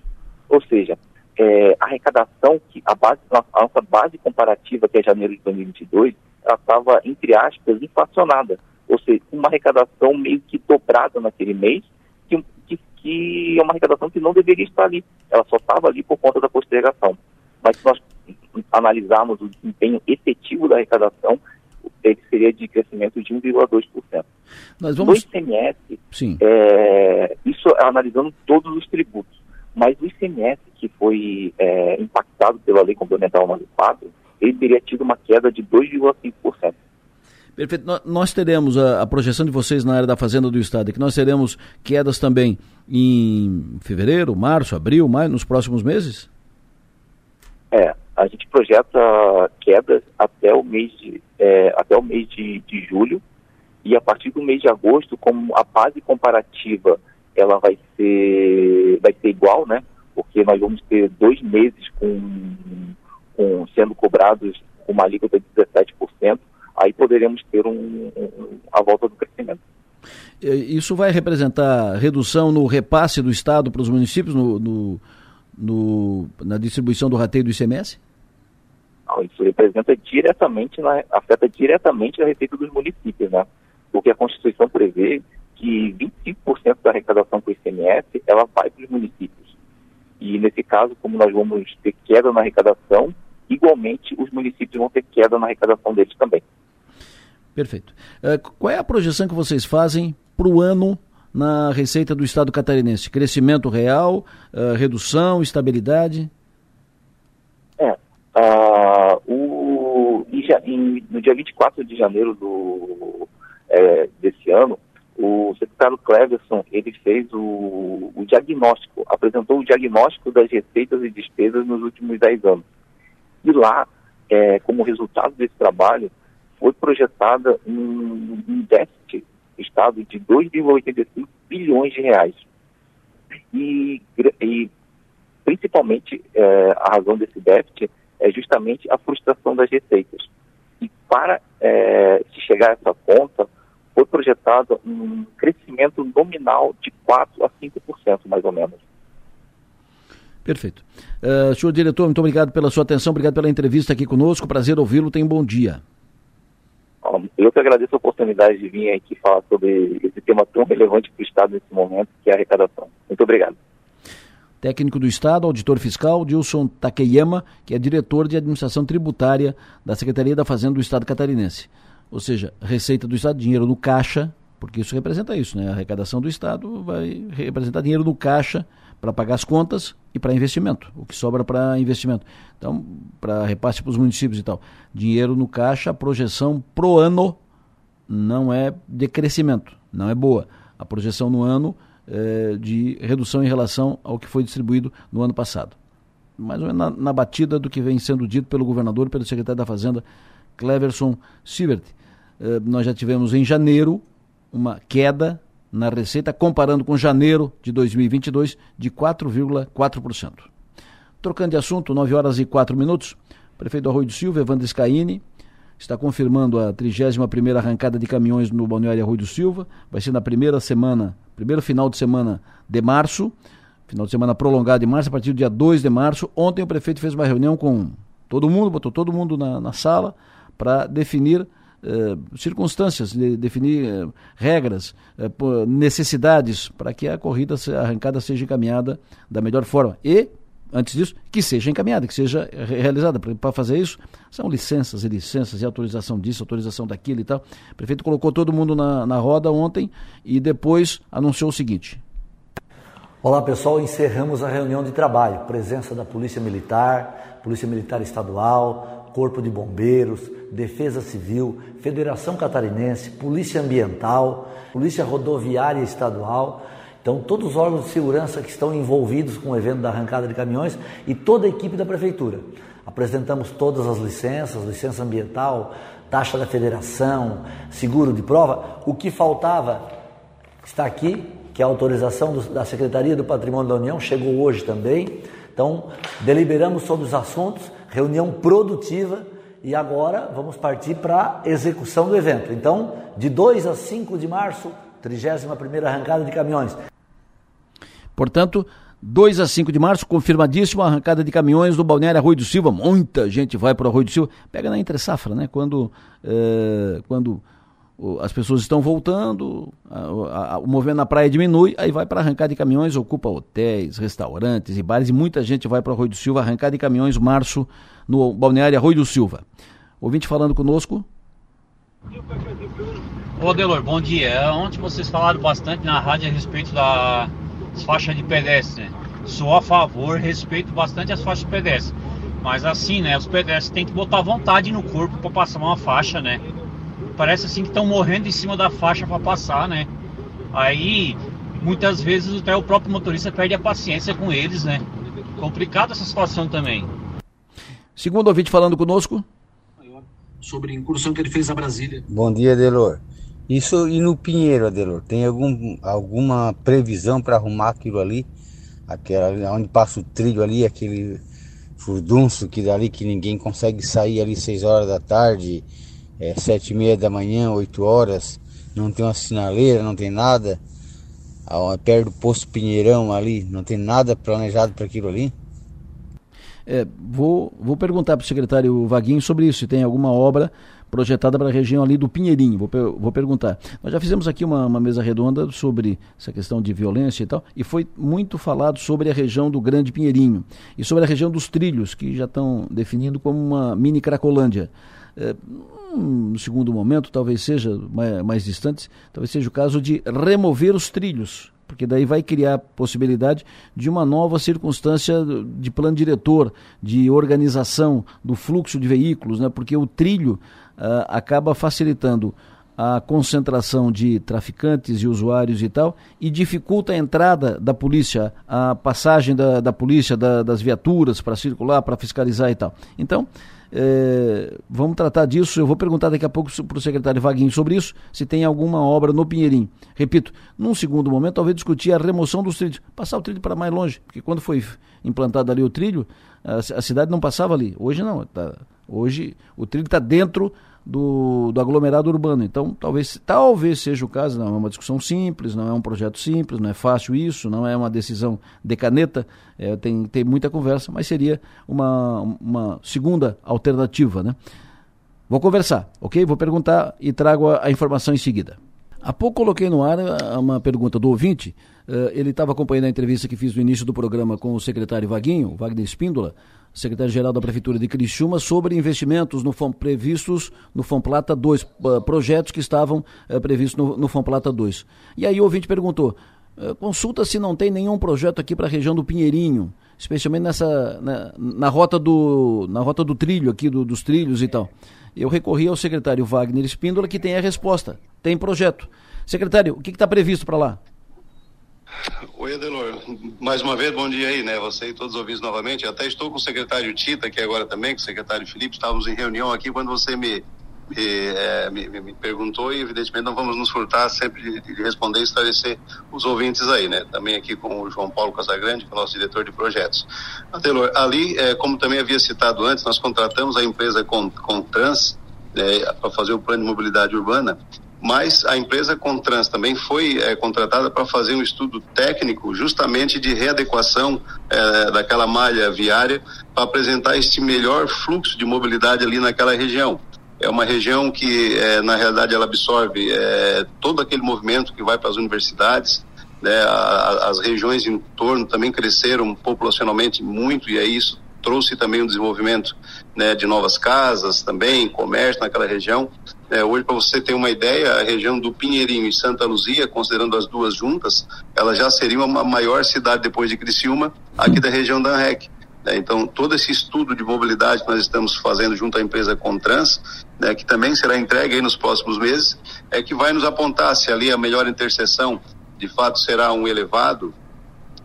Ou seja, é, a arrecadação, que a, base, a nossa base comparativa, que é janeiro de 2022, ela estava, entre aspas, inflacionada. Ou seja, uma arrecadação meio que dobrada naquele mês, que, que, que é uma arrecadação que não deveria estar ali. Ela só estava ali por conta da postergação. Mas nós analisarmos o desempenho efetivo da arrecadação, ele seria de crescimento de 1,2%. Nós vamos... No ICMS, Sim. É, isso é analisando todos os tributos, mas o ICMS que foi é, impactado pela Lei Complementar 94, ele teria tido uma queda de 2,5%. Perfeito. Nós teremos a, a, projeção de vocês na área da Fazenda do Estado, é que nós teremos quedas também em fevereiro, março, abril, maio, nos próximos meses? É, a gente projeta quedas até o mês de, é, até o mês de, de julho e a partir do mês de agosto, como a base comparativa ela vai ser, vai ser igual, né? Porque nós vamos ter dois meses com, com sendo cobrados com uma alíquota de 17%, aí poderemos ter um, um, a volta do crescimento. Isso vai representar redução no repasse do Estado para os municípios no, no, no, na distribuição do rateio do ICMS? Isso representa diretamente, na, afeta diretamente a receita dos municípios, né? Porque a Constituição prevê que 25% da arrecadação com o ICMS ela vai para os municípios. E nesse caso, como nós vamos ter queda na arrecadação, igualmente os municípios vão ter queda na arrecadação deles também. Perfeito. Uh, qual é a projeção que vocês fazem para o ano na receita do Estado catarinense? Crescimento real, uh, redução, estabilidade? É. Uh, em, no dia 24 de janeiro do, é, desse ano, o secretário Cleverson ele fez o, o, diagnóstico, apresentou o diagnóstico das receitas e despesas nos últimos 10 anos. E lá, é, como resultado desse trabalho, foi projetada um, um déficit do Estado de 2,85 bilhões de reais. E, e principalmente, é, a razão desse déficit é justamente a frustração das receitas. Para é, se chegar a essa conta, foi projetado um crescimento nominal de 4% a 5%, mais ou menos. Perfeito. Uh, senhor diretor, muito obrigado pela sua atenção, obrigado pela entrevista aqui conosco. Prazer ouvi-lo. Tenha um bom dia. Eu que agradeço a oportunidade de vir aqui falar sobre esse tema tão relevante para o Estado nesse momento, que é a arrecadação. Muito obrigado. Técnico do Estado, auditor fiscal, Dilson Takeyama, que é diretor de administração tributária da Secretaria da Fazenda do Estado catarinense ou seja, receita do Estado, dinheiro no caixa, porque isso representa isso, né? A arrecadação do Estado vai representar dinheiro no caixa para pagar as contas e para investimento, o que sobra para investimento. Então, para repasse para os municípios e tal. Dinheiro no caixa, a projeção pro ano não é de crescimento, não é boa. A projeção no ano é de redução em relação ao que foi distribuído no ano passado. Mais ou menos na, na batida do que vem sendo dito pelo governador e pelo secretário da Fazenda, Cleverson Siebert. Eh, nós já tivemos em janeiro uma queda na receita, comparando com janeiro de 2022, de 4,4%. Trocando de assunto, 9 horas e 4 minutos, prefeito Arroio do Silva, Evandro Scaini, está confirmando a 31ª arrancada de caminhões no Balneário Arroio do Silva, vai ser na primeira semana, primeiro final de semana de março, final de semana prolongado de março, a partir do dia 2 de março. Ontem o prefeito fez uma reunião com todo mundo, botou todo mundo na, na sala para definir eh, circunstâncias, de definir eh, regras, eh, necessidades para que a corrida, a arrancada seja encaminhada da melhor forma. E, antes disso, que seja encaminhada, que seja realizada. Para fazer isso, são licenças e licenças, e autorização disso, autorização daquilo e tal. O prefeito colocou todo mundo na, na roda ontem e depois anunciou o seguinte. Olá pessoal, encerramos a reunião de trabalho. Presença da Polícia Militar, Polícia Militar Estadual, Corpo de Bombeiros, Defesa Civil, Federação Catarinense, Polícia Ambiental, Polícia Rodoviária Estadual. Então, todos os órgãos de segurança que estão envolvidos com o evento da arrancada de caminhões e toda a equipe da Prefeitura. Apresentamos todas as licenças, licença ambiental, taxa da federação, seguro de prova. O que faltava está aqui, que é a autorização do, da Secretaria do Patrimônio da União, chegou hoje também. Então, deliberamos sobre os assuntos reunião produtiva e agora vamos partir para a execução do evento. Então, de 2 a 5 de março, 31ª arrancada de caminhões. Portanto, 2 a 5 de março, confirmadíssimo a arrancada de caminhões do Balneário Arroio do Silva. Muita gente vai para o Arroio do Silva. Pega na entre safra, né? Quando, é, quando as pessoas estão voltando, a, a, o movimento na praia diminui, aí vai para arrancar de caminhões, ocupa hotéis, restaurantes e bares, e muita gente vai para Arroio do Silva arrancar de caminhões março no balneário Arroio do Silva. Ouvinte falando conosco. Ô Delor, bom dia. Ontem vocês falaram bastante na rádio a respeito das faixas de pedestre. Sou a favor, respeito bastante as faixas de pedestre. Mas assim, né, os pedestres têm que botar vontade no corpo para passar uma faixa, né? parece assim que estão morrendo em cima da faixa para passar, né? Aí muitas vezes até o próprio motorista perde a paciência com eles, né? Complicado essa situação também. Segundo ouvinte falando conosco. Sobre a incursão que ele fez a Brasília. Bom dia, Delor. Isso e no Pinheiro, Adelor, tem algum, alguma previsão para arrumar aquilo ali? Aquela, onde passa o trilho ali, aquele furdunço que dali que ninguém consegue sair ali 6 horas da tarde é, sete e meia da manhã, 8 horas, não tem uma sinaleira, não tem nada, perto do posto Pinheirão ali, não tem nada planejado para aquilo ali? É, vou, vou perguntar para o secretário Vaguinho sobre isso, se tem alguma obra projetada para a região ali do Pinheirinho. Vou, vou perguntar. Nós já fizemos aqui uma, uma, mesa redonda sobre essa questão de violência e tal, e foi muito falado sobre a região do Grande Pinheirinho e sobre a região dos trilhos, que já estão definindo como uma mini Cracolândia. É, no segundo momento, talvez seja mais, mais distante, talvez seja o caso de remover os trilhos porque daí vai criar a possibilidade de uma nova circunstância de plano diretor, de organização do fluxo de veículos, né? porque o trilho uh, acaba facilitando a concentração de traficantes e usuários e tal, e dificulta a entrada da polícia, a passagem da, da polícia, da, das viaturas para circular, para fiscalizar e tal. Então, é, vamos tratar disso. Eu vou perguntar daqui a pouco para o secretário Vaguinho sobre isso, se tem alguma obra no Pinheirinho. Repito, num segundo momento, talvez discutir a remoção dos trilhos, passar o trilho para mais longe, porque quando foi implantado ali o trilho, a, a cidade não passava ali. Hoje não, tá, hoje o trilho está dentro do, do aglomerado urbano. Então, talvez, talvez seja o caso, não é uma discussão simples, não é um projeto simples, não é fácil isso, não é uma decisão de caneta, é, tem, tem muita conversa, mas seria uma, uma segunda alternativa. Né? Vou conversar, ok? Vou perguntar e trago a, a informação em seguida. Há pouco coloquei no ar ah, uma pergunta do ouvinte. Uh, ele estava acompanhando a entrevista que fiz no início do programa com o secretário Vaguinho, Wagner Espíndola, secretário-geral da Prefeitura de Criciúma, sobre investimentos no FOM, previstos no FOMPLATA 2, uh, projetos que estavam uh, previstos no, no FOMPLATA 2. E aí o ouvinte perguntou, uh, consulta se não tem nenhum projeto aqui para a região do Pinheirinho, especialmente nessa, na, na, rota, do, na rota do trilho aqui, do, dos trilhos e tal. Eu recorri ao secretário Wagner Espíndola, que tem a resposta, tem projeto. Secretário, o que está previsto para lá? Oi, Adelor. Mais uma vez, bom dia aí, né? Você e todos os ouvintes novamente. Até estou com o secretário Tita aqui agora também, com o secretário Felipe. Estávamos em reunião aqui quando você me, me, é, me, me, perguntou e, evidentemente, não vamos nos furtar sempre de, de, responder e esclarecer os ouvintes aí, né? Também aqui com o João Paulo Casagrande, que é o nosso diretor de projetos. Adelor, ali, é, como também havia citado antes, nós contratamos a empresa com, com Trans é, para fazer o plano de mobilidade urbana mas a empresa Contrans também foi é, contratada para fazer um estudo técnico justamente de readequação é, daquela malha viária para apresentar este melhor fluxo de mobilidade ali naquela região. É uma região que, é, na realidade, ela absorve todo aquele movimento que vai para as universidades, né, a, as regiões em torno também cresceram populacionalmente muito e é isso trouxe também um desenvolvimento né, de novas casas também, comércio naquela região. É, hoje, para você ter uma ideia, a região do Pinheirinho e Santa Luzia, considerando as duas juntas, ela já seria uma maior cidade depois de Criciúma, aqui da região da ANREC. É, então, todo esse estudo de mobilidade que nós estamos fazendo junto à empresa Contrans, né, que também será entregue nos próximos meses, é que vai nos apontar se ali a melhor interseção de fato será um elevado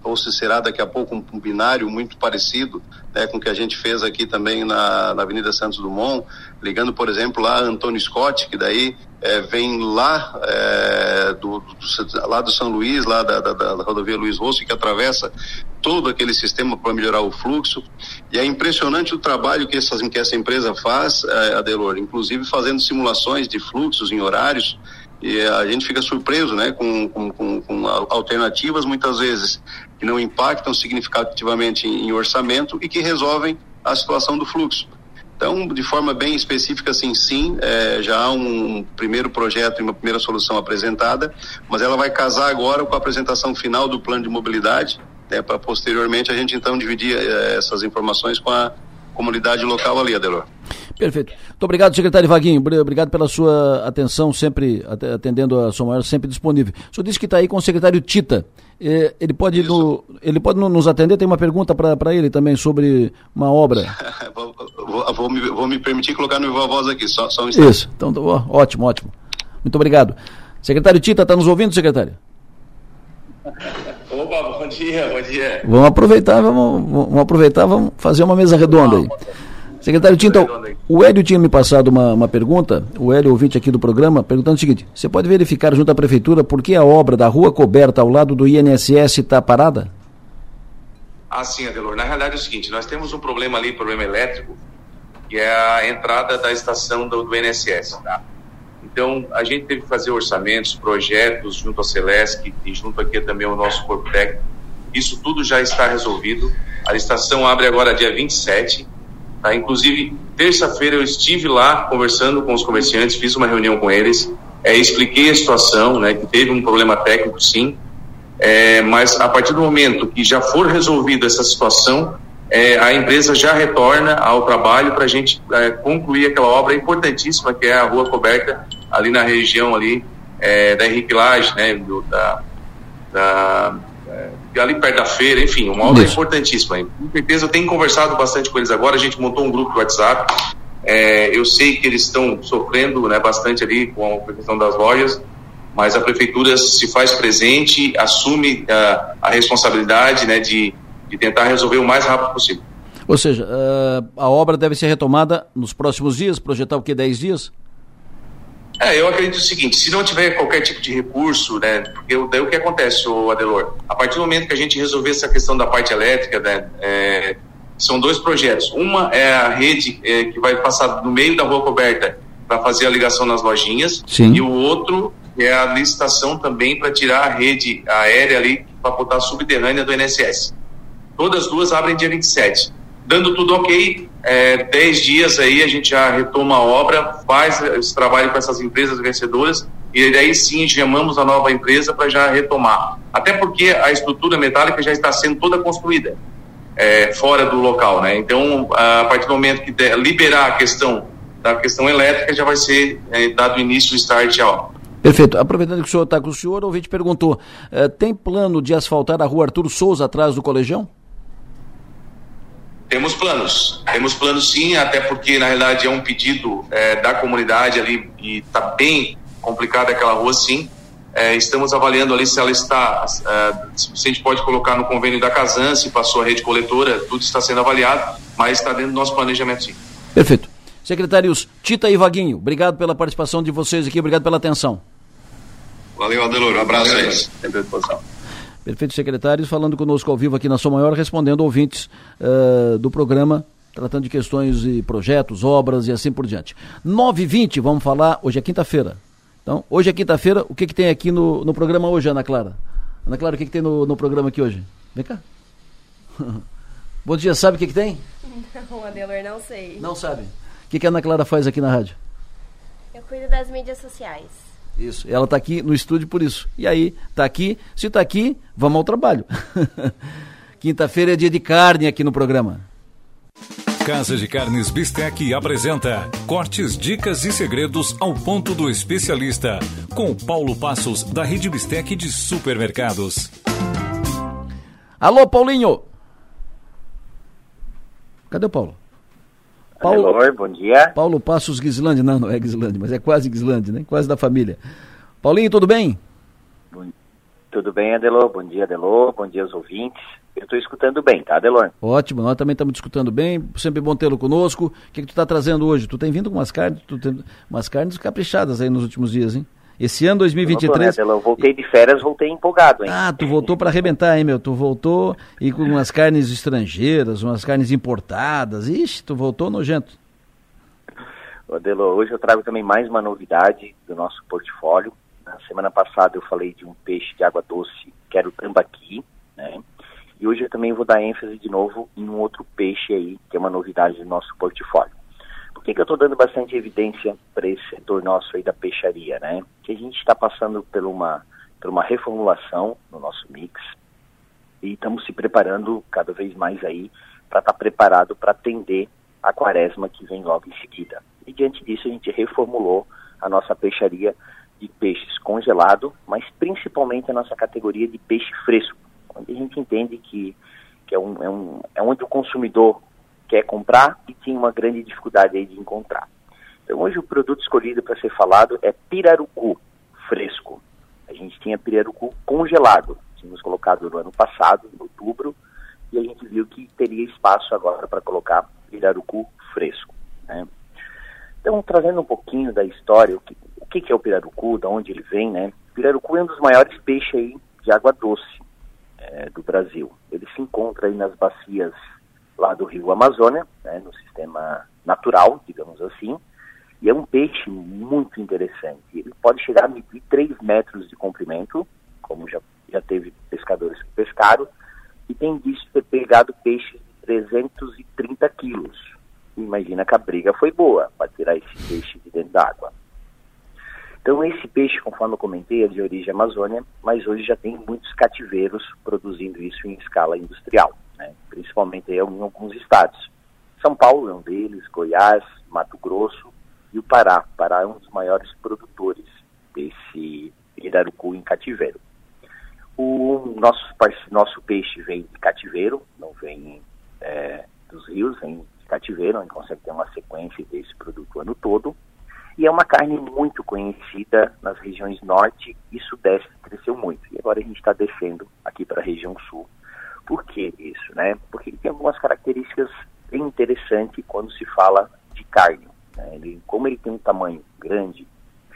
ou se será daqui a pouco um, um binário muito parecido né, com o que a gente fez aqui também na, na Avenida Santos Dumont, ligando, por exemplo, lá Antônio Scott, que daí é, vem lá, é, do, do, lá do São Luís, lá da, da, da rodovia Luiz Rosso, que atravessa todo aquele sistema para melhorar o fluxo. E é impressionante o trabalho que, essas, que essa empresa faz, é, Adelor, inclusive fazendo simulações de fluxos em horários e a gente fica surpreso né, com, com, com, com alternativas muitas vezes que não impactam significativamente em, em orçamento e que resolvem a situação do fluxo. Então, de forma bem específica, assim, sim, é, já há um primeiro projeto e uma primeira solução apresentada, mas ela vai casar agora com a apresentação final do plano de mobilidade, né, para posteriormente a gente então dividir é, essas informações com a comunidade local ali, Adelor. Perfeito. Muito obrigado, secretário Vaguinho. Obrigado pela sua atenção, sempre atendendo a sua maior, sempre disponível. O senhor disse que está aí com o secretário Tita. Ele pode, no, ele pode nos atender? Tem uma pergunta para ele também sobre uma obra. vou, vou, vou, me, vou, me, permitir colocar no viva voz aqui, só, só um instante. Isso, então ótimo, ótimo. Muito obrigado. Secretário Tita, está nos ouvindo, secretário? Opa, bom dia, bom dia. Vamos aproveitar, vamos, vamos aproveitar, vamos fazer uma mesa redonda aí. Secretário Tinta, o Hélio tinha me passado uma, uma pergunta, o Hélio, ouvinte aqui do programa, perguntando o seguinte: você pode verificar junto à Prefeitura por que a obra da rua coberta ao lado do INSS está parada? Ah, sim, Adelor. Na realidade é o seguinte: nós temos um problema ali, problema elétrico, que é a entrada da estação do, do INSS. Tá? Então, a gente teve que fazer orçamentos, projetos junto à Celesc e junto aqui também ao nosso corpo técnico. Isso tudo já está resolvido. A estação abre agora dia 27 Tá? Inclusive, terça-feira eu estive lá conversando com os comerciantes, fiz uma reunião com eles, é, expliquei a situação, né, que teve um problema técnico, sim, é, mas a partir do momento que já for resolvida essa situação, é, a empresa já retorna ao trabalho para a gente é, concluir aquela obra importantíssima que é a rua coberta ali na região ali é, da Henrique Lage, né, do, da, da é, ali perto da feira, enfim, uma obra Isso. importantíssima. Com certeza eu tenho conversado bastante com eles agora, a gente montou um grupo do WhatsApp, é, eu sei que eles estão sofrendo né, bastante ali com a questão das lojas, mas a prefeitura se faz presente, assume a, a responsabilidade né, de, de tentar resolver o mais rápido possível. Ou seja, uh, a obra deve ser retomada nos próximos dias, projetar o que, 10 dias? É, eu acredito o seguinte, se não tiver qualquer tipo de recurso, né, porque daí o que acontece, o Adelor, a partir do momento que a gente resolver essa questão da parte elétrica, né, é, são dois projetos. Uma é a rede é, que vai passar no meio da rua coberta para fazer a ligação nas lojinhas, Sim. e o outro é a licitação também para tirar a rede aérea ali para botar subterrânea do INSS. Todas duas abrem dia 27. Dando tudo ok, é, 10 dias aí a gente já retoma a obra, faz esse trabalho com essas empresas vencedoras e daí sim chamamos a nova empresa para já retomar. Até porque a estrutura metálica já está sendo toda construída é, fora do local, né? Então, a partir do momento que liberar a questão da questão elétrica, já vai ser é, dado início o start obra. Perfeito. Aproveitando que o senhor está com o senhor, o ouvinte perguntou: é, tem plano de asfaltar a rua Arthur Souza atrás do Colegião? Temos planos, temos planos sim, até porque na realidade é um pedido é, da comunidade ali e está bem complicada aquela rua sim. É, estamos avaliando ali se ela está, é, se a gente pode colocar no convênio da Casan, se passou a rede coletora, tudo está sendo avaliado, mas está dentro do nosso planejamento sim. Perfeito. Secretários Tita e Vaguinho, obrigado pela participação de vocês aqui, obrigado pela atenção. Valeu, Adelor, um abraço aí. Perfeito, secretários, falando conosco ao vivo aqui na Sua Maior, respondendo ouvintes uh, do programa, tratando de questões e projetos, obras e assim por diante. 9h20, vamos falar, hoje é quinta-feira, então, hoje é quinta-feira, o que, que tem aqui no, no programa hoje, Ana Clara? Ana Clara, o que, que tem no, no programa aqui hoje? Vem cá. Bom dia, sabe o que, que tem? Não, Adelor, não sei. Não sabe. O que, que a Ana Clara faz aqui na rádio? Eu cuido das mídias sociais. Isso, ela está aqui no estúdio por isso. E aí, está aqui, se está aqui, vamos ao trabalho. Quinta-feira é dia de carne aqui no programa. Casa de Carnes Bistec apresenta cortes, dicas e segredos ao ponto do especialista, com Paulo Passos, da Rede Bistec de Supermercados. Alô, Paulinho! Cadê o Paulo? Paulo, Oi, bom dia. Paulo Passos Gislande, não, não é Gislande, mas é quase Gislande, né? Quase da família. Paulinho, tudo bem? Bom, tudo bem, Adelô? Bom dia, Adelô. Bom dia aos ouvintes. Eu estou escutando bem, tá, Delor? Ótimo, nós também estamos escutando bem, sempre bom tê-lo conosco. O que, que tu está trazendo hoje? Tu tem vindo com umas carnes, tu tem umas carnes caprichadas aí nos últimos dias, hein? Esse ano 2023. Eu, né, voltei de férias, voltei empolgado, hein? Ah, tu voltou para arrebentar, hein, meu? Tu voltou e com umas carnes estrangeiras, umas carnes importadas. Ixi, tu voltou nojento. Adelo, hoje eu trago também mais uma novidade do nosso portfólio. Na semana passada eu falei de um peixe de água doce, que era o tambaqui, né? E hoje eu também vou dar ênfase de novo em um outro peixe aí, que é uma novidade do nosso portfólio. Que, que eu estou dando bastante evidência para esse setor nosso aí da peixaria, né? Que a gente está passando por uma, por uma reformulação no nosso mix e estamos se preparando cada vez mais aí para estar tá preparado para atender a quaresma que vem logo em seguida. E diante disso a gente reformulou a nossa peixaria de peixes congelado, mas principalmente a nossa categoria de peixe fresco onde a gente entende que, que é, um, é, um, é onde o consumidor quer comprar e tinha uma grande dificuldade aí de encontrar. Então hoje o produto escolhido para ser falado é pirarucu fresco. A gente tinha pirarucu congelado, tínhamos colocado no ano passado, em outubro, e a gente viu que teria espaço agora para colocar pirarucu fresco. Né? Então, trazendo um pouquinho da história, o que, o que é o pirarucu, de onde ele vem, né? Pirarucu é um dos maiores peixes aí de água doce é, do Brasil. Ele se encontra aí nas bacias lá do rio Amazônia, né, no sistema natural, digamos assim, e é um peixe muito interessante. Ele pode chegar a medir 3 metros de comprimento, como já, já teve pescadores que pescaram, e tem visto ter pegado peixes de 330 quilos. imagina que a briga foi boa para tirar esse peixe de dentro d'água. Então, esse peixe, conforme eu comentei, é de origem amazônia, mas hoje já tem muitos cativeiros produzindo isso em escala industrial, né? principalmente em alguns estados. São Paulo é um deles, Goiás, Mato Grosso e o Pará. O Pará é um dos maiores produtores desse pirarucu em cativeiro. O nosso, nosso peixe vem de cativeiro, não vem é, dos rios, vem de cativeiro, a gente consegue ter uma sequência desse produto o ano todo. E é uma carne muito conhecida nas regiões norte e sudeste, cresceu muito. E agora a gente está descendo aqui para a região sul. Por que isso? Né? Porque ele tem algumas características bem interessantes quando se fala de carne. Né? Ele, como ele tem um tamanho grande,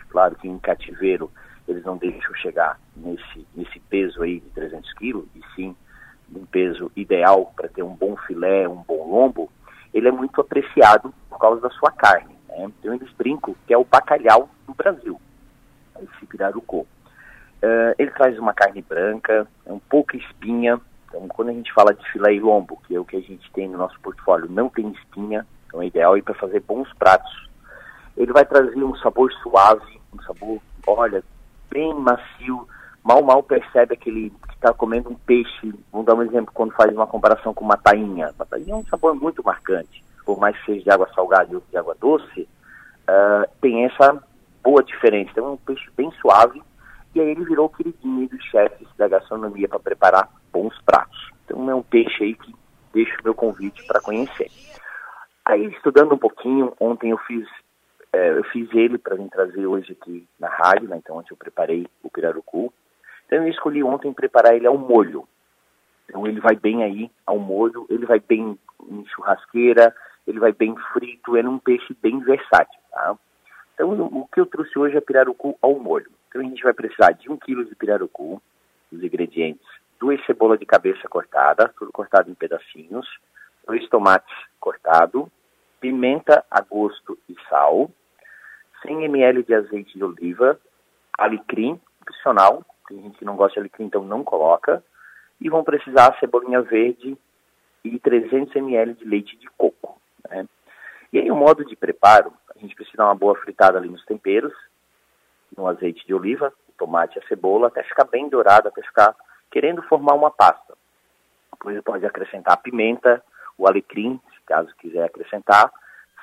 claro que em cativeiro eles não deixam chegar nesse, nesse peso aí de 300 quilos, e sim um peso ideal para ter um bom filé, um bom lombo, ele é muito apreciado por causa da sua carne. Né? Então eles brincam que é o bacalhau do Brasil, esse pirarucu. Uh, ele traz uma carne branca, é um pouco espinha. Então, quando a gente fala de filé e lombo, que é o que a gente tem no nosso portfólio, não tem espinha, então é ideal para fazer bons pratos. Ele vai trazer um sabor suave, um sabor, olha, bem macio, mal mal percebe aquele que está comendo um peixe. Vamos dar um exemplo quando faz uma comparação com uma tainha. Uma tainha é um sabor muito marcante por mais que seja de água salgada e outro de água doce, uh, tem essa boa diferença. Então é um peixe bem suave e aí ele virou o queridinho dos chefes da gastronomia para preparar bons pratos. Então é um peixe aí que deixo o meu convite para conhecer. Aí estudando um pouquinho, ontem eu fiz é, eu fiz ele para vir trazer hoje aqui na rádio, né? então ontem eu preparei o pirarucu. Então eu escolhi ontem preparar ele ao molho. Então ele vai bem aí ao molho, ele vai bem em churrasqueira, ele vai bem frito, é um peixe bem versátil, tá? Então, o que eu trouxe hoje é pirarucu ao molho. Então, a gente vai precisar de um quilo de pirarucu, os ingredientes, duas cebolas de cabeça cortada, tudo cortado em pedacinhos, dois tomates cortados, pimenta a gosto e sal, 100 ml de azeite de oliva, alecrim opcional, tem gente que não gosta de alecrim, então não coloca, e vão precisar cebolinha verde e 300 ml de leite de coco. Né? E aí o modo de preparo, a gente precisa dar uma boa fritada ali nos temperos, no azeite de oliva, o tomate e a cebola, até ficar bem dourado, até ficar querendo formar uma pasta. Depois pode acrescentar a pimenta, o alecrim, se caso quiser acrescentar,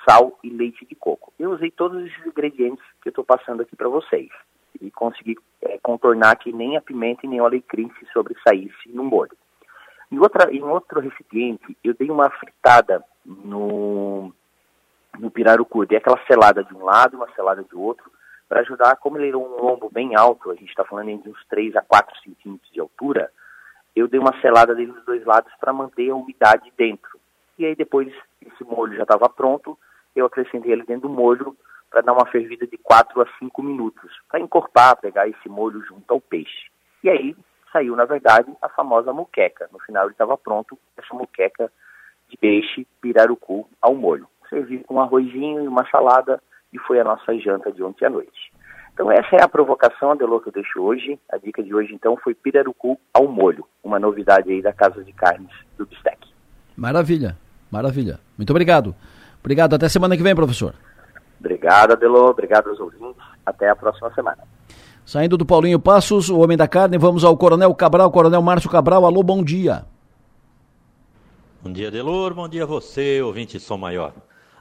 sal e leite de coco. Eu usei todos esses ingredientes que eu estou passando aqui para vocês e consegui é, contornar que nem a pimenta e nem o alecrim se sobressaísse no molho. Em, outra, em outro recipiente, eu dei uma fritada no, no pirarucu. Dei aquela selada de um lado, uma selada de outro, para ajudar, como ele era um lombo bem alto, a gente está falando de uns 3 a 4 centímetros de altura, eu dei uma selada dele dos dois lados para manter a umidade dentro. E aí depois esse molho já estava pronto, eu acrescentei ele dentro do molho para dar uma fervida de 4 a 5 minutos, para encorpar, pegar esse molho junto ao peixe. E aí saiu, na verdade, a famosa muqueca. No final ele estava pronto, essa muqueca de peixe pirarucu ao molho. Servi com um arrozinho e uma salada e foi a nossa janta de ontem à noite. Então essa é a provocação, Adelô, que eu deixo hoje. A dica de hoje, então, foi pirarucu ao molho. Uma novidade aí da Casa de Carnes do Bistec. Maravilha, maravilha. Muito obrigado. Obrigado. Até semana que vem, professor. Obrigado, Adelô. Obrigado aos ouvintes. Até a próxima semana. Saindo do Paulinho Passos, o Homem da Carne, vamos ao Coronel Cabral, Coronel Márcio Cabral. Alô, bom dia. Bom dia, Delor. Bom dia a você, ouvinte Som Maior.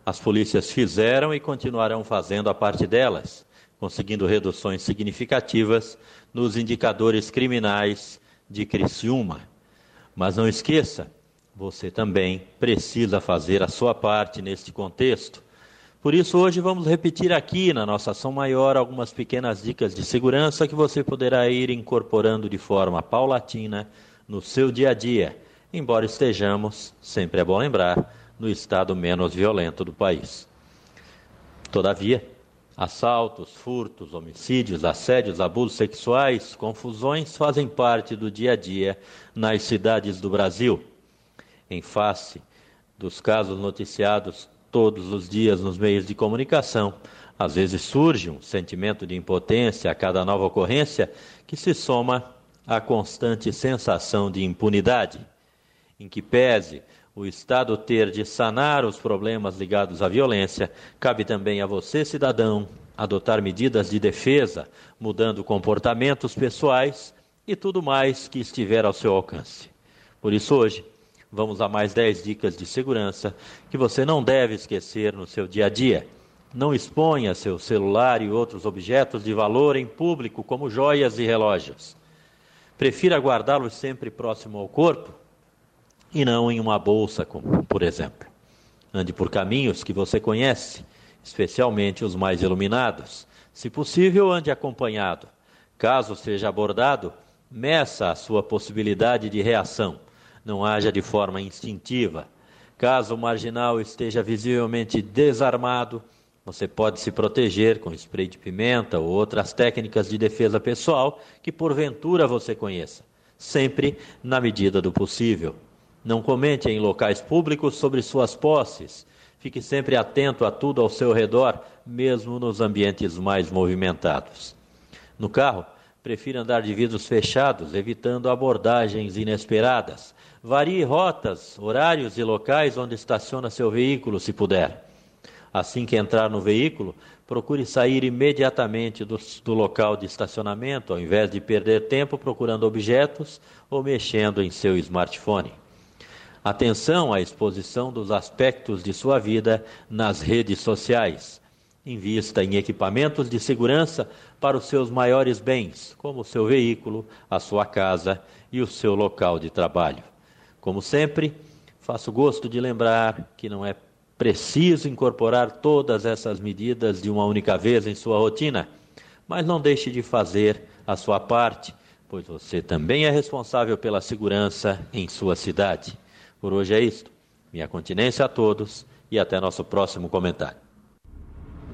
As polícias fizeram e continuarão fazendo a parte delas, conseguindo reduções significativas nos indicadores criminais de Criciúma. Mas não esqueça, você também precisa fazer a sua parte neste contexto. Por isso, hoje vamos repetir aqui na nossa ação maior algumas pequenas dicas de segurança que você poderá ir incorporando de forma paulatina no seu dia a dia, embora estejamos, sempre é bom lembrar, no estado menos violento do país. Todavia, assaltos, furtos, homicídios, assédios, abusos sexuais, confusões fazem parte do dia a dia nas cidades do Brasil. Em face dos casos noticiados todos os dias nos meios de comunicação. Às vezes surge um sentimento de impotência a cada nova ocorrência que se soma à constante sensação de impunidade, em que pese o Estado ter de sanar os problemas ligados à violência, cabe também a você, cidadão, adotar medidas de defesa, mudando comportamentos pessoais e tudo mais que estiver ao seu alcance. Por isso, hoje, vamos a mais 10 dicas de segurança que você não deve esquecer no seu dia a dia. Não exponha seu celular e outros objetos de valor em público, como joias e relógios. Prefira guardá-los sempre próximo ao corpo e não em uma bolsa, por exemplo. Ande por caminhos que você conhece, especialmente os mais iluminados. Se possível, ande acompanhado. Caso seja abordado, meça a sua possibilidade de reação. Não haja de forma instintiva. Caso o marginal esteja visivelmente desarmado, você pode se proteger com spray de pimenta ou outras técnicas de defesa pessoal que porventura você conheça, sempre na medida do possível. Não comente em locais públicos sobre suas posses. Fique sempre atento a tudo ao seu redor, mesmo nos ambientes mais movimentados. No carro, prefira andar de vidros fechados, evitando abordagens inesperadas. Varie rotas, horários e locais onde estaciona seu veículo, se puder. Assim que entrar no veículo, procure sair imediatamente do, do, local de estacionamento, ao invés de perder tempo procurando objetos ou mexendo em seu smartphone. Atenção à exposição dos aspectos de sua vida nas redes sociais. Invista em equipamentos de segurança para os seus maiores bens, como o seu veículo, a sua casa e o seu local de trabalho. Como sempre, faço gosto de lembrar que não é preciso incorporar todas essas medidas de uma única vez em sua rotina, mas não deixe de fazer a sua parte, pois você também é responsável pela segurança em sua cidade. Por hoje é isto. Minha continência a todos e até nosso próximo comentário.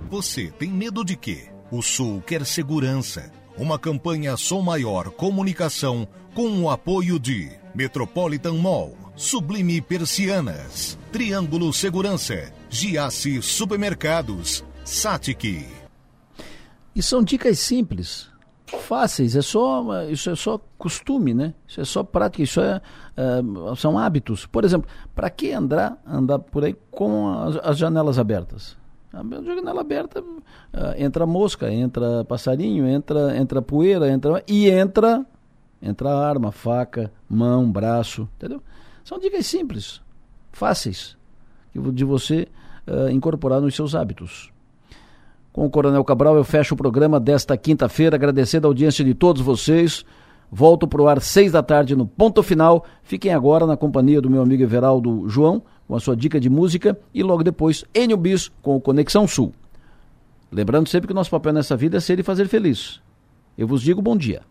Você tem medo de quê? O Sul quer segurança. Uma campanha Som Maior Comunicação com o apoio de Metropolitan Mall, Sublime Persianas, Triângulo Segurança, Giasse Supermercados, Satic. E são dicas simples fáceis, é só, isso é só costume, né? Isso é só prática, isso é, é são hábitos. Por exemplo, para que andar, andar por aí com as, as janelas abertas? A janela aberta, uh, entra mosca, entra passarinho, entra, entra poeira, entra e entra entra arma, faca, mão, braço, entendeu? São dicas simples, fáceis de você uh, incorporar nos seus hábitos. Com o Coronel Cabral, eu fecho o programa desta quinta-feira, agradecendo a audiência de todos vocês. Volto para o ar seis da tarde no ponto final. Fiquem agora na companhia do meu amigo Everaldo João, com a sua dica de música, e logo depois Enio Bis com o Conexão Sul. Lembrando sempre que o nosso papel nessa vida é ser e fazer feliz. Eu vos digo bom dia.